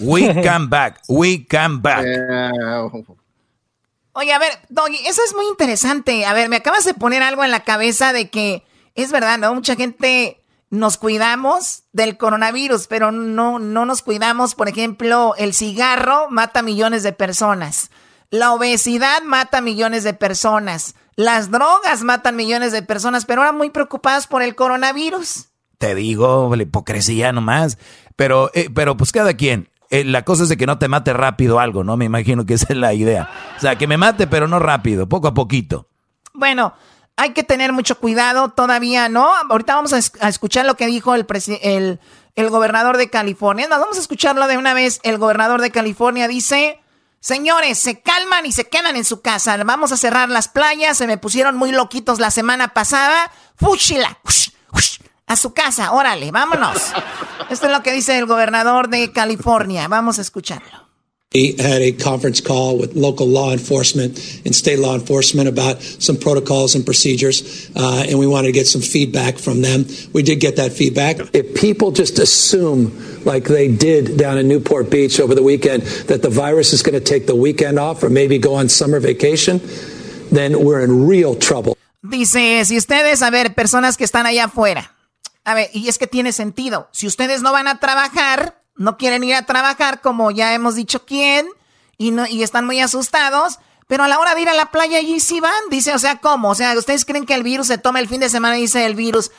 We come back. We come back. Oye, a ver, Doggy, eso es muy interesante. A ver, me acabas de poner algo en la cabeza de que es verdad, ¿no? Mucha gente nos cuidamos del coronavirus, pero no, no nos cuidamos. Por ejemplo, el cigarro mata millones de personas. La obesidad mata millones de personas. Las drogas matan millones de personas, pero ahora muy preocupadas por el coronavirus. Te digo, la hipocresía nomás. Pero, eh, pero pues cada quien. Eh, la cosa es de que no te mate rápido algo, ¿no? Me imagino que esa es la idea. O sea, que me mate, pero no rápido, poco a poquito. Bueno, hay que tener mucho cuidado, todavía no. Ahorita vamos a, escuchar lo que dijo el, el, el gobernador de California. Nos vamos a escucharlo de una vez. El gobernador de California dice, señores, se calman y se quedan en su casa. Vamos a cerrar las playas. Se me pusieron muy loquitos la semana pasada. Fushila a su casa, órale, vámonos. Esto es lo que dice el gobernador de California. Vamos a escucharlo. We had a conference call with local law enforcement and state law enforcement about some protocols and procedures, uh, and we wanted to get some feedback from them. We did get that feedback. If people just assume, like they did down in Newport Beach over the weekend, that the virus is going to take the weekend off or maybe go on summer vacation, then we're in real trouble. Dice, si ustedes, a ver, personas que están allá afuera, Y es que tiene sentido. Si ustedes no van a trabajar, no quieren ir a trabajar, como ya hemos dicho quién, y, no, y están muy asustados, pero a la hora de ir a la playa allí sí van. Dice, o sea, ¿cómo? O sea, ¿ustedes creen que el virus se toma el fin de semana dice el virus,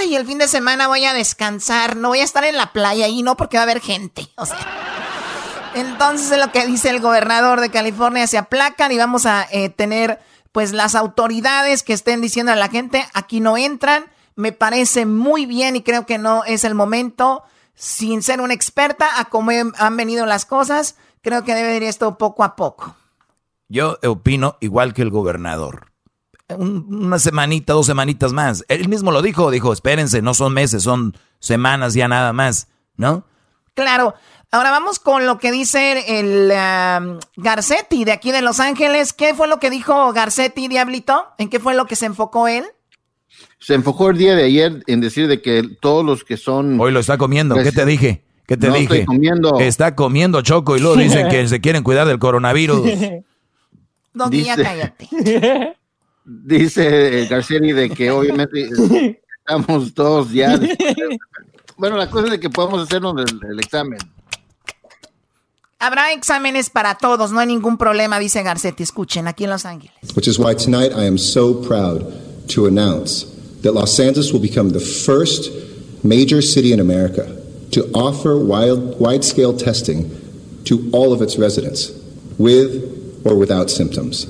ay, el fin de semana voy a descansar, no voy a estar en la playa y no porque va a haber gente? O sea. Entonces lo que dice el gobernador de California, se aplacan y vamos a eh, tener pues las autoridades que estén diciendo a la gente, aquí no entran me parece muy bien y creo que no es el momento, sin ser una experta, a cómo han venido las cosas. Creo que debe ir esto poco a poco. Yo opino igual que el gobernador. una semanita, dos semanitas más. Él mismo lo dijo, dijo, espérense, no son meses, son semanas ya nada más, ¿no? Claro. Ahora vamos con lo que dice el um, Garcetti de aquí de Los Ángeles. ¿Qué fue lo que dijo Garcetti, Diablito? ¿En qué fue lo que se enfocó él? Se enfocó el día de ayer en decir de que todos los que son... Hoy lo está comiendo, ¿qué te dije? ¿Qué te dije? Estoy comiendo. Está comiendo Choco y luego dicen que se quieren cuidar del coronavirus. Don dice, cállate. Dice Garceni de que obviamente estamos todos ya... bueno, la cosa es de que podemos hacernos el, el examen. Habrá exámenes para todos, no hay ningún problema, dice Garcetti. Escuchen, aquí en Los Ángeles. Which is why tonight I am so proud to announce that Los Angeles will become the first major city in America to offer wide, wide scale testing to all of its residents, with or without symptoms.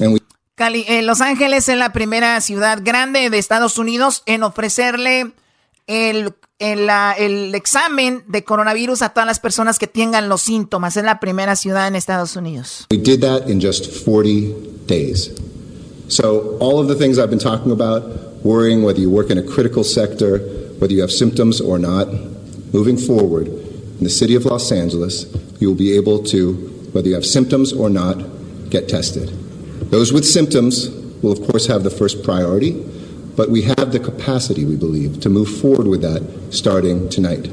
And we Cali, eh, Los Ángeles es la primera ciudad grande de Estados Unidos en ofrecerle el, el, la, el, examen de coronavirus a todas las personas que tengan los síntomas. Es la primera ciudad en Estados Unidos. We did that in just 40 days. So, all of the things I've been talking about, worrying whether you work in a critical sector, whether you have symptoms or not, moving forward, in the city of Los Angeles, you will be able to, whether you have symptoms or not, get tested. Those with symptoms will, of course, have the first priority, but we have the capacity, we believe, to move forward with that starting tonight.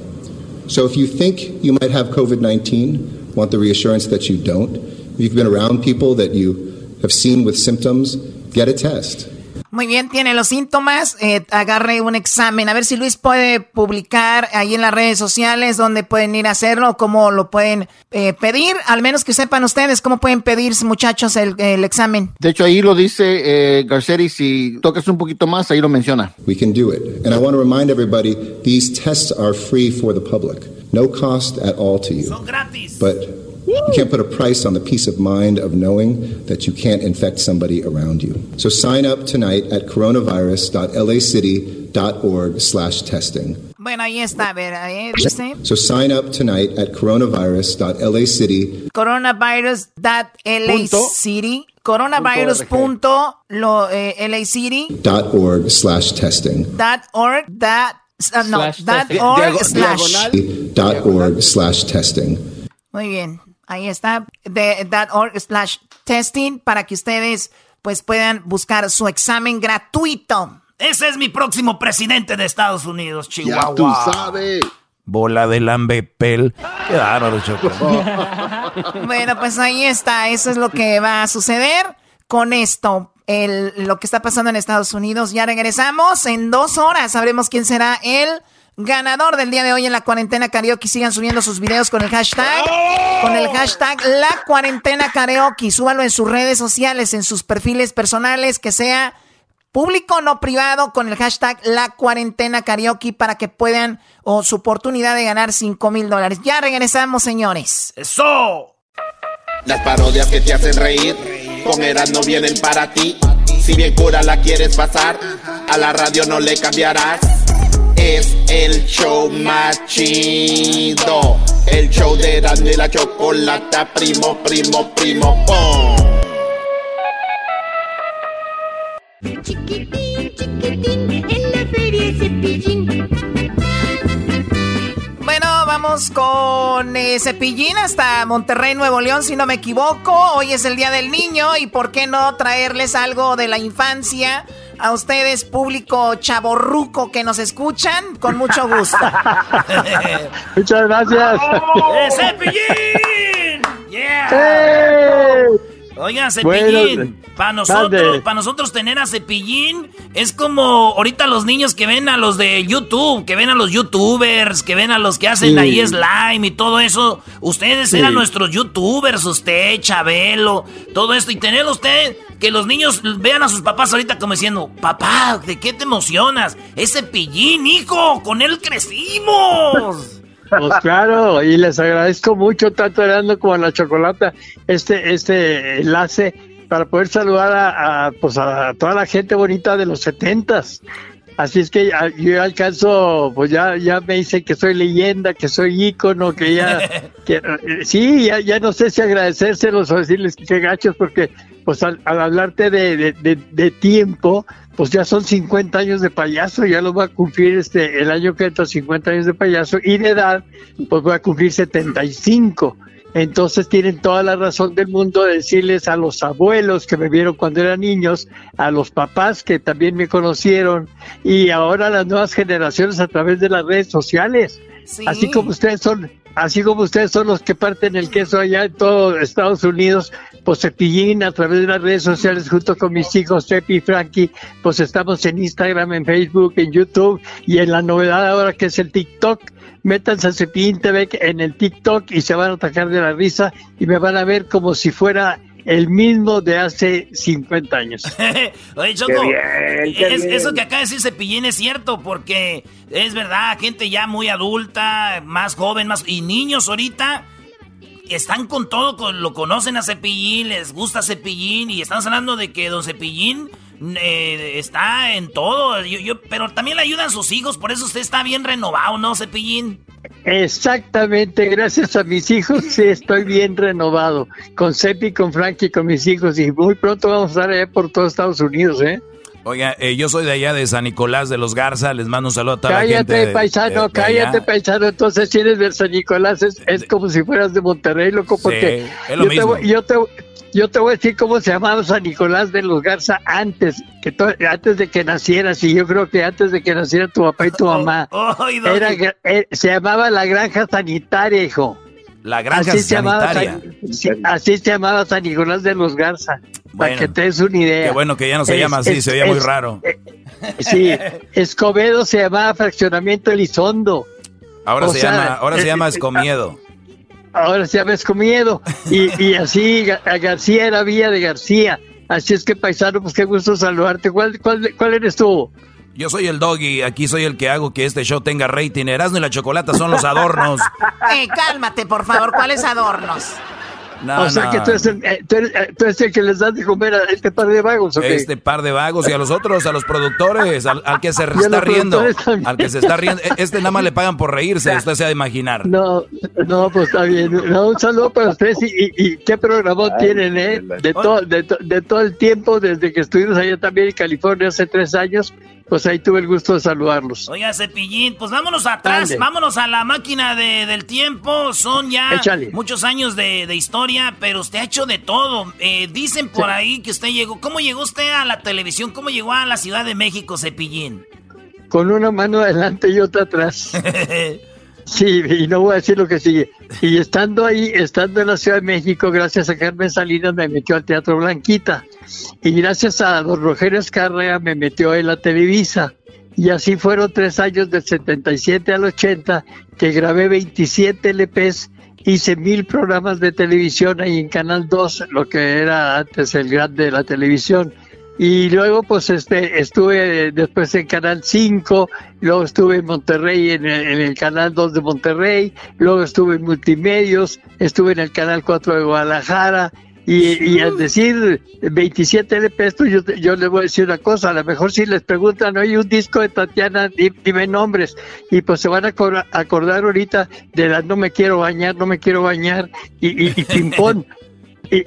So if you think you might have COVID 19, want the reassurance that you don't, if you've been around people that you have seen with symptoms, Get a test. Muy bien, tiene los síntomas, eh, agarre un examen. A ver si Luis puede publicar ahí en las redes sociales dónde pueden ir a hacerlo, cómo lo pueden eh, pedir. Al menos que sepan ustedes cómo pueden pedir, muchachos, el, el examen. De hecho, ahí lo dice eh, Garceri, si tocas un poquito más, ahí lo menciona. We can do it. And I want to remind everybody, these tests are free for the public. No cost at all to you. Son gratis. But You can't put a price on the peace of mind of knowing that you can't infect somebody around you. So sign up tonight at coronavirus.lacity.org slash testing. Bueno, ahí está, a ver, ahí dice. So sign up tonight at coronavirus.lacity. Coronavirus.lacity. Coronavirus.lacity. Dot org slash testing. Dot org. Dot, uh, no, dot org slash. Dot org slash testing. Muy bien. Ahí está, de .org slash testing para que ustedes pues puedan buscar su examen gratuito. Ese es mi próximo presidente de Estados Unidos, Chihuahua. Ya tú sabes. Bola de lambepel. Qué bárbaro, Choco. bueno, pues ahí está. Eso es lo que va a suceder con esto. el, lo que está pasando en Estados Unidos. Ya regresamos en dos horas. Sabremos quién será el ganador del día de hoy en la cuarentena karaoke. Sigan subiendo sus videos con el hashtag, con el hashtag la cuarentena karaoke. Súbalo en sus redes sociales, en sus perfiles personales, que sea público no privado, con el hashtag la cuarentena karaoke para que puedan o su oportunidad de ganar 5 mil dólares. Ya regresamos, señores. ¡Eso! Las parodias que te hacen reír, con Eras no vienen para ti. Si bien cura la quieres pasar, a la radio no le cambiarás. Es el show más chido. El show de Erasmo y la chocolata, primo, primo, primo. Chiquitín, chiquitín, en la feria cepillín. Bueno, vamos con eh, Cepillín hasta Monterrey, Nuevo León, si no me equivoco. Hoy es el Día del Niño y por qué no traerles algo de la infancia a ustedes, público chaborruco que nos escuchan, con mucho gusto. Muchas gracias. ¡Eh, Cepillín! ¡Yeah! Oiga, Cepillín, Bueno, para nosotros, para nosotros tener a Cepillín es como ahorita los niños que ven a los de YouTube, que ven a los YouTubers, que ven a los que hacen Sí. ahí slime y todo eso. Ustedes Sí. eran nuestros YouTubers, usted, Chabelo, todo esto. Y tener usted que los niños vean a sus papás ahorita como diciendo, papá, ¿de qué te emocionas? Es Cepillín, hijo, con él crecimos. Pues claro, y les agradezco mucho tanto Erasmo como a la Chocolata este, este enlace para poder saludar a, a, pues a toda la gente bonita de los setentas. Así es que yo alcanzo, pues ya, ya me dicen que soy leyenda, que soy ícono, que ya, que, eh, sí, ya, ya no sé si agradecérselos o decirles que qué gachos, porque pues al, al hablarte de, de, de- de tiempo, pues ya son 50 años de payaso, ya lo voy a cumplir este, el año que entra 50 años de payaso, y de edad, pues voy a cumplir 75. Entonces tienen toda la razón del mundo de decirles a los abuelos que me vieron cuando eran niños, a los papás que también me conocieron y ahora a las nuevas generaciones a través de las redes sociales. Así como ustedes son, así como ustedes son los que parten el queso allá en todo Estados Unidos, pues Cepillín a través de las redes sociales junto con mis hijos Cepi y Frankie, pues estamos en Instagram, en Facebook, en YouTube y en la novedad ahora que es el TikTok. Métanse a Cepillín TV en el TikTok y se van a atacar de la risa y me van a ver como si fuera el mismo de hace 50 años. Oye, Choco, Qué bien, qué es- bien. eso que acaba de decir Cepillín es cierto, porque es verdad, gente ya muy adulta, más joven, más y niños ahorita están con todo, con- lo conocen a Cepillín, les gusta Cepillín, y estamos hablando de que Don Cepillín eh, está en todo, pero también le ayudan sus hijos, por eso usted está bien renovado, ¿no, Cepillín? Exactamente, gracias a mis hijos sí estoy bien renovado. Con Cepi, con Frankie, con mis hijos y muy pronto vamos a estar allá por todo Estados Unidos, ¿eh? Oiga, eh, yo soy de allá de San Nicolás de los Garza, les mando un saludo a toda la gente. Cállate, de- paisano, de- de cállate, allá. paisano. Entonces, si eres de San Nicolás, es, es como si fueras de Monterrey, loco, porque es lo yo, te mismo. voy, yo, te, yo te voy a decir cómo se llamaba San Nicolás de los Garza antes, que to- antes de que nacieras, y yo creo que antes de que naciera tu papá y tu mamá. Doggy. Era, gra- eh, se llamaba la granja sanitaria, hijo. La granja así se llamaba sanitaria. San- sí, así se llamaba San Nicolás de los Garza, para Bueno, que te des una idea. Qué bueno que ya no se Es- llama así, es- se veía muy es- raro. Sí, Escobedo se llamaba Fraccionamiento Elizondo. Ahora o se sea, llama, ahora se eh, llama eh, Escomiedo. Ahora se llama Escomiedo. Y, y así a García era Villa de García. Así es que, paisano, pues qué gusto saludarte. ¿Cuál, cuál, cuál eres tú? Yo soy el doggy, aquí soy el que hago que este show tenga rating. Erasmo y la chocolata son los adornos. Eh, cálmate, por favor, ¿cuáles adornos? No, o sea no. que tú eres, el, eh, tú, eres, eh, tú eres el que les das de comer a este par de vagos, ¿o qué? Este par de vagos y a los otros, a los productores, al, al que se está riendo, también. al que se está riendo. E- Este nada más le pagan por reírse, usted se ha de imaginar. No, no, pues está bien. No, un saludo para ustedes y, y- y qué programón Ay, tienen, ¿eh? De, todo de, to- de todo el tiempo, desde que estuvimos allá también en California hace tres años, pues ahí tuve el gusto de saludarlos. Oiga, Cepillín, pues vámonos atrás, vámonos a la máquina de- del tiempo. Son ya Échale. muchos años de, de historia, pero usted ha hecho de todo. Eh, dicen por ahí que usted llegó. ¿Cómo llegó usted a la televisión? ¿Cómo llegó a la Ciudad de México, Cepillín? Con una mano adelante y otra atrás. Sí, y no voy a decir lo que sigue. Y estando ahí, estando en la Ciudad de México, gracias a Carmen Salinas me metió al Teatro Blanquita. Y gracias a don Rogelio Escarrea me metió en la Televisa. Y así fueron tres años del 77 al 80 que grabé 27 LPs, hice mil programas de televisión ahí en Canal 2, lo que era antes el grande de la televisión. Y luego pues este estuve después en Canal 5, luego estuve en Monterrey en el, en el Canal 2 de Monterrey, luego estuve en Multimedios, estuve en el Canal 4 de Guadalajara, y, y al decir 27 LPs, pues yo, yo les voy a decir una cosa, a lo mejor si les preguntan, oye, un disco de Tatiana, di- dime nombres, y pues se van a acor- acordar ahorita de la No me quiero bañar, no me quiero bañar, y, y, y ping-pong.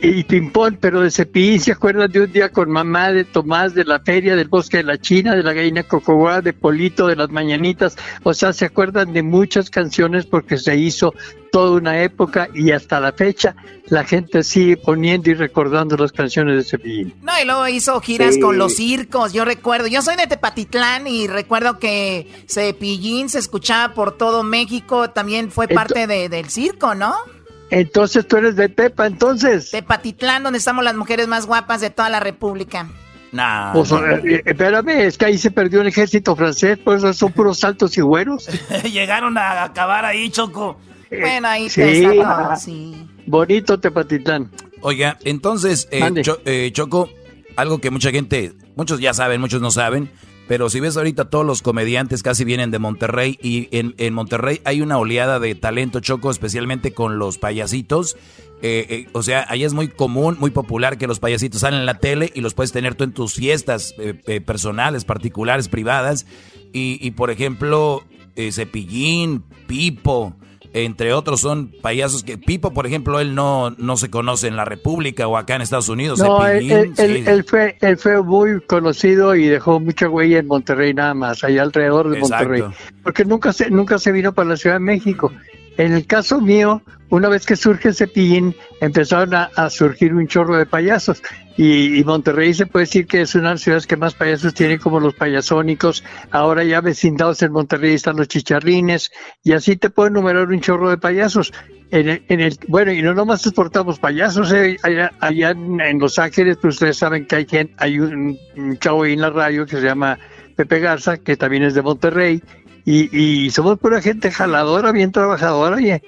Y, y pero de Cepillín, ¿se acuerdan de un día con mamá de Tomás, de la feria, del bosque de la China, de la gallina Cocoguá, de Polito, de las mañanitas? O sea, se acuerdan de muchas canciones porque se hizo toda una época y hasta la fecha la gente sigue poniendo y recordando las canciones de Cepillín. No, y luego hizo giras Sí. con los circos. Yo recuerdo, yo soy de Tepatitlán y recuerdo que Cepillín se escuchaba por todo México. También fue parte de- del circo, ¿no? Entonces tú eres de Tepa, entonces. Tepatitlán, donde estamos las mujeres más guapas de toda la República. Nah. Pues, eh, espérame, es que ahí se perdió el ejército francés, por eso son puros saltos y güeros. Llegaron a acabar ahí, Choco. Bueno, ahí Eh, Sí. está todo, sí. Bonito Tepatitlán. Oiga, entonces, eh. Cho- eh, Choco, algo que mucha gente, muchos ya saben, muchos no saben, pero si ves ahorita todos los comediantes casi vienen de Monterrey y en, en Monterrey hay una oleada de talento, Choco, especialmente con los payasitos. Eh, eh, o sea, ahí es muy común, muy popular que los payasitos salen en la tele y los puedes tener tú en tus fiestas eh, eh, personales, particulares, privadas. Y, y, por ejemplo, eh, Cepillín, Pipo, entre otros son payasos que Pipo, por ejemplo, él no, no se conoce en la República o acá en Estados Unidos. No, él, Cepillín, él- él- sí. él fue, él fue muy conocido y dejó mucha huella en Monterrey nada más, allá alrededor de Exacto. Monterrey, porque nunca se, nunca se vino para la Ciudad de México. En el caso mío, una vez que surge Cepillín, empezaron a, surgir un chorro de payasos. Y, Monterrey se puede decir que es una de las ciudades que más payasos tiene, como los payasónicos. Ahora ya vecindados en Monterrey están los chicharrines. Y así te puedo enumerar un chorro de payasos. En el, en el- bueno, y no nomás exportamos payasos, eh, allá, allá en, en Los Ángeles, pues ustedes saben que hay, gente, hay un, un chavo ahí en la radio que se llama Pepe Garza, que también es de Monterrey. Y, y somos pura gente jaladora, bien trabajadora, oye.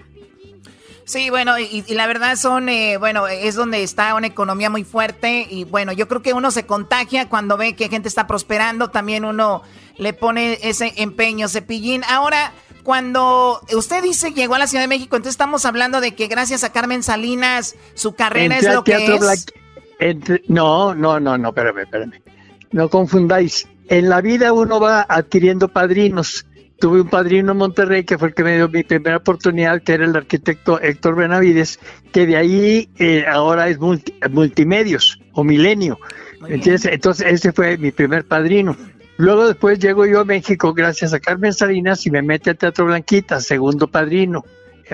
Sí, bueno, y, y la verdad son, eh, bueno, es donde está una economía muy fuerte y bueno, yo creo que uno se contagia cuando ve que gente está prosperando, también uno le pone ese empeño, cepillín. Ahora, cuando usted dice que llegó a la Ciudad de México, entonces estamos hablando de que gracias a Carmen Salinas su carrera es Entré lo que es. Black- entre- no, no, no, no, espérame, espérame. No confundáis. En la vida uno va adquiriendo padrinos. Tuve un padrino en Monterrey que fue el que me dio mi primera oportunidad, que era el arquitecto Héctor Benavides, que de ahí eh, ahora es multi- multimedios o milenio. Entonces, entonces ese fue mi primer padrino. Luego después llego yo a México gracias a Carmen Salinas y me mete al Teatro Blanquita, segundo padrino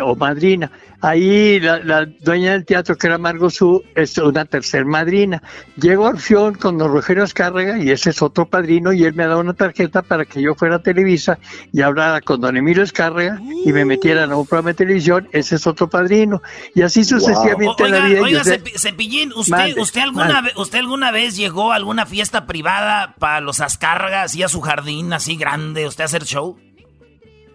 o madrina. Ahí la, la dueña del teatro, que era Margot Su, es una tercer madrina. Llego a Orfeón con don Rogelio Escárrega y ese es otro padrino y él me da una tarjeta para que yo fuera a Televisa y hablara con don Emilio Escárrega y me metieran a un programa de televisión, ese es otro padrino. Y así sucesivamente la Oiga, vida. oiga, Cepi- Cepillín, ¿usted, usted, alguna ve- ¿usted alguna vez llegó a alguna fiesta privada para los Azcárragas y a su jardín así grande, usted a hacer show?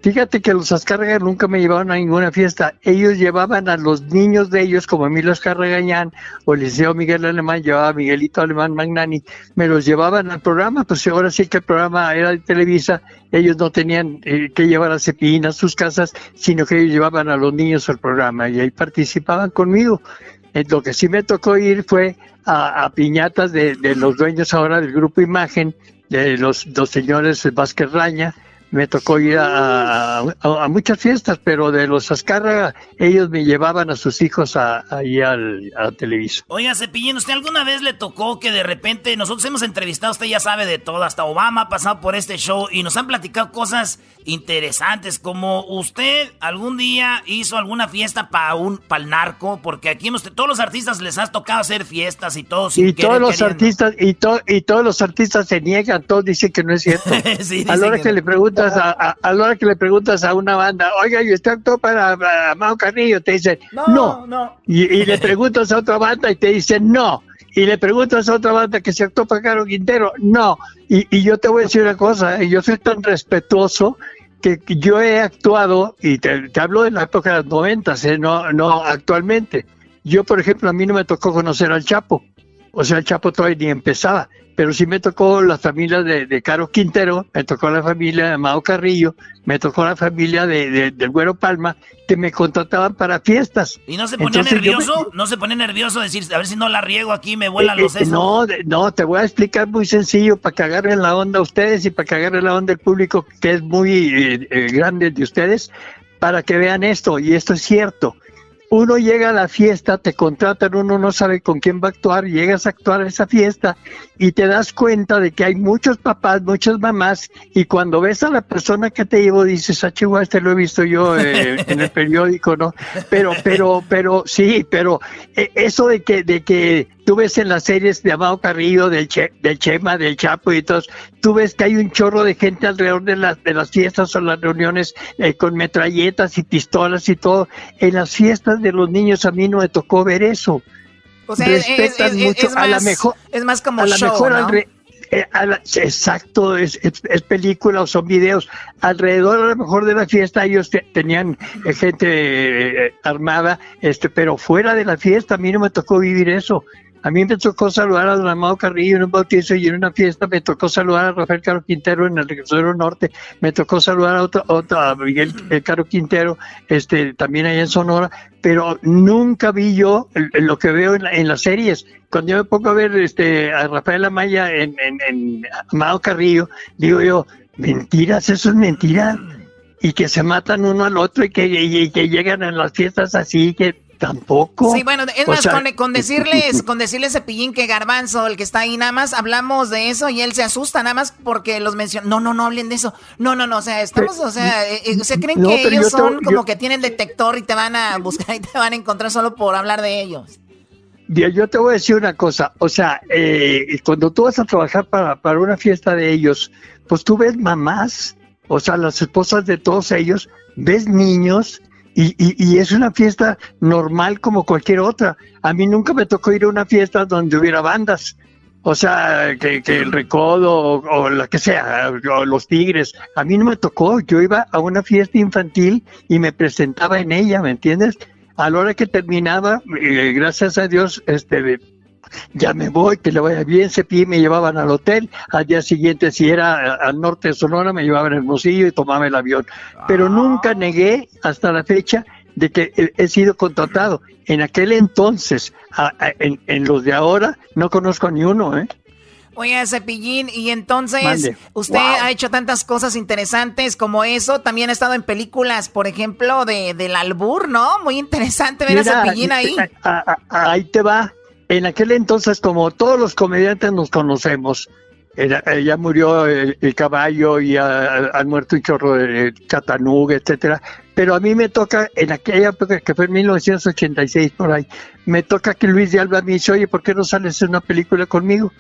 Fíjate que los Azcárraga nunca me llevaban a ninguna fiesta. Ellos llevaban a los niños de ellos, como Emilio Azcárragañán o el liceo Miguel Alemán, llevaba a Miguelito Alemán Magnani, me los llevaban al programa. Pues ahora sí que el programa era de Televisa, ellos no tenían eh, que llevar a Cepillín a sus casas, sino que ellos llevaban a los niños al programa y ahí participaban conmigo. Eh, lo que sí me tocó ir fue a, piñatas de, los dueños ahora del grupo Imagen, de los dos señores Vázquez Raña, me tocó ir a, a- muchas fiestas, pero de los Azcárraga, ellos me llevaban a sus hijos a- ahí al, a Televisa. Oiga, Cepillín, ¿usted alguna vez le tocó que de repente nosotros hemos entrevistado, usted ya sabe de todo, hasta Obama ha pasado por este show y nos han platicado cosas interesantes, como usted algún día hizo alguna fiesta para un para el narco, porque aquí hemos, todos los artistas les has tocado hacer fiestas y todo Y todos los queriendo. artistas y, to- y todos los artistas se niegan, todos dicen que no es cierto. Sí, a la hora que que, no. le preguntan, preguntas a, a, a la hora que le preguntas a una banda, oiga, ¿y usted actuó para, para Mao Carrillo? Te dicen, no. no. Y, y le preguntas a otra banda y te dicen, no. Y le preguntas a otra banda que se actuó para Caro Quintero, no. Y, y yo te voy a decir una cosa, eh, yo soy tan respetuoso que que yo he actuado, y te, te hablo de la época de los noventas, eh, no, no actualmente. Yo, por ejemplo, a mí no me tocó conocer al Chapo. O sea, el Chapo todavía ni empezaba. Pero sí me tocó la familia de, de Caro Quintero, me tocó la familia de Mao Carrillo, me tocó la familia de, de- del Güero Palma, que me contrataban para fiestas. ¿Y no se ponía Entonces, yo me- nervioso? ¿No se pone nervioso decir, a ver si no la riego aquí, me vuelan Eh, los eh, sesos? No, de- no, te voy a explicar muy sencillo para que agarren la onda ustedes y para que agarren la onda el público que es muy eh, eh, grande de ustedes, para que vean esto, y esto es cierto. Uno llega a la fiesta, te contratan, uno no sabe con quién va a actuar, llegas a actuar a esa fiesta y te das cuenta de que hay muchos papás, muchas mamás, y cuando ves a la persona que te llevo dices, ah, chihuahua, este lo he visto yo eh, en el periódico, ¿no? Pero, pero, pero, sí, pero eh, eso de que, de que tú ves en las series de Amado Carrillo, del, che, del Chema, del Chapo y todos, tú ves que hay un chorro de gente alrededor de las, de las fiestas o las reuniones eh, con metralletas y pistolas y todo. En las fiestas de los niños a mí no me tocó ver eso. O sea, es, es- Respetan es- es- mucho, a la mejor, es más como a la show, mejor eh, a la- exacto, es, es- es película o son videos. Alrededor a lo mejor de la fiesta ellos te- tenían eh, gente eh, armada, este, pero fuera de la fiesta a mí no me tocó vivir eso. A mí me tocó saludar a don Amado Carrillo en un bautizo y en una fiesta, me tocó saludar a Rafael Caro Quintero en el Reclusero Norte, me tocó saludar a otro, otro a Miguel eh, Caro Quintero, este, también allá en Sonora, pero nunca vi yo lo que veo en, la- en las series. Cuando yo me pongo a ver este, a Rafael Amaya en Amado Carrillo, digo yo, mentiras, eso es mentira. Y que se matan uno al otro y que, y- y que llegan a las fiestas así, que tampoco. Sí, bueno, es O más, sea, con, con decirles, con decirle a Cepillín que Garbanzo, el que está ahí, nada más hablamos de eso y él se asusta, nada más porque los menciona. No, no, no hablen de eso. No, no, no, o sea, estamos, o sea, eh, eh, o sea, creen No, que ellos te- son como yo- que tienen detector y te van a buscar y te van a encontrar solo por hablar de ellos. Yo te voy a decir una cosa, o sea, eh, cuando tú vas a trabajar para, para una fiesta de ellos, pues tú ves mamás, o sea, las esposas de todos ellos, ves niños y, y- es una fiesta normal como cualquier otra. A mí nunca me tocó ir a una fiesta donde hubiera bandas. O sea, que, que el recodo o, o la que sea, los tigres. A mí no me tocó. Yo iba a una fiesta infantil y me presentaba en ella, ¿me entiendes? A la hora que terminaba, eh, gracias a Dios, este, ya me voy, que le vaya bien, Cepillín me llevaban al hotel, al día siguiente si era a- al norte de Sonora me llevaban el Hermosillo y tomaba el avión, pero nunca negué hasta la fecha de que he, sido contratado. En aquel entonces, a- a- en, en los de ahora, no conozco a ni uno, ¿eh? Oye, Cepillín, y entonces Mande. usted Wow. ha hecho tantas cosas interesantes como eso. También ha estado en películas, por ejemplo, de del albur, ¿no? Muy interesante ver a Cepillín ahí. a- a- ahí te va. En aquel entonces, como todos los comediantes nos conocemos, era- ya murió el, el caballo y ha- han muerto un chorro de Chattanooga, etcétera. Pero a mí me toca, en aquella época que fue en 1986 por ahí, me toca que Luis de Alba me dice, oye, ¿por qué no sales en una película conmigo?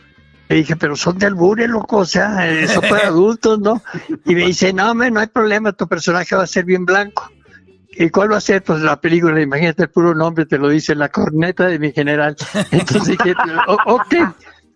Le dije, pero son de albures, loco, o sea, son para adultos, ¿no? Y me dice, no, hombre, no hay problema, tu personaje va a ser bien blanco. ¿Y cuál va a ser? Pues la película, imagínate el puro nombre, te lo dice la corneta de mi general. Entonces dije, "O- ok.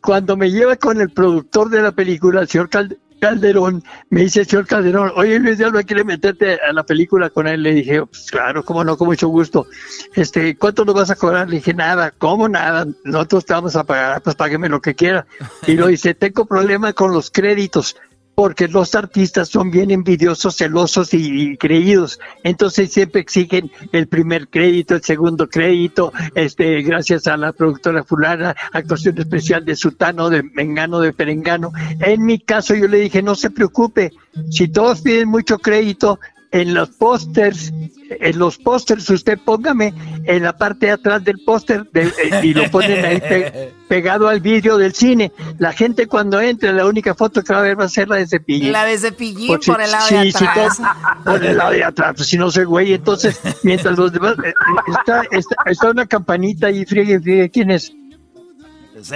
Cuando me lleva con el productor de la película, el señor Cal- Calderón, me dice el señor Calderón, oye Luis Alba, ¿quiere meterte a la película con él? Le dije, pues claro, cómo no, con mucho gusto. Este, ¿cuánto nos vas a cobrar? Le dije, nada, ¿cómo nada? Nosotros te vamos a pagar, pues págueme lo que quiera. Y lo dice, tengo problema con los créditos porque los artistas son bien envidiosos, celosos y, y creídos. Entonces siempre exigen el primer crédito, el segundo crédito, este, gracias a la productora fulana, actuación especial de Sutano, de Mengano, de Perengano. En mi caso yo le dije, no se preocupe, si todos piden mucho crédito, en los pósters, en los pósters usted póngame en la parte de atrás del póster de- eh, y lo ponen ahí pe- pegado al vidrio del cine. La gente cuando entre, la única foto que va a ver va a ser la de Cepillín. La de Cepillín sí, por el lado sí, de atrás. todo- por el lado de atrás, pues si no soy güey, entonces mientras los demás eh, está, está, está una campanita ahí, friegue, friegue, ¿quién es?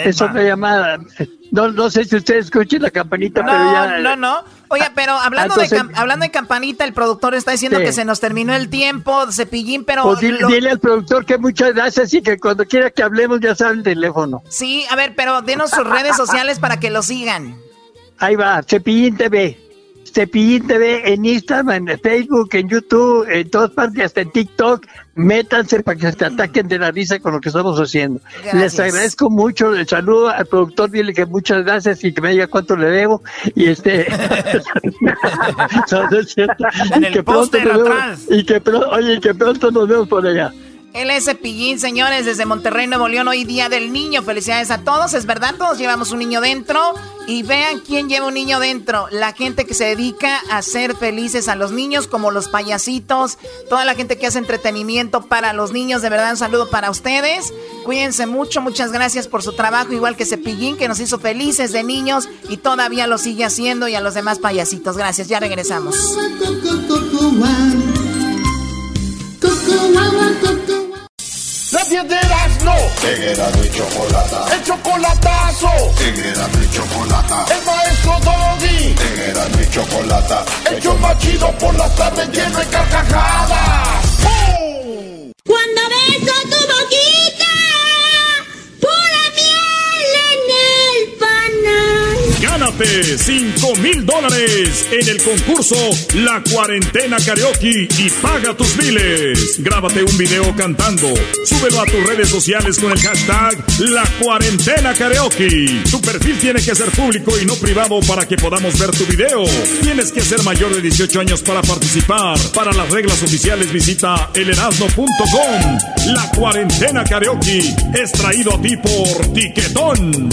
Es otra llamada. No, no sé si ustedes escuchen la campanita, pero ya. No, no. Oye, pero hablando, de, hablando de campanita, el productor está diciendo que se nos terminó el tiempo, cepillín, pero. Pues dile, al productor que muchas gracias y que cuando quiera que hablemos ya sabe el teléfono. Sí, a ver, pero denos sus redes sociales para que lo sigan. Ahí va, Cepillín TV. Cepillín TV en Instagram, en Facebook, en YouTube, en todas partes, hasta en TikTok. Métanse para que se ataquen de la risa con lo que estamos haciendo. Les agradezco mucho. El saludo al productor, dile que muchas gracias y que me diga cuánto le debo. Y este. en el póster atrás. Y que, oye, que pronto nos vemos por allá. Él es Cepillín, señores, desde Monterrey, Nuevo León, hoy día del niño. Felicidades a todos, es verdad, todos llevamos un niño dentro. Y vean quién lleva un niño dentro. La gente que se dedica a hacer felices a los niños, como los payasitos, toda la gente que hace entretenimiento para los niños. De verdad, un saludo para ustedes. Cuídense mucho, muchas gracias por su trabajo, igual que Cepillín, que nos hizo felices de niños y todavía lo sigue haciendo. Y a los demás payasitos, gracias, ya regresamos. La piedras no. En Erasmo y Chocolata. El chocolatazo. En Erasmo y Chocolata. El maestro Doggy. En Erasmo y Chocolata. El show más chido por las tardes lleno de carcajadas. ¡Pum! Cuando beso tu boquita. Gánate 5 mil dólares en el concurso La Cuarentena Karaoke y paga tus miles. Grábate un video cantando. Súbelo a tus redes sociales con el hashtag La Cuarentena Karaoke. Tu perfil tiene que ser público y no privado para que podamos ver tu video. Tienes que ser mayor de 18 años para participar. Para las reglas oficiales visita elerasno.com. La Cuarentena Karaoke es traído a ti por Tiquetón.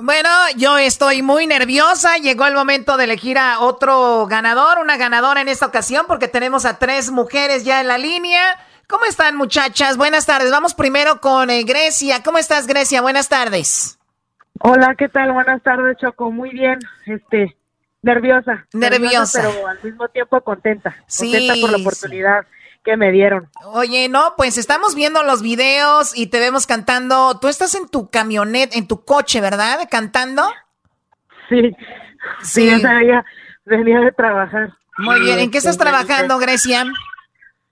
Bueno, yo estoy muy nerviosa. Llegó el momento de elegir a otro ganador, una ganadora en esta ocasión, porque tenemos a tres mujeres ya en la línea. ¿Cómo están, muchachas? Buenas tardes. Vamos primero con eh, Grecia. ¿Cómo estás, Grecia? Buenas tardes. Hola, ¿qué tal? Buenas tardes, Choco. Muy bien. Este, nerviosa. Nerviosa. pero al mismo tiempo contenta. Sí, contenta por la oportunidad que me dieron. Oye, no, pues estamos viendo los videos y te vemos cantando. Tú estás en tu camioneta, en tu coche, ¿verdad? Cantando. Sí, sí, sí venía de trabajar. Muy bien, ¿en qué estás trabajando, Grecia?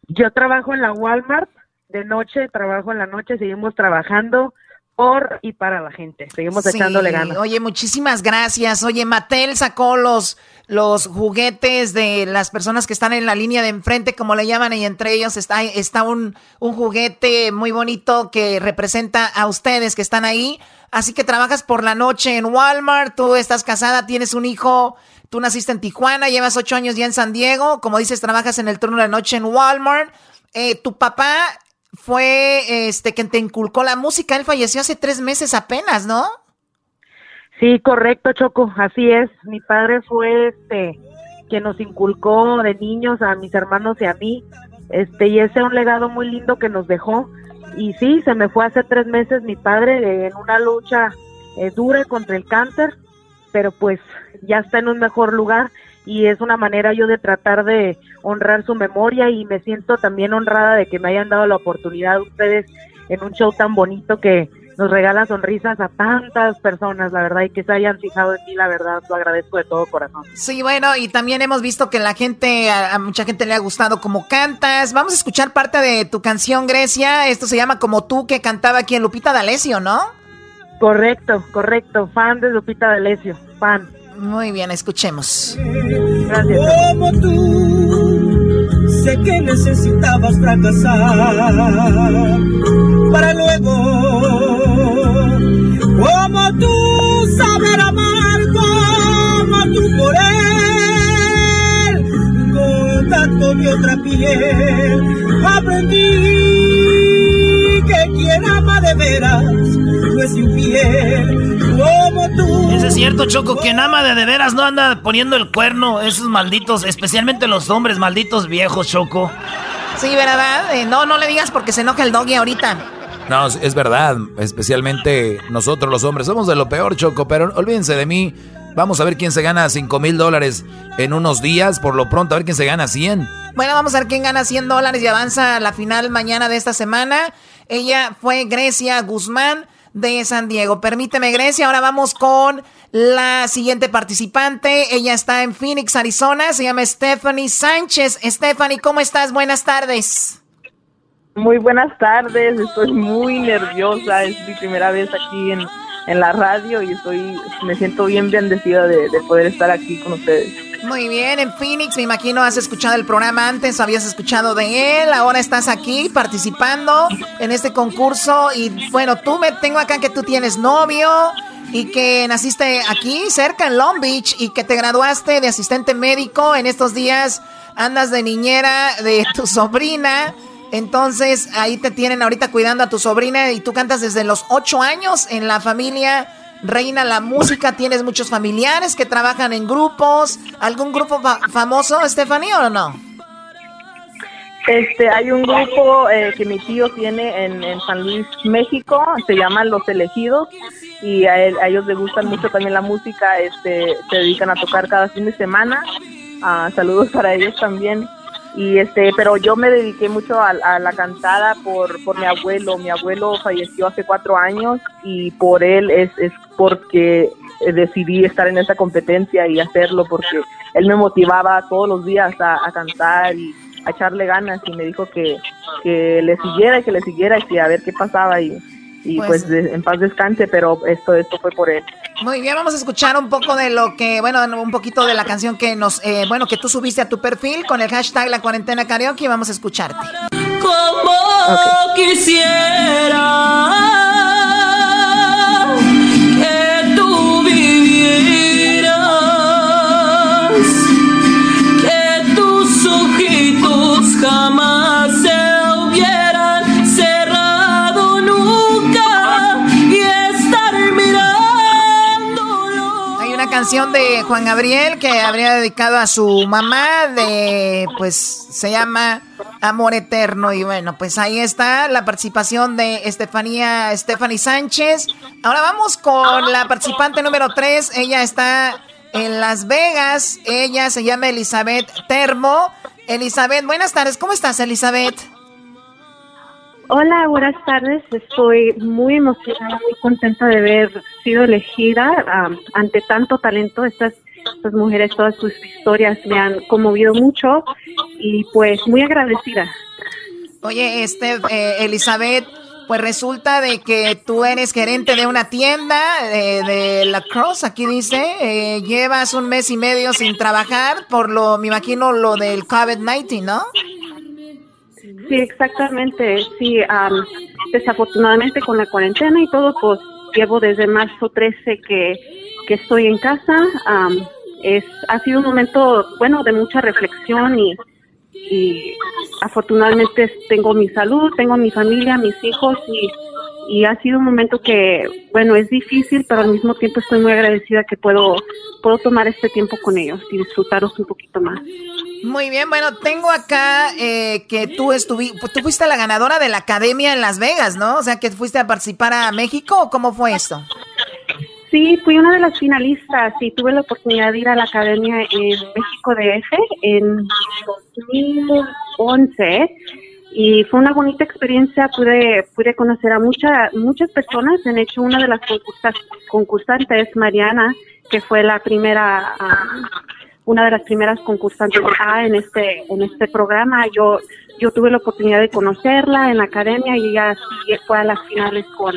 Yo trabajo en la Walmart de noche, trabajo en la noche, seguimos trabajando por y para la gente. Seguimos echándole ganas. Oye, muchísimas gracias. Oye, Mattel sacó los los juguetes de las personas que están en la línea de enfrente, como le llaman, y entre ellos está, está un, un juguete muy bonito que representa a ustedes que están ahí. Así que trabajas por la noche en Walmart, tú estás casada, tienes un hijo, tú naciste en Tijuana, llevas ocho años ya en San Diego, como dices, trabajas en el turno de la noche en Walmart. Eh, tu papá fue este quien te inculcó la música. Él falleció hace tres meses apenas, ¿no? Sí, correcto, Choco. Así es. Mi padre fue este quien nos inculcó de niños a mis hermanos y a mí. Este y ese es un legado muy lindo que nos dejó. Y sí, se me fue hace tres meses mi padre en una lucha eh, dura contra el cáncer, pero pues ya está en un mejor lugar y es una manera yo de tratar de honrar su memoria y me siento también honrada de que me hayan dado la oportunidad ustedes en un show tan bonito que nos regala sonrisas a tantas personas, la verdad, y que se hayan fijado en mí, la verdad, lo agradezco de todo corazón. Sí, bueno, y también hemos visto que la gente, a, mucha gente le ha gustado como cantas. Vamos a escuchar parte de tu canción, Grecia. Esto se llama Como tú, que cantaba aquí en Lupita D'Alessio, ¿no? Correcto, correcto. Fan de Lupita D'Alessio, fan. Muy bien, escuchemos. Gracias. Como tú, sé que necesitabas fracasar para luego, como tú, saber amar como tú por él, con tanto de otra piel, aprendí que quien ama de veras no es infiel como tú. Eso es cierto, Choco, quien ama de, de veras no anda poniendo el cuerno, esos malditos, especialmente los hombres, malditos viejos, Choco. Sí, ¿verdad? Eh, no, no le digas porque se enoja el doggy ahorita. No, es verdad, especialmente nosotros los hombres, somos de lo peor, Choco, pero olvídense de mí. Vamos a ver quién se gana 5 mil dólares en unos días. Por lo pronto, a ver quién se gana 100. Bueno, vamos a ver quién gana 100 dólares y avanza a la final mañana de esta semana. Ella fue Grecia Guzmán de San Diego. Permíteme, Grecia, ahora vamos con la siguiente participante. Ella está en Phoenix, Arizona. Se llama Stephanie Sánchez. Stephanie, ¿cómo estás? Buenas tardes. Muy buenas tardes. Estoy muy nerviosa. Es mi primera vez aquí en, en la radio y estoy, me siento bien bendecida de, de poder estar aquí con ustedes. Muy bien, en Phoenix, me imagino has escuchado el programa antes, habías escuchado de él, ahora estás aquí participando en este concurso y bueno, tú me tengo acá que tú tienes novio y que naciste aquí cerca en Long Beach y que te graduaste de asistente médico en estos días andas de niñera de tu sobrina. Entonces ahí te tienen ahorita cuidando a tu sobrina y tú cantas desde los ocho años en la familia reina la música, tienes muchos familiares que trabajan en grupos, algún grupo famoso, Stephanie, o no? Este, hay un grupo eh, que mi tío tiene en, San Luis, México, se llaman Los Elegidos. Y a, ellos les gusta mucho también la música, este, se dedican a tocar cada fin de semana. Ah, saludos para ellos también y este pero yo me dediqué mucho a, la cantada por, por mi abuelo. Mi abuelo falleció hace cuatro años y por él es, es porque decidí estar en esa competencia y hacerlo porque él me motivaba todos los días a, cantar y a echarle ganas y me dijo que, que le siguiera y que le siguiera y que a ver qué pasaba y, y pues, pues en paz descanse, pero esto, esto fue por él. Muy bien, vamos a escuchar un poco de lo que, bueno, un poquito de la canción que nos, eh, bueno, que tú subiste a tu perfil con el hashtag La Cuarentena Karaoke y vamos a escucharte. Como quisiera de Juan Gabriel que habría dedicado a su mamá de, pues, se llama Amor Eterno. Y bueno, pues ahí está la participación de Estefanía, Stephanie Sánchez. Ahora vamos con la participante número 3. Ella está en Las Vegas. Ella se llama Elizabeth Termo. Elizabeth, buenas tardes. ¿Cómo estás, Elizabeth? Hola, buenas tardes. Estoy muy emocionada, muy contenta de haber sido elegida ante tanto talento. Estas, estas mujeres, todas sus historias me han conmovido mucho y pues muy agradecida. Oye, este, eh, Elizabeth, pues resulta de que tú eres gerente de una tienda eh, de La Cross, aquí dice, eh, llevas un mes y medio sin trabajar por lo, me imagino, lo del COVID-19, ¿no? Sí, exactamente. Sí, desafortunadamente con la cuarentena y todo, pues llevo desde marzo 13 que, que estoy en casa. es Ha sido un momento, bueno, de mucha reflexión y, y afortunadamente tengo mi salud, tengo mi familia, mis hijos y, y ha sido un momento que, bueno, es difícil, pero al mismo tiempo estoy muy agradecida que puedo, puedo tomar este tiempo con ellos y disfrutarlos un poquito más. Muy bien, bueno, tengo acá eh, que tú estuviste, tú fuiste la ganadora de la academia en Las Vegas, ¿no? O sea, que fuiste a participar a México, ¿o cómo fue esto? Sí, fui una de las finalistas y tuve la oportunidad de ir a la academia en México DF en 2011 y fue una bonita experiencia, pude, pude conocer a muchas muchas personas, en hecho una de las concursantes, Mariana, que fue la primera una de las primeras concursantes en este en este programa. Yo yo tuve la oportunidad de conocerla en la academia y ella fue a las finales con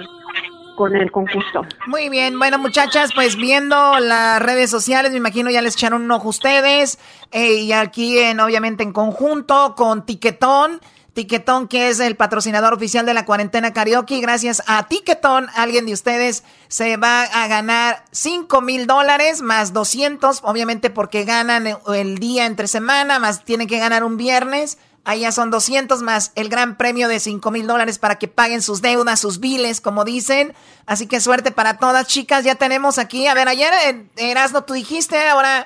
con el concurso. Muy bien, bueno muchachas, pues viendo las redes sociales, me imagino ya les echaron un ojo ustedes eh, y aquí en obviamente en conjunto con Tiquetón. Tiquetón, que es el patrocinador oficial de la cuarentena karaoke. Gracias a Tiquetón, alguien de ustedes se va a ganar 5 mil dólares más 200, obviamente porque ganan el día entre semana, más tienen que ganar un viernes. Allá son 200 más el gran premio de 5 mil dólares para que paguen sus deudas, sus biles, como dicen. Así que suerte para todas, chicas. Ya tenemos aquí. A ver, ayer eh, Erasno, tú dijiste, ahora,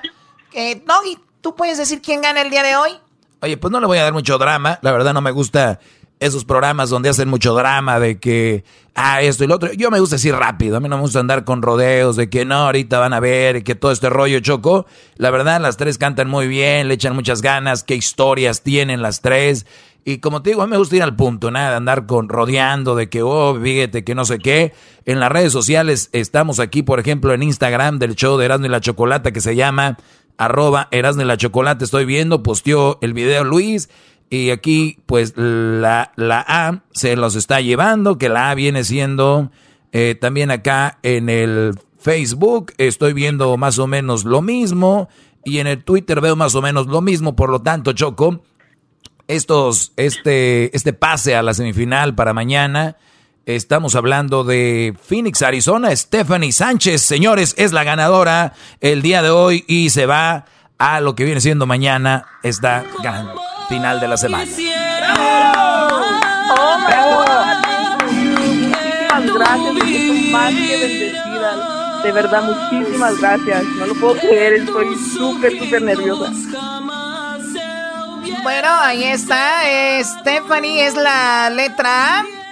eh, Doggy, ¿tú puedes decir quién gana el día de hoy? Oye, pues no le voy a dar mucho drama. La verdad no me gusta esos programas donde hacen mucho drama de que, ah, esto y lo otro. Yo me gusta decir rápido. A mí no me gusta andar con rodeos de que no, ahorita van a ver, que todo este rollo choco. La verdad, las tres cantan muy bien, le echan muchas ganas, qué historias tienen las tres. Y como te digo, a mí me gusta ir al punto, nada de andar con rodeando de que, oh, fíjate que no sé qué. En las redes sociales estamos aquí, por ejemplo, en Instagram del show de Erasmo y la Chocolata que se llama arroba Erasmo y la Chocolata. Estoy viendo, posteó el video Luis. Y aquí, pues, la, la A se los está llevando, que la A viene siendo eh, también acá en el Facebook. Estoy viendo más o menos lo mismo. Y en el Twitter veo más o menos lo mismo. Por lo tanto, Choco, estos, este, este pase a la semifinal para mañana. Estamos hablando de Phoenix, Arizona. Stephanie Sánchez, señores, es la ganadora el día de hoy y se va a lo que viene siendo mañana esta gran final de la semana. Muchísimas gracias, estoy más que bendecida. De verdad, muchísimas gracias. No lo puedo creer, estoy súper, súper nerviosa. Bueno, ahí está. Stephanie es la letra A.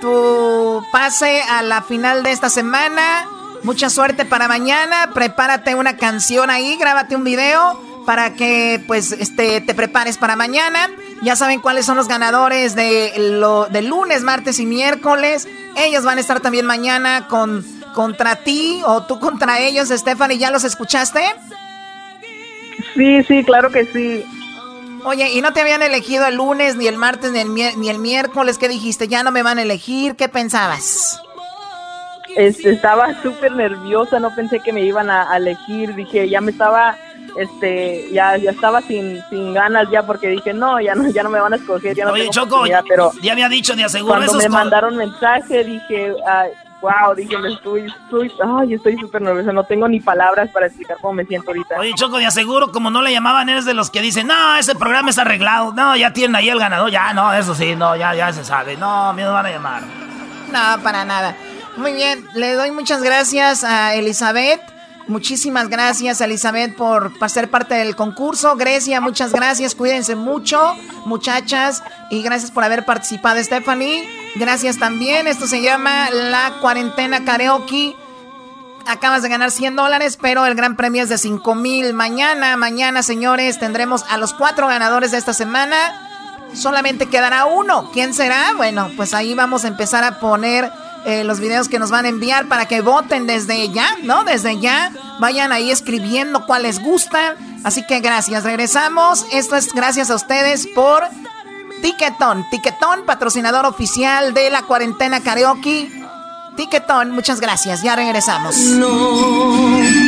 Tu pase a la final de esta semana. Mucha suerte para mañana. Prepárate una canción ahí, grábate un video para que pues este te prepares para mañana. Ya saben cuáles son los ganadores de lo de lunes, martes y miércoles. Ellos van a estar también mañana con contra ti o tú contra ellos, Stephanie. ¿Ya los escuchaste? Sí, sí, claro que sí. Oye, ¿y no te habían elegido el lunes, ni el martes, ni el, ni el miércoles? ¿Qué dijiste? ¿Ya no me van a elegir? ¿Qué pensabas? Este, estaba súper nerviosa, no pensé que me iban a, elegir. Dije, ya me estaba, este, ya, ya estaba sin, sin ganas ya porque dije, no, ya no, ya no me van a escoger. Ya no Oye, Choco, pero ya había dicho, de aseguro Cuando me mandaron mensaje, dije, wow, dije, estoy, estoy, ay, estoy súper nerviosa, no tengo ni palabras para explicar cómo me siento ahorita. Oye, Choco, de aseguro, como no le llamaban, eres de los que dicen, no, ese programa es arreglado, no, ya tienen ahí el ganador, ya, no, eso sí, no, ya, ya se sabe, no, me van a llamar. No, para nada. Muy bien, le doy muchas gracias a Elizabeth. Muchísimas gracias, Elizabeth, por, ser parte del concurso. Grecia, muchas gracias. Cuídense mucho, muchachas. Y gracias por haber participado, Stephanie. Gracias también. Esto se llama La Cuarentena Karaoke. Acabas de ganar 100 dólares, pero el gran premio es de 5 mil. Mañana, mañana, señores, tendremos a los cuatro ganadores de esta semana. Solamente quedará uno. ¿Quién será? Bueno, pues ahí vamos a empezar a poner eh, los videos que nos van a enviar para que voten desde ya, ¿no? Desde ya. Vayan ahí escribiendo cuál les gusta. Así que gracias. Regresamos. Esto es gracias a ustedes por Tiquetón. Tiquetón, patrocinador oficial de la cuarentena karaoke. Tiquetón, muchas gracias. Ya regresamos. No.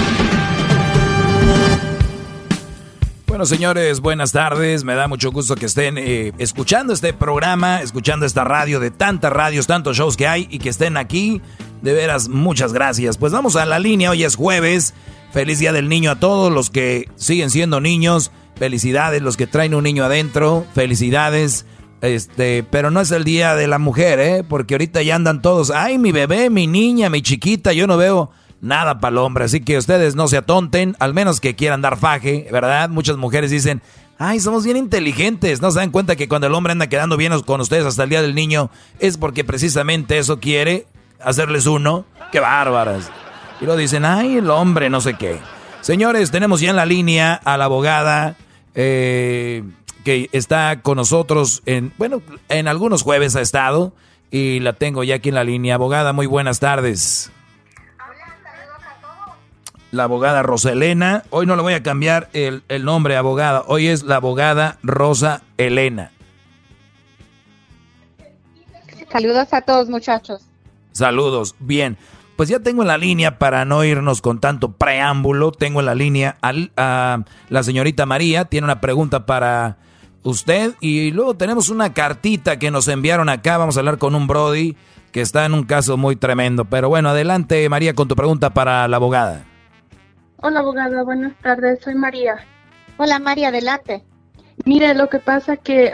Bueno, señores, buenas tardes. Me da mucho gusto que estén eh, escuchando este programa, escuchando esta radio de tantas radios, tantos shows que hay y que estén aquí. De veras, muchas gracias. Pues vamos a la línea. Hoy es jueves. Feliz Día del Niño a todos los que siguen siendo niños. Felicidades, los que traen un niño adentro. Felicidades. Este, pero no es el día de la mujer, ¿eh? Porque ahorita ya andan todos, ay, mi bebé, mi niña, mi chiquita, yo no veo nada para el hombre. Así que ustedes no se atonten, al menos que quieran dar faje, ¿verdad? Muchas mujeres dicen, ay, somos bien inteligentes. No se dan cuenta que cuando el hombre anda quedando bien con ustedes hasta el día del niño, es porque precisamente eso quiere, hacerles uno. ¡Qué bárbaras! Y lo dicen, ay, el hombre, no sé qué. Señores, tenemos ya en la línea a la abogada. Eh, que está con nosotros en, bueno, en algunos jueves ha estado y la tengo ya aquí en la línea. Abogada, muy buenas tardes. La abogada Rosa Elena. Hoy no le voy a cambiar el, el nombre, abogada. Hoy es la abogada Rosa Elena. Saludos a todos, muchachos. Saludos. Bien. Pues ya tengo en la línea, para no irnos con tanto preámbulo, tengo en la línea a la señorita María. Tiene una pregunta para usted. Y luego tenemos una cartita que nos enviaron acá. Vamos a hablar con un Brody que está en un caso muy tremendo. Pero bueno, adelante María con tu pregunta para la abogada. Hola abogada, buenas tardes. Soy María. Hola María, adelante. Mire, lo que pasa que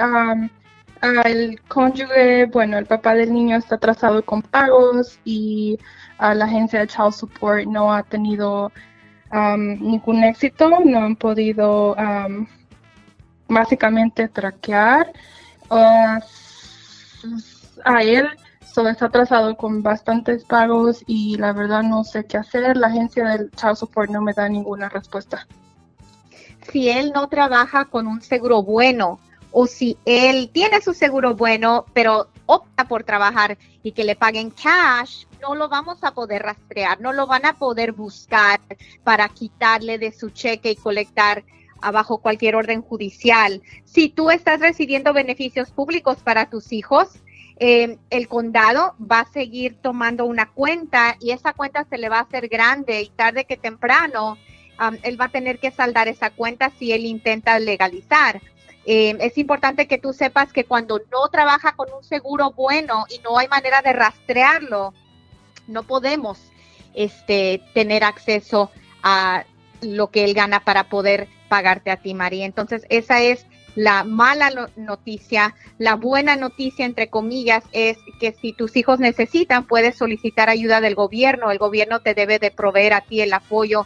el cónyuge, bueno, el papá del niño está atrasado con pagos y la agencia de Child Support no ha tenido ningún éxito, no han podido básicamente traquear uh, a él. Solo está atrasado con bastantes pagos y la verdad no sé qué hacer. La agencia del Child Support no me da ninguna respuesta. Si él no trabaja con un seguro bueno o si él tiene su seguro bueno, pero opta por trabajar y que le paguen cash, no lo vamos a poder rastrear, no lo van a poder buscar para quitarle de su cheque y colectar bajo cualquier orden judicial. Si tú estás recibiendo beneficios públicos para tus hijos, eh, el condado va a seguir tomando una cuenta y esa cuenta se le va a hacer grande y tarde que temprano él va a tener que saldar esa cuenta si él intenta legalizar. Eh, es importante que tú sepas que cuando no trabaja con un seguro bueno y no hay manera de rastrearlo, no podemos este, tener acceso a lo que él gana para poder pagarte a ti, María. Entonces, esa es la mala noticia. La buena noticia, entre comillas, es que si tus hijos necesitan, puedes solicitar ayuda del gobierno. El gobierno te debe de proveer a ti el apoyo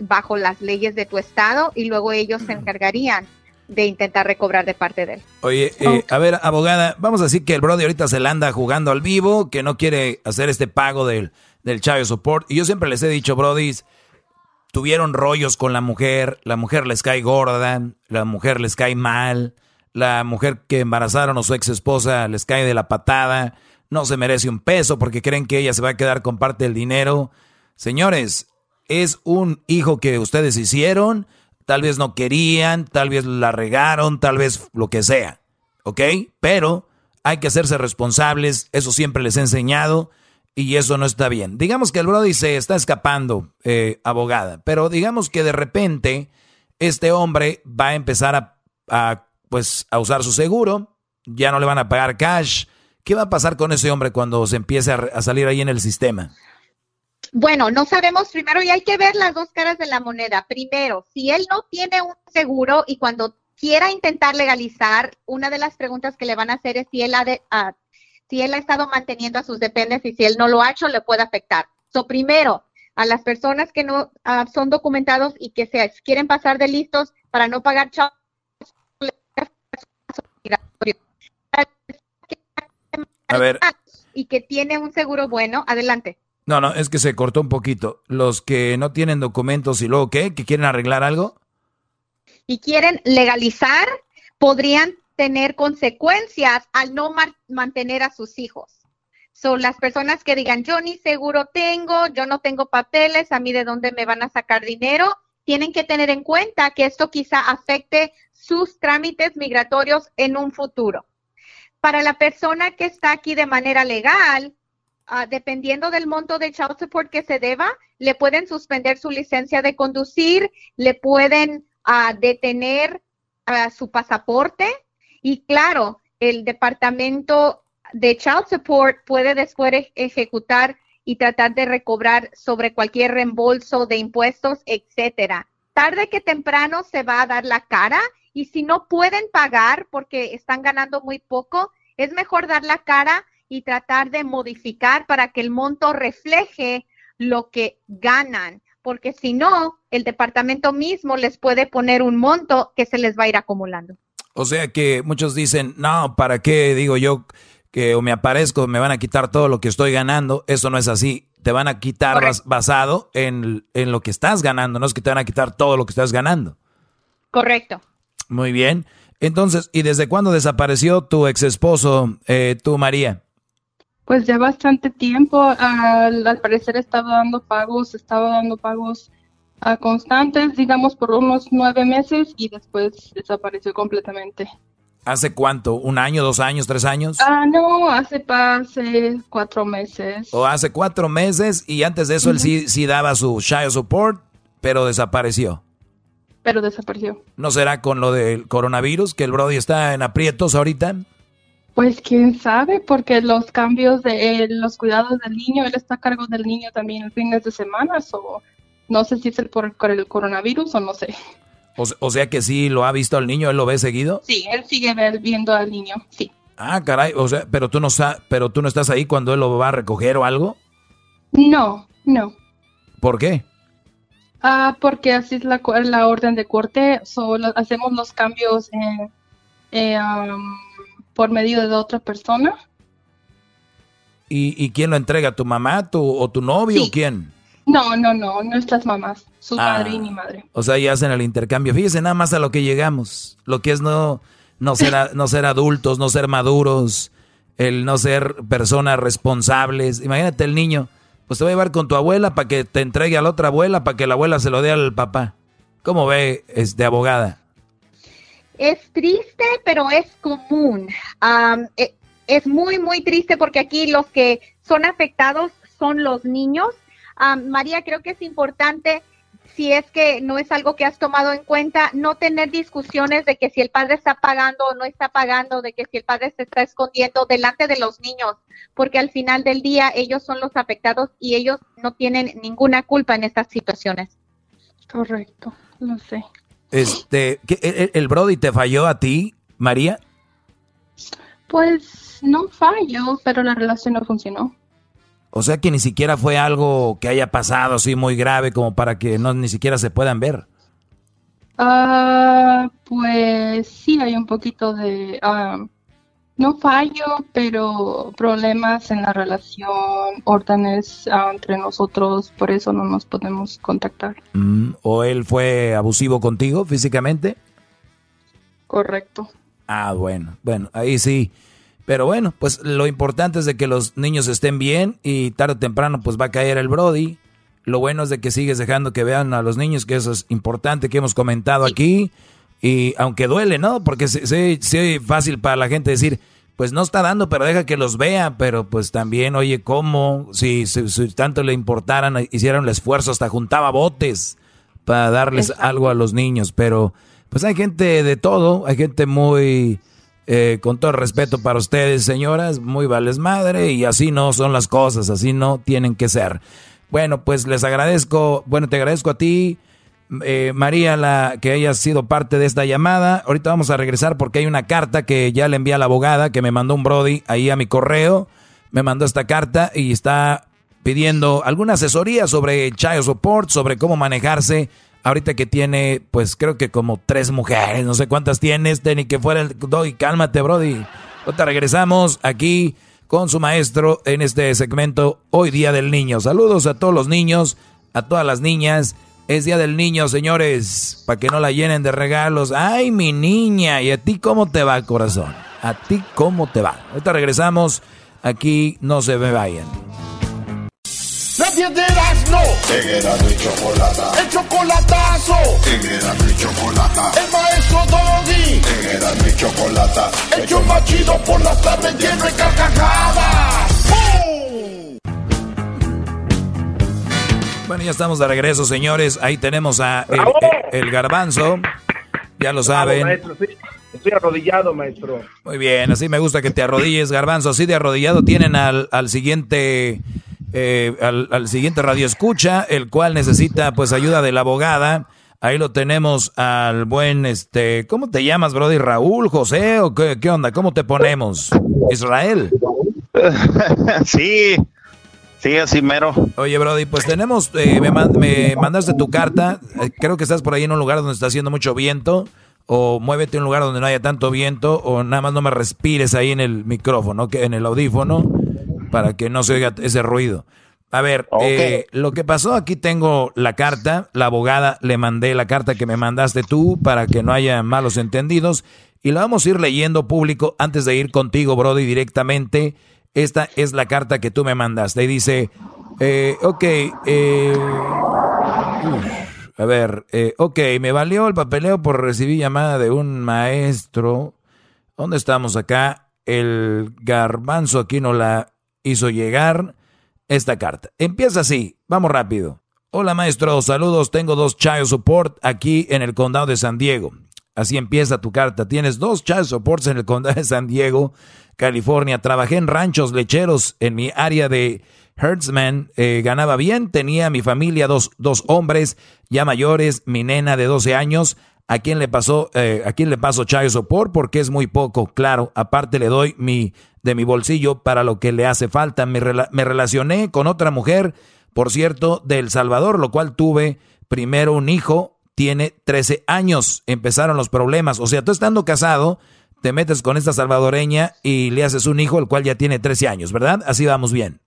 bajo las leyes de tu estado y luego ellos se encargarían de intentar recobrar de parte de él. Oye, eh, a ver, abogada, vamos a decir que el Brody ahorita se le anda jugando al vivo, que no quiere hacer este pago del, del Child Support. Y yo siempre les he dicho, Brody, tuvieron rollos con la mujer, la mujer les cae gorda, la mujer les cae mal, la mujer que embarazaron o su ex esposa les cae de la patada, no se merece un peso porque creen que ella se va a quedar con parte del dinero. Señores, es un hijo que ustedes hicieron, tal vez no querían, tal vez la regaron, tal vez lo que sea, ¿ok? Pero hay que hacerse responsables, eso siempre les he enseñado y eso no está bien. Digamos que el Brody se está escapando, eh, abogada, pero digamos que de repente este hombre va a empezar a, pues, a usar su seguro, ya no le van a pagar cash. ¿Qué va a pasar con ese hombre cuando se empiece a, salir ahí en el sistema? Bueno, no sabemos primero y hay que ver las dos caras de la moneda. Primero, si él no tiene un seguro y cuando quiera intentar legalizar, una de las preguntas que le van a hacer es si él ha de, si él ha estado manteniendo a sus dependes y si él no lo ha hecho, le puede afectar. So, primero, a las personas que no ah, son documentados y que se quieren pasar de listos para no pagar a ver. y que tiene un seguro bueno, adelante. No, no, es que se cortó un poquito. Los que no tienen documentos y luego qué, que quieren arreglar algo. Y quieren legalizar, podrían tener consecuencias al no mantener a sus hijos. Son las personas que digan, yo ni seguro tengo, yo no tengo papeles, a mí de dónde me van a sacar dinero, tienen que tener en cuenta que esto quizá afecte sus trámites migratorios en un futuro. Para la persona que está aquí de manera legal, ah, dependiendo del monto de child support que se deba, le pueden suspender su licencia de conducir, le pueden ah, detener ah, su pasaporte, y claro, el departamento de Child Support puede después ejecutar y tratar de recobrar sobre cualquier reembolso de impuestos, etcétera. Tarde que temprano se va a dar la cara y si no pueden pagar porque están ganando muy poco, es mejor dar la cara y tratar de modificar para que el monto refleje lo que ganan, porque si no, el departamento mismo les puede poner un monto que se les va a ir acumulando. O sea que muchos dicen, no, ¿para qué digo yo que o me aparezco, me van a quitar todo lo que estoy ganando? Eso no es así. Te van a quitar basado en, lo que estás ganando, no es que te van a quitar todo lo que estás ganando. Correcto. Muy bien. Entonces, ¿y desde cuándo desapareció tu ex esposo, eh, tú, María? Pues ya bastante tiempo. Al, al parecer estaba dando pagos, estaba dando pagos constantes, digamos por unos nueve meses y después desapareció completamente. ¿Hace cuánto? ¿Un año, dos años, tres años? Ah, no, hace, hace cuatro meses. O hace cuatro meses y antes de eso él sí, sí daba su child support, pero desapareció. Pero desapareció. ¿No será con lo del coronavirus que el Brody está en aprietos ahorita? Pues quién sabe, porque los cambios de los cuidados del niño, él está a cargo del niño también el fines de semana, o no sé si es el por el coronavirus o no sé. O, sea que sí lo ha visto al niño, él lo ve seguido. Sí, él sigue viendo al niño, sí. Ah, caray, o sea, pero tú no pero tú no estás ahí cuando él lo va a recoger o algo. No, no. ¿Por qué? Ah, porque así es la, la orden de corte, solo hacemos los cambios eh, por medio de otra persona. ¿Y, ¿Y, quién lo entrega? ¿Tu mamá tu, o tu novio o quién? No, no, no, nuestras mamás, su padre y mi madre. O sea, ya hacen el intercambio. Fíjese nada más a lo que llegamos. Lo que es no, no, ser, no ser adultos, no ser maduros, el no ser personas responsables. Imagínate el niño, pues te va a llevar con tu abuela para que te entregue a la otra abuela, para que la abuela se lo dé al papá. ¿Cómo ve, este abogada? Es triste, pero es común. Eh, es muy, muy triste porque aquí los que son afectados son los niños María, creo que es importante, si es que no es algo que has tomado en cuenta, no tener discusiones de que si el padre está pagando o no está pagando, de que si el padre se está escondiendo delante de los niños, porque al final del día ellos son los afectados y ellos no tienen ninguna culpa en estas situaciones. Correcto, lo sé. Este, el, el Brody te falló a ti, María? Pues no falló, pero la relación no funcionó. O sea que ni siquiera fue algo que haya pasado así muy grave como para que no ni siquiera se puedan ver. Ah, pues sí, hay un poquito de, ah, no fallo, pero problemas en la relación, órdenes ah, entre nosotros, por eso no nos podemos contactar. Mm, ¿O él fue abusivo contigo físicamente? Correcto. Ah, bueno, bueno, ahí sí. Pero bueno, pues lo importante es de que los niños estén bien y tarde o temprano pues va a caer el Brody. Lo bueno es de que sigues dejando que vean a los niños, que eso es importante que hemos comentado aquí. Y aunque duele, ¿no? Porque sí, sí, fácil para la gente decir, pues no está dando, pero deja que los vea. Pero pues también, oye, ¿cómo? Si, tanto le importaran, hicieron el esfuerzo, hasta juntaba botes para darles algo a los niños. Pero pues hay gente de todo, hay gente muy eh, con todo respeto para ustedes, señoras, muy vales madre y así no son las cosas, así no tienen que ser. Bueno, pues les agradezco, bueno, te agradezco a ti, eh, María, la, que hayas sido parte de esta llamada. Ahorita vamos a regresar porque hay una carta que ya le envié a la abogada que me mandó un Brody ahí a mi correo. Me mandó esta carta y está pidiendo alguna asesoría sobre child support, sobre cómo manejarse ahorita que tiene, pues creo que como tres mujeres, no sé cuántas tienes, ni que fuera el Doggy, cálmate, Brody. Ahorita regresamos aquí con su maestro en este segmento Hoy Día del Niño. Saludos a todos los niños, a todas las niñas. Es Día del Niño, señores, para que no la llenen de regalos. Ay, mi niña, ¿y a ti cómo te va, corazón? ¿A ti cómo te va? Ahorita regresamos, aquí no se me vayan. Nadie de no. En Erasmo y Chocolata. El chocolatazo. En Erasmo y Chocolata. El maestro Doggy. En Erasmo y Chocolata. El yo machido por las tardes lleno de carcajadas. Bueno, ya estamos de regreso, señores. Ahí tenemos a el, garbanzo. Ya lo saben. Estoy arrodillado, maestro. Muy bien, así me gusta que te arrodilles, garbanzo. Así de arrodillado tienen al, al siguiente eh, al, siguiente radio escucha, el cual necesita pues ayuda de la abogada. Ahí lo tenemos al buen, este, ¿cómo te llamas, Brody? ¿Raúl, José o qué, qué onda? ¿Cómo te ponemos? ¿Israel? sí, sí, así mero. Oye, Brody, pues tenemos, eh, me, me, mandaste tu carta, eh, creo que estás por ahí en un lugar donde está haciendo mucho viento, o muévete a un lugar donde no haya tanto viento, o nada más no me respires ahí en el micrófono, que en el audífono para que no se oiga ese ruido. A ver, eh, lo que pasó, aquí tengo la carta, la abogada le mandé la carta que me mandaste tú para que no haya malos entendidos y la vamos a ir leyendo público antes de ir contigo, Brody, directamente. Esta es la carta que tú me mandaste y dice, eh, ok, eh, a ver, eh, ok, me valió el papeleo por recibir llamada de un maestro ¿Dónde estamos acá? El garbanzo aquí nos la hizo llegar esta carta. Empieza así, vamos rápido. Hola maestro, saludos, tengo dos child support aquí en el condado de San Diego. Así empieza tu carta. Tienes dos child supports en el condado de San Diego, California. Trabajé en ranchos lecheros en mi área de herdsman. Eh, ganaba bien, tenía mi familia dos, dos hombres ya mayores, mi nena de 12 años. ¿A quién le pasó, eh, a quién le paso child support? Porque es muy poco, claro. Aparte le doy mi, de mi bolsillo para lo que le hace falta. Me, me relacioné con otra mujer, por cierto, de El Salvador, lo cual tuve primero un hijo, tiene 13 años. Empezaron los problemas. O sea, tú estando casado, te metes con esta salvadoreña y le haces un hijo, el cual ya tiene 13 años, ¿verdad? Así vamos bien.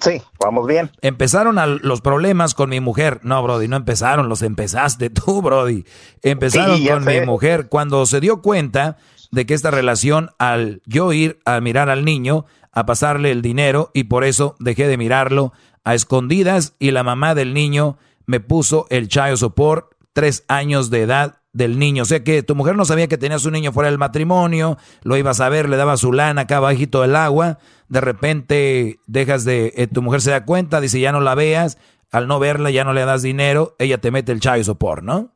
Sí, vamos bien. Empezaron los problemas con mi mujer. No, Brody, no empezaron, los empezaste tú, Brody. Empezaron con mi mujer cuando se dio cuenta de que esta relación, al yo ir a mirar al niño, a pasarle el dinero, y por eso dejé de mirarlo a escondidas, y la mamá del niño me puso el child support, tres años de edad del niño. O sea que tu mujer no sabía que tenías un niño fuera del matrimonio, lo ibas a ver, le daba su lana acá bajito del agua, de repente dejas de, eh, tu mujer se da cuenta, dice ya no la veas, al no verla ya no le das dinero, ella te mete el child support, ¿no?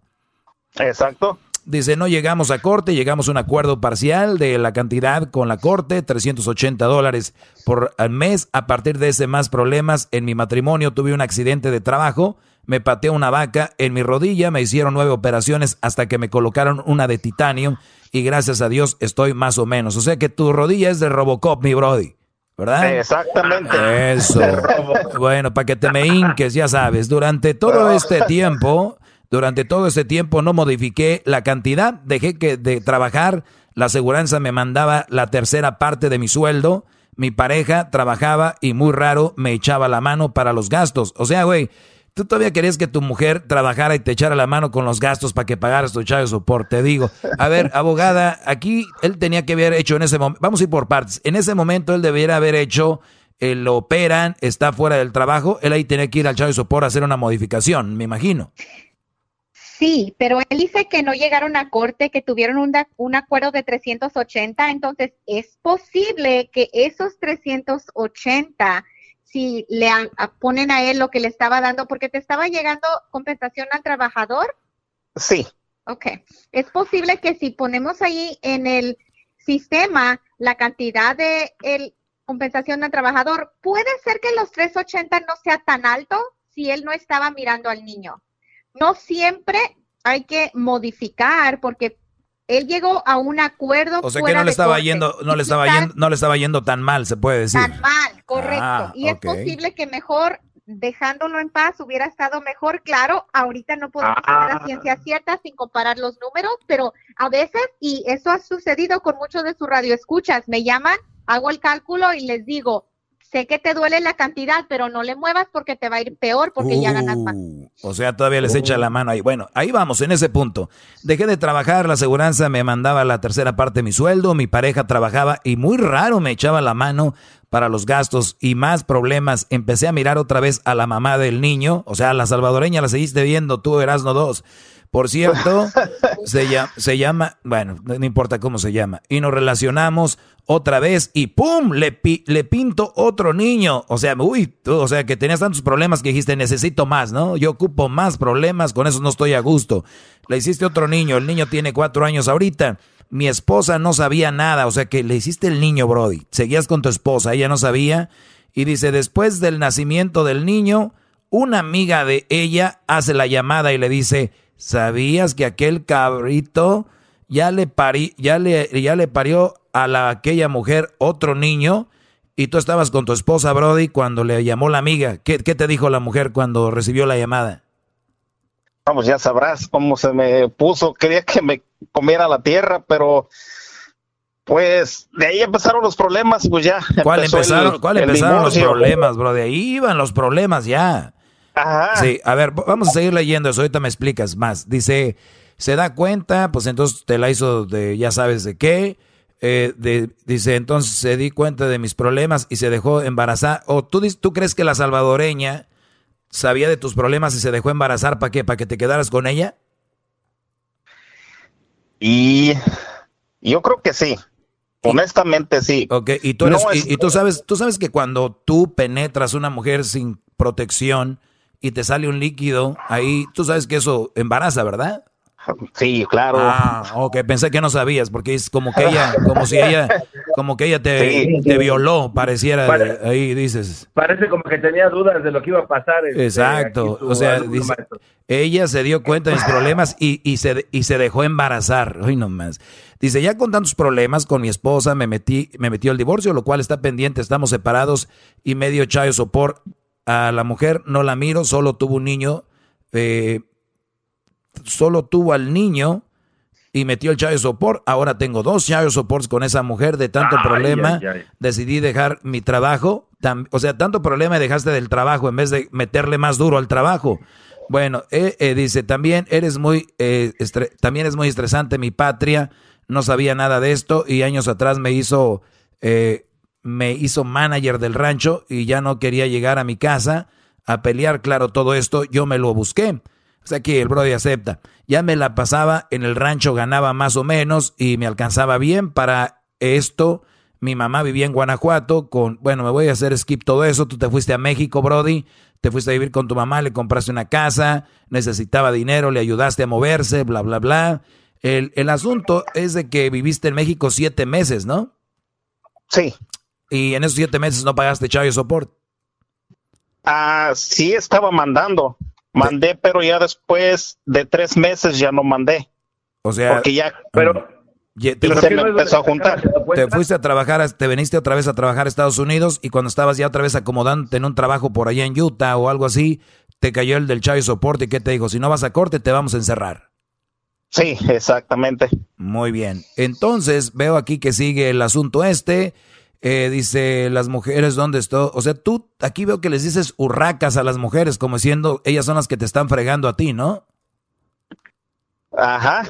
Exacto. Dice, no llegamos a corte, llegamos a un acuerdo parcial de la cantidad con la corte, 380 dólares por mes. A partir de ese más problemas en mi matrimonio, tuve un accidente de trabajo, me pateó una vaca en mi rodilla, me hicieron nueve operaciones hasta que me colocaron una de titanio y gracias a Dios estoy más o menos. O sea que tu rodilla es de Robocop, mi brody. ¿Verdad? Exactamente. Eso. Bueno, para que te me hinques, ya sabes, durante todo este tiempo, durante todo este tiempo no modifiqué la cantidad, dejé que de trabajar, la aseguranza me mandaba la tercera parte de mi sueldo, mi pareja trabajaba y muy raro me echaba la mano para los gastos. O sea, güey, Tú todavía querías que tu mujer trabajara y te echara la mano con los gastos para que pagaras tu chavo de soporte. Te digo, a ver, abogada, aquí él tenía que haber hecho en ese momento, vamos a ir por partes. En ese momento él debiera haber hecho, eh, lo operan, está fuera del trabajo, él ahí tenía que ir al chavo de soporte a hacer una modificación, me imagino. Sí, pero él dice que no llegaron a corte, que tuvieron un, un acuerdo de 380, entonces es posible que esos 380 si le ponen a él lo que le estaba dando, porque te estaba llegando compensación al trabajador. Sí. Ok. Es posible que si ponemos ahí en el sistema la cantidad de el compensación al trabajador, puede ser que los 380 no sea tan alto si él no estaba mirando al niño. No siempre hay que modificar porque él llegó a un acuerdo. O sea que no le estaba yendo, no le estaba yendo, no le estaba yendo tan mal, se puede decir. Tan mal, correcto. Ah, y es posible que mejor dejándolo en paz hubiera estado mejor. Claro, ahorita no podemos saber a ah. ciencia cierta sin comparar los números, pero a veces, y eso ha sucedido con muchos de sus radioescuchas, me llaman, hago el cálculo y les digo, sé que te duele la cantidad, pero no le muevas porque te va a ir peor porque ya ganas más. Uh, o sea, todavía les echa la mano ahí. Bueno, ahí vamos, en ese punto. Dejé de trabajar, la aseguranza me mandaba la tercera parte de mi sueldo, mi pareja trabajaba y muy raro me echaba la mano para los gastos y más problemas. Empecé a mirar otra vez a la mamá del niño, o sea, la salvadoreña la seguiste viendo, tú eras no dos. Por cierto, se, llama, se llama, bueno, no importa cómo se llama, y nos relacionamos otra vez y ¡pum! Le, le pinto otro niño. O sea, uy, tú, o sea, que tenías tantos problemas que dijiste, necesito más, ¿no? Yo ocupo más problemas, con eso no estoy a gusto. Le hiciste otro niño, el niño tiene cuatro años ahorita. Mi esposa no sabía nada, o sea que le hiciste el niño, Brody. Seguías con tu esposa, ella no sabía. Y dice, después del nacimiento del niño, una amiga de ella hace la llamada y le dice, ¿sabías que aquel cabrito ya le, ya le, ya le parió a la, aquella mujer otro niño y tú estabas con tu esposa Brody cuando le llamó la amiga. ¿Qué, te dijo la mujer cuando recibió la llamada? Vamos, ya sabrás cómo se me puso. Quería que me comiera la tierra, pero pues de ahí empezaron los problemas, pues ya. ¿Cuál empezaron, ¿cuál empezaron los problemas, bro? De ahí iban los problemas ya. Ajá. Sí, a ver, vamos a seguir leyendo eso. Ahorita me explicas más. Dice, se da cuenta, pues entonces te la hizo de ya sabes de qué. Eh, dice, entonces se di cuenta de mis problemas y se dejó embarazar. ¿O tú, tú crees que la salvadoreña sabía de tus problemas y se dejó embarazar para qué? ¿Para que te quedaras con ella? Y yo creo que sí. Honestamente, sí. Ok, y tú, eres- y, y tú sabes, tú sabes que cuando tú penetras una mujer sin protección y te sale un líquido, ahí tú sabes que eso embaraza, ¿verdad? Sí, claro. Ah, ok, pensé que no sabías, porque es como que ella, como si ella, como que ella te, Sí. te violó, pareciera, Pare- ahí dices. Parece como que tenía dudas de lo que iba a pasar. este, Exacto, o sea, dice, ella se dio cuenta de mis problemas y, y, se, y se dejó embarazar. Ay, no más. Dice, ya con tantos problemas con mi esposa me metí, me metió el divorcio, lo cual está pendiente, estamos separados y medio chayo sopor. A la mujer no la miro, solo tuvo un niño, eh, solo tuvo al niño y metió el chayo sopor. Ahora tengo dos chayo soports con esa mujer de tanto Ay, problema. ay, ay. Decidí dejar mi trabajo. o sea, tanto problema dejaste del trabajo en vez de meterle más duro al trabajo. Bueno, eh, eh, dice, también eres muy, eh, también es muy estresante mi patria. No sabía nada de esto y años atrás me hizo, eh, me hizo manager del rancho y ya no quería llegar a mi casa a pelear. Claro, todo esto yo me lo busqué. O sea que el Brody acepta. Ya me la pasaba en el rancho, ganaba más o menos y me alcanzaba bien para esto. Mi mamá vivía en Guanajuato con, bueno, me voy a hacer skip todo eso. Tú te fuiste a México, Brody. Te fuiste a vivir con tu mamá, le compraste una casa, necesitaba dinero, le ayudaste a moverse, bla, bla, bla. El, el asunto es de que viviste en México siete meses, ¿no? Sí. Y en esos siete meses no pagaste child support. Ah, sí estaba mandando. Mandé, pero ya después de tres meses ya no mandé. O sea, Porque ya... Pero, ye- y se me empezó a juntar. Te fuiste a trabajar, te viniste otra vez a trabajar a Estados Unidos y cuando estabas ya otra vez acomodándote en un trabajo por allá en Utah o algo así, te cayó el del Child Support y ¿qué te dijo? Si no vas a corte, te vamos a encerrar. Sí, exactamente. Muy bien. Entonces, veo aquí que sigue el asunto este. Eh, dice, las mujeres, ¿dónde estoy? O sea, tú aquí veo que les dices hurracas a las mujeres, como siendo ellas son las que te están fregando a ti, ¿no? Ajá.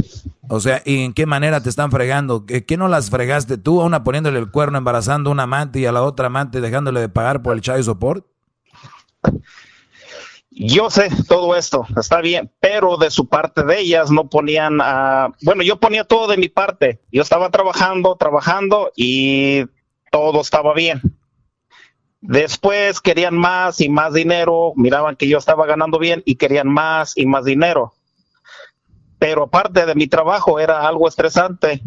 O sea, ¿y en qué manera te están fregando? ¿Qué, qué no las fregaste tú? A una poniéndole el cuerno, embarazando a una amante y a la otra amante dejándole de pagar por el child support. Yo sé todo esto, está bien, pero de su parte de ellas no ponían, ah, bueno, yo ponía todo de mi parte. Yo estaba trabajando, trabajando y todo estaba bien. Después querían más y más dinero, miraban que yo estaba ganando bien y querían más y más dinero. Pero aparte de mi trabajo era algo estresante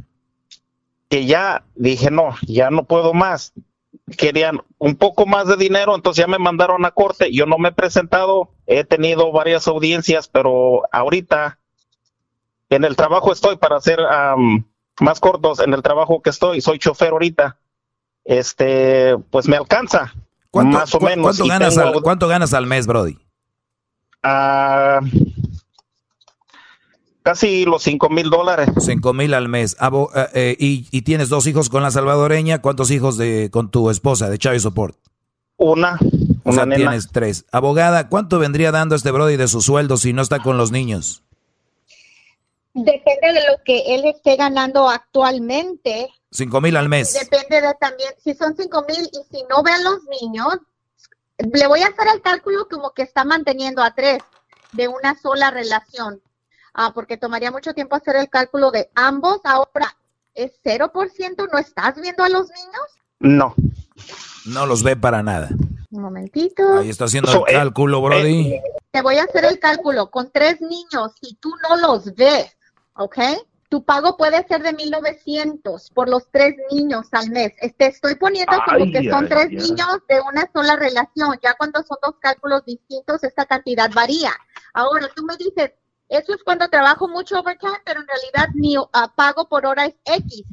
que ya dije, no, ya no puedo más. Querían un poco más de dinero, entonces ya me mandaron a corte. Yo no me he presentado, he tenido varias audiencias, pero ahorita en el trabajo estoy para hacer am, más cortos. En el trabajo que estoy, soy chofer ahorita. Este, pues me alcanza. ¿Cuánto, más o cu- menos. ¿cuánto ganas tengo, al, ¿Cuánto ganas al mes, Brody? ah, casi los cinco mil dólares. Cinco mil al mes. Abo- eh, eh, y, y tienes dos hijos con la salvadoreña. ¿Cuántos hijos de con tu esposa de Child Support? Una, O una sea, nena. tienes tres. Abogada, ¿cuánto vendría dando este Brody de su sueldo si no está con los niños? Depende de lo que él esté ganando actualmente. Cinco mil al mes. Depende de también, si son cinco mil y si no ve a los niños, le voy a hacer el cálculo como que está manteniendo a tres de una sola relación. Ah, porque tomaría mucho tiempo hacer el cálculo de ambos. Ahora, ¿es 0%? ¿No estás viendo a los niños? No. No los ve para nada. Un momentito. Ahí está haciendo So, el eh, cálculo, Brody. Te voy a hacer el cálculo. Con tres niños, si tú no los ves, ¿ok? Tu pago puede ser de 1900 por los tres niños al mes. Te estoy poniendo como que son ay, tres niños de una sola relación. Ya cuando son dos cálculos distintos, esta cantidad varía. Ahora, tú me dices, eso es cuando trabajo mucho overtime, pero en realidad mi ah, pago por hora es X.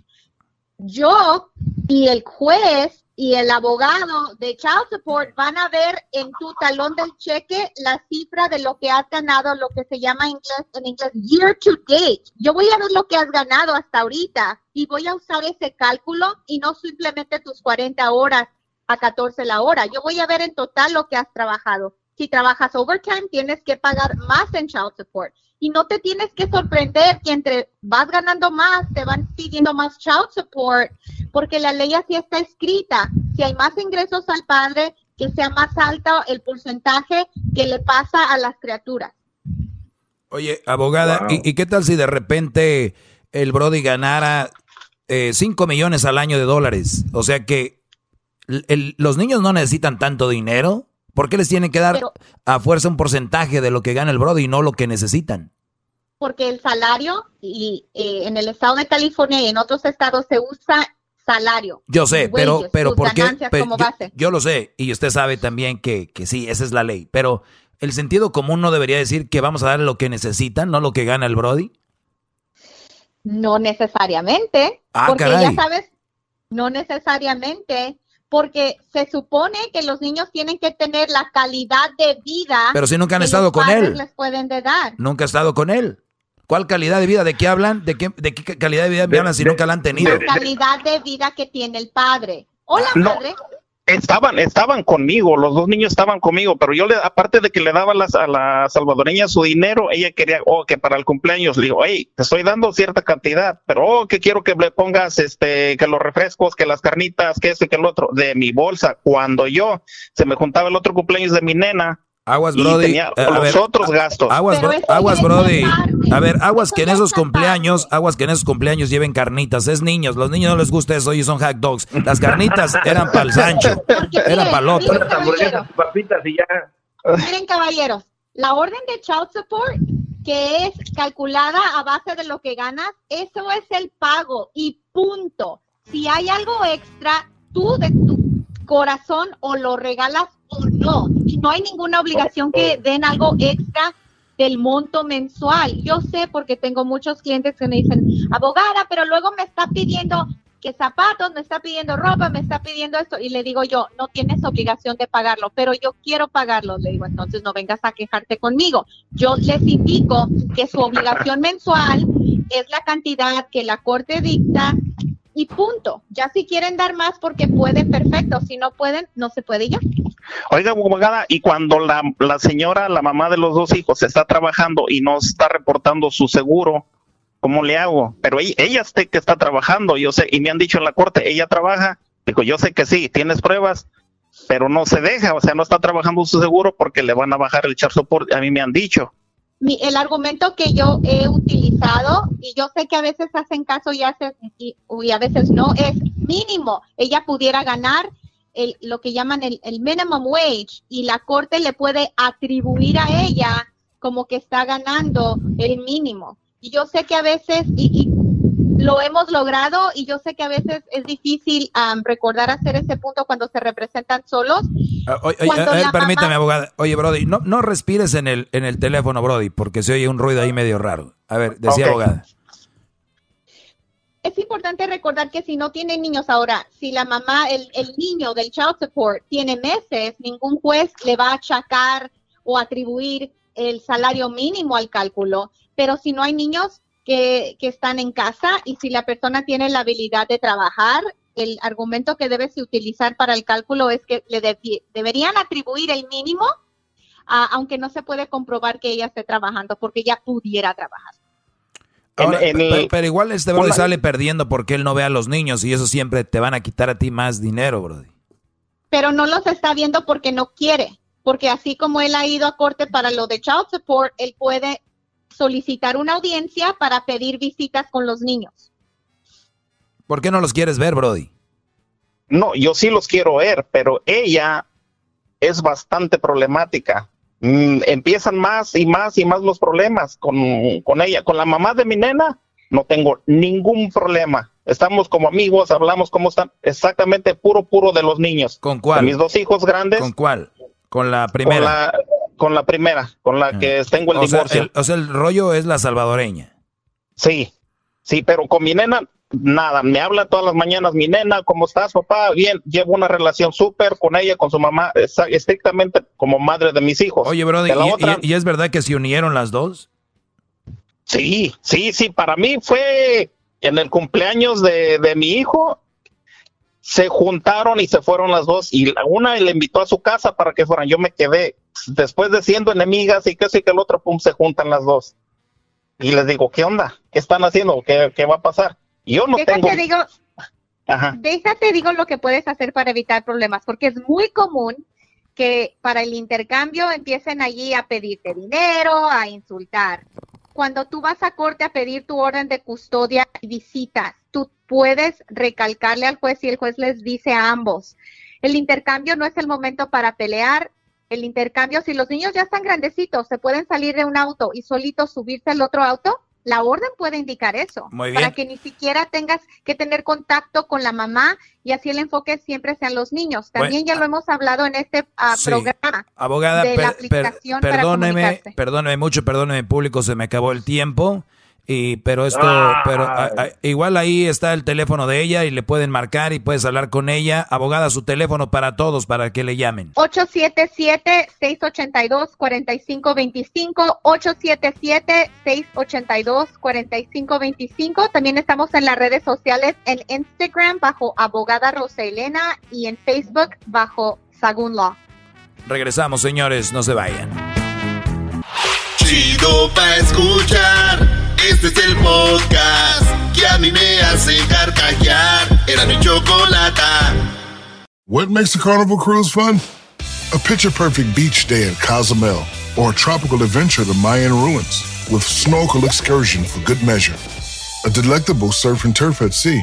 Yo y el juez y el abogado de Child Support van a ver en tu talón del cheque la cifra de lo que has ganado, lo que se llama inglés, en inglés year to date. Yo voy a ver lo que has ganado hasta ahorita y voy a usar ese cálculo y no simplemente tus 40 horas a 14 la hora. Yo voy a ver en total lo que has trabajado. Si trabajas overtime, tienes que pagar más en child support. Y no te tienes que sorprender que entre vas ganando más, te van pidiendo más child support, porque la ley así está escrita. Si hay más ingresos al padre, que sea más alto el porcentaje que le pasa a las criaturas. Oye, abogada, ¿y, y qué tal si de repente el Brody ganara 5 millones al año de dólares. O sea que los niños no necesitan tanto dinero. ¿Por qué les tienen que dar a fuerza un porcentaje de lo que gana el Brody y no lo que necesitan? Porque el salario y eh, en el estado de California y en otros estados se usa salario. Yo sé, pero, pero ¿por qué? yo, lo sé y usted sabe también que, que sí, esa es la ley. Pero el sentido común no debería decir que vamos a darle lo que necesitan, no lo que gana el Brody. No necesariamente. Ah, porque ya sabes, no necesariamente porque se supone que los niños tienen que tener la calidad de vida. Pero si nunca han estado con él. Les pueden dar. Nunca ha estado con él. ¿Cuál calidad de vida? ¿De qué hablan? ¿De qué, de qué calidad de vida me hablan si nunca la han tenido? La calidad de vida que tiene el padre. Hola, padre. Estaban, estaban conmigo, los dos niños estaban conmigo, pero yo le, aparte de que le daba las, a la salvadoreña su dinero, ella quería, oh, que para el cumpleaños, le digo, hey, te estoy dando cierta cantidad, pero oh, que quiero que le pongas, este, que los refrescos, que las carnitas, que eso y que el otro, de mi bolsa. Cuando yo, se me juntaba el otro cumpleaños de mi nena, Aguas, Brody. Tenía eh, los otros gastos. Aguas, aguas Brody. A ver, aguas que en esos cumpleaños, aguas que en esos cumpleaños lleven carnitas. Es niños, los niños no les gusta eso y son hot dogs. Las carnitas eran para el Sancho, era para el otro. Miren, caballeros, la orden de child support que es calculada a base de lo que ganas, eso es el pago y punto. Si hay algo extra, tú de tu corazón o lo regalas o no. No hay ninguna obligación que den algo extra del monto mensual. Yo sé porque tengo muchos clientes que me dicen, abogada, pero luego me está pidiendo que zapatos, me está pidiendo ropa, me está pidiendo esto. Y le digo yo, no tienes obligación de pagarlo, pero yo quiero pagarlo. Le digo, entonces no vengas a quejarte conmigo. Yo les indico que su obligación mensual es la cantidad que la corte dicta y punto. Ya si quieren dar más porque pueden, perfecto. Si no pueden, no se puede ya. Oiga, abogada, y cuando la, la señora, la mamá de los dos hijos, está trabajando y no está reportando su seguro, ¿cómo le hago? Pero ella, ella que está trabajando, yo sé, y me han dicho en la corte, ella trabaja. Digo, yo sé que sí, tienes pruebas, pero no se deja, o sea, no está trabajando su seguro porque le van a bajar el char support, a mí me han dicho el argumento que yo he utilizado, y yo sé que a veces hacen caso y, hace, y, a veces no, es mínimo. Ella pudiera ganar el, lo que llaman el, el, minimum wage y la corte le puede atribuir a ella como que está ganando el mínimo. Y yo sé que a veces, y, lo hemos logrado y yo sé que a veces es difícil recordar hacer ese punto cuando se representan solos. Ah, oye, eh, permítame, abogada. Oye, Brody, no, no respires en el, en el teléfono, Brody, porque se oye un ruido ahí medio raro. A ver, decía abogada. Es importante recordar que si no tiene niños ahora, si la mamá, el, el niño del child support tiene meses, ningún juez le va a achacar o atribuir el salario mínimo al cálculo. Pero si no hay niños, que, están en casa y si la persona tiene la habilidad de trabajar, el argumento que debes utilizar para el cálculo es que le deberían atribuir el mínimo, aunque no se puede comprobar que ella esté trabajando, porque ella pudiera trabajar. pero, igual este Brody sale perdiendo porque él no ve a los niños y eso siempre te van a quitar a ti más dinero, Brody. Pero no los está viendo porque no quiere, porque así como él ha ido a corte para lo de child support, él puede solicitar una audiencia para pedir visitas con los niños. ¿Por qué no los quieres ver, Brody? No, yo sí los quiero ver, pero ella es bastante problemática. Mm, empiezan más y más y más los problemas con, con ella. Con la mamá de mi nena no tengo ningún problema. Estamos como amigos, hablamos cómo están. Exactamente puro, puro de los niños. ¿Con cuál? mis dos hijos grandes. ¿Con cuál? Con la primera con la primera, con la que ah. tengo el divorcio. o sea, el rollo es la salvadoreña. Sí, sí, pero con mi nena, nada, me habla todas las mañanas, mi nena, ¿cómo estás, papá? Bien, llevo una relación súper con ella, con su mamá, estrictamente como madre de mis hijos. Oye, Brody, ¿y, es verdad que se unieron las dos? Sí, sí, sí, para mí fue en el cumpleaños de, de mi hijo, se juntaron y se fueron las dos y una le invitó a su casa para que fueran. Yo me quedé después de siendo enemigas y que eso y que el otro, pum, se juntan las dos. Y les digo, ¿qué onda? ¿Qué están haciendo? ¿Qué, qué va a pasar? yo no tengo... Digo, Déjate digo lo que puedes hacer para evitar problemas, porque es muy común que para el intercambio empiecen allí a pedirte dinero, a insultar. Cuando tú vas a corte a pedir tu orden de custodia y visitas, tú puedes recalcarle al juez y el juez les dice a ambos, el intercambio no es el momento para pelear, el intercambio, si los niños ya están grandecitos, se pueden salir de un auto y solitos subirse al otro auto, la orden puede indicar eso. Para que ni siquiera tengas que tener contacto con la mamá y así el enfoque siempre sean los niños. También ya lo hemos hablado en este ah, programa. Abogada, de la aplicación perdóneme, perdóneme mucho, perdóneme público, se me acabó el tiempo. Y, pero esto, pero igual ahí está el teléfono de ella y le pueden marcar y puedes hablar con ella. Abogada, su teléfono para todos, para que le llamen. 877-682-4525, 877-682-4525. También estamos en las redes sociales, en Instagram bajo Abogada Rosa Elena y en Facebook bajo Sagun Law. Regresamos, señores, no se vayan. Chido pa escuchar. Este es el podcast que a mí me hace carcajear. Era mi. What makes a carnival cruise fun? A picture perfect beach day in Cozumel or a tropical adventure to Mayan ruins with snorkel excursion for good measure. A delectable surf and turf at sea,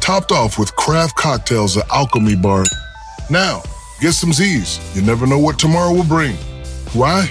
topped off with craft cocktails at Alchemy Bar. Now, get some Z's. You never know what tomorrow will bring. Why?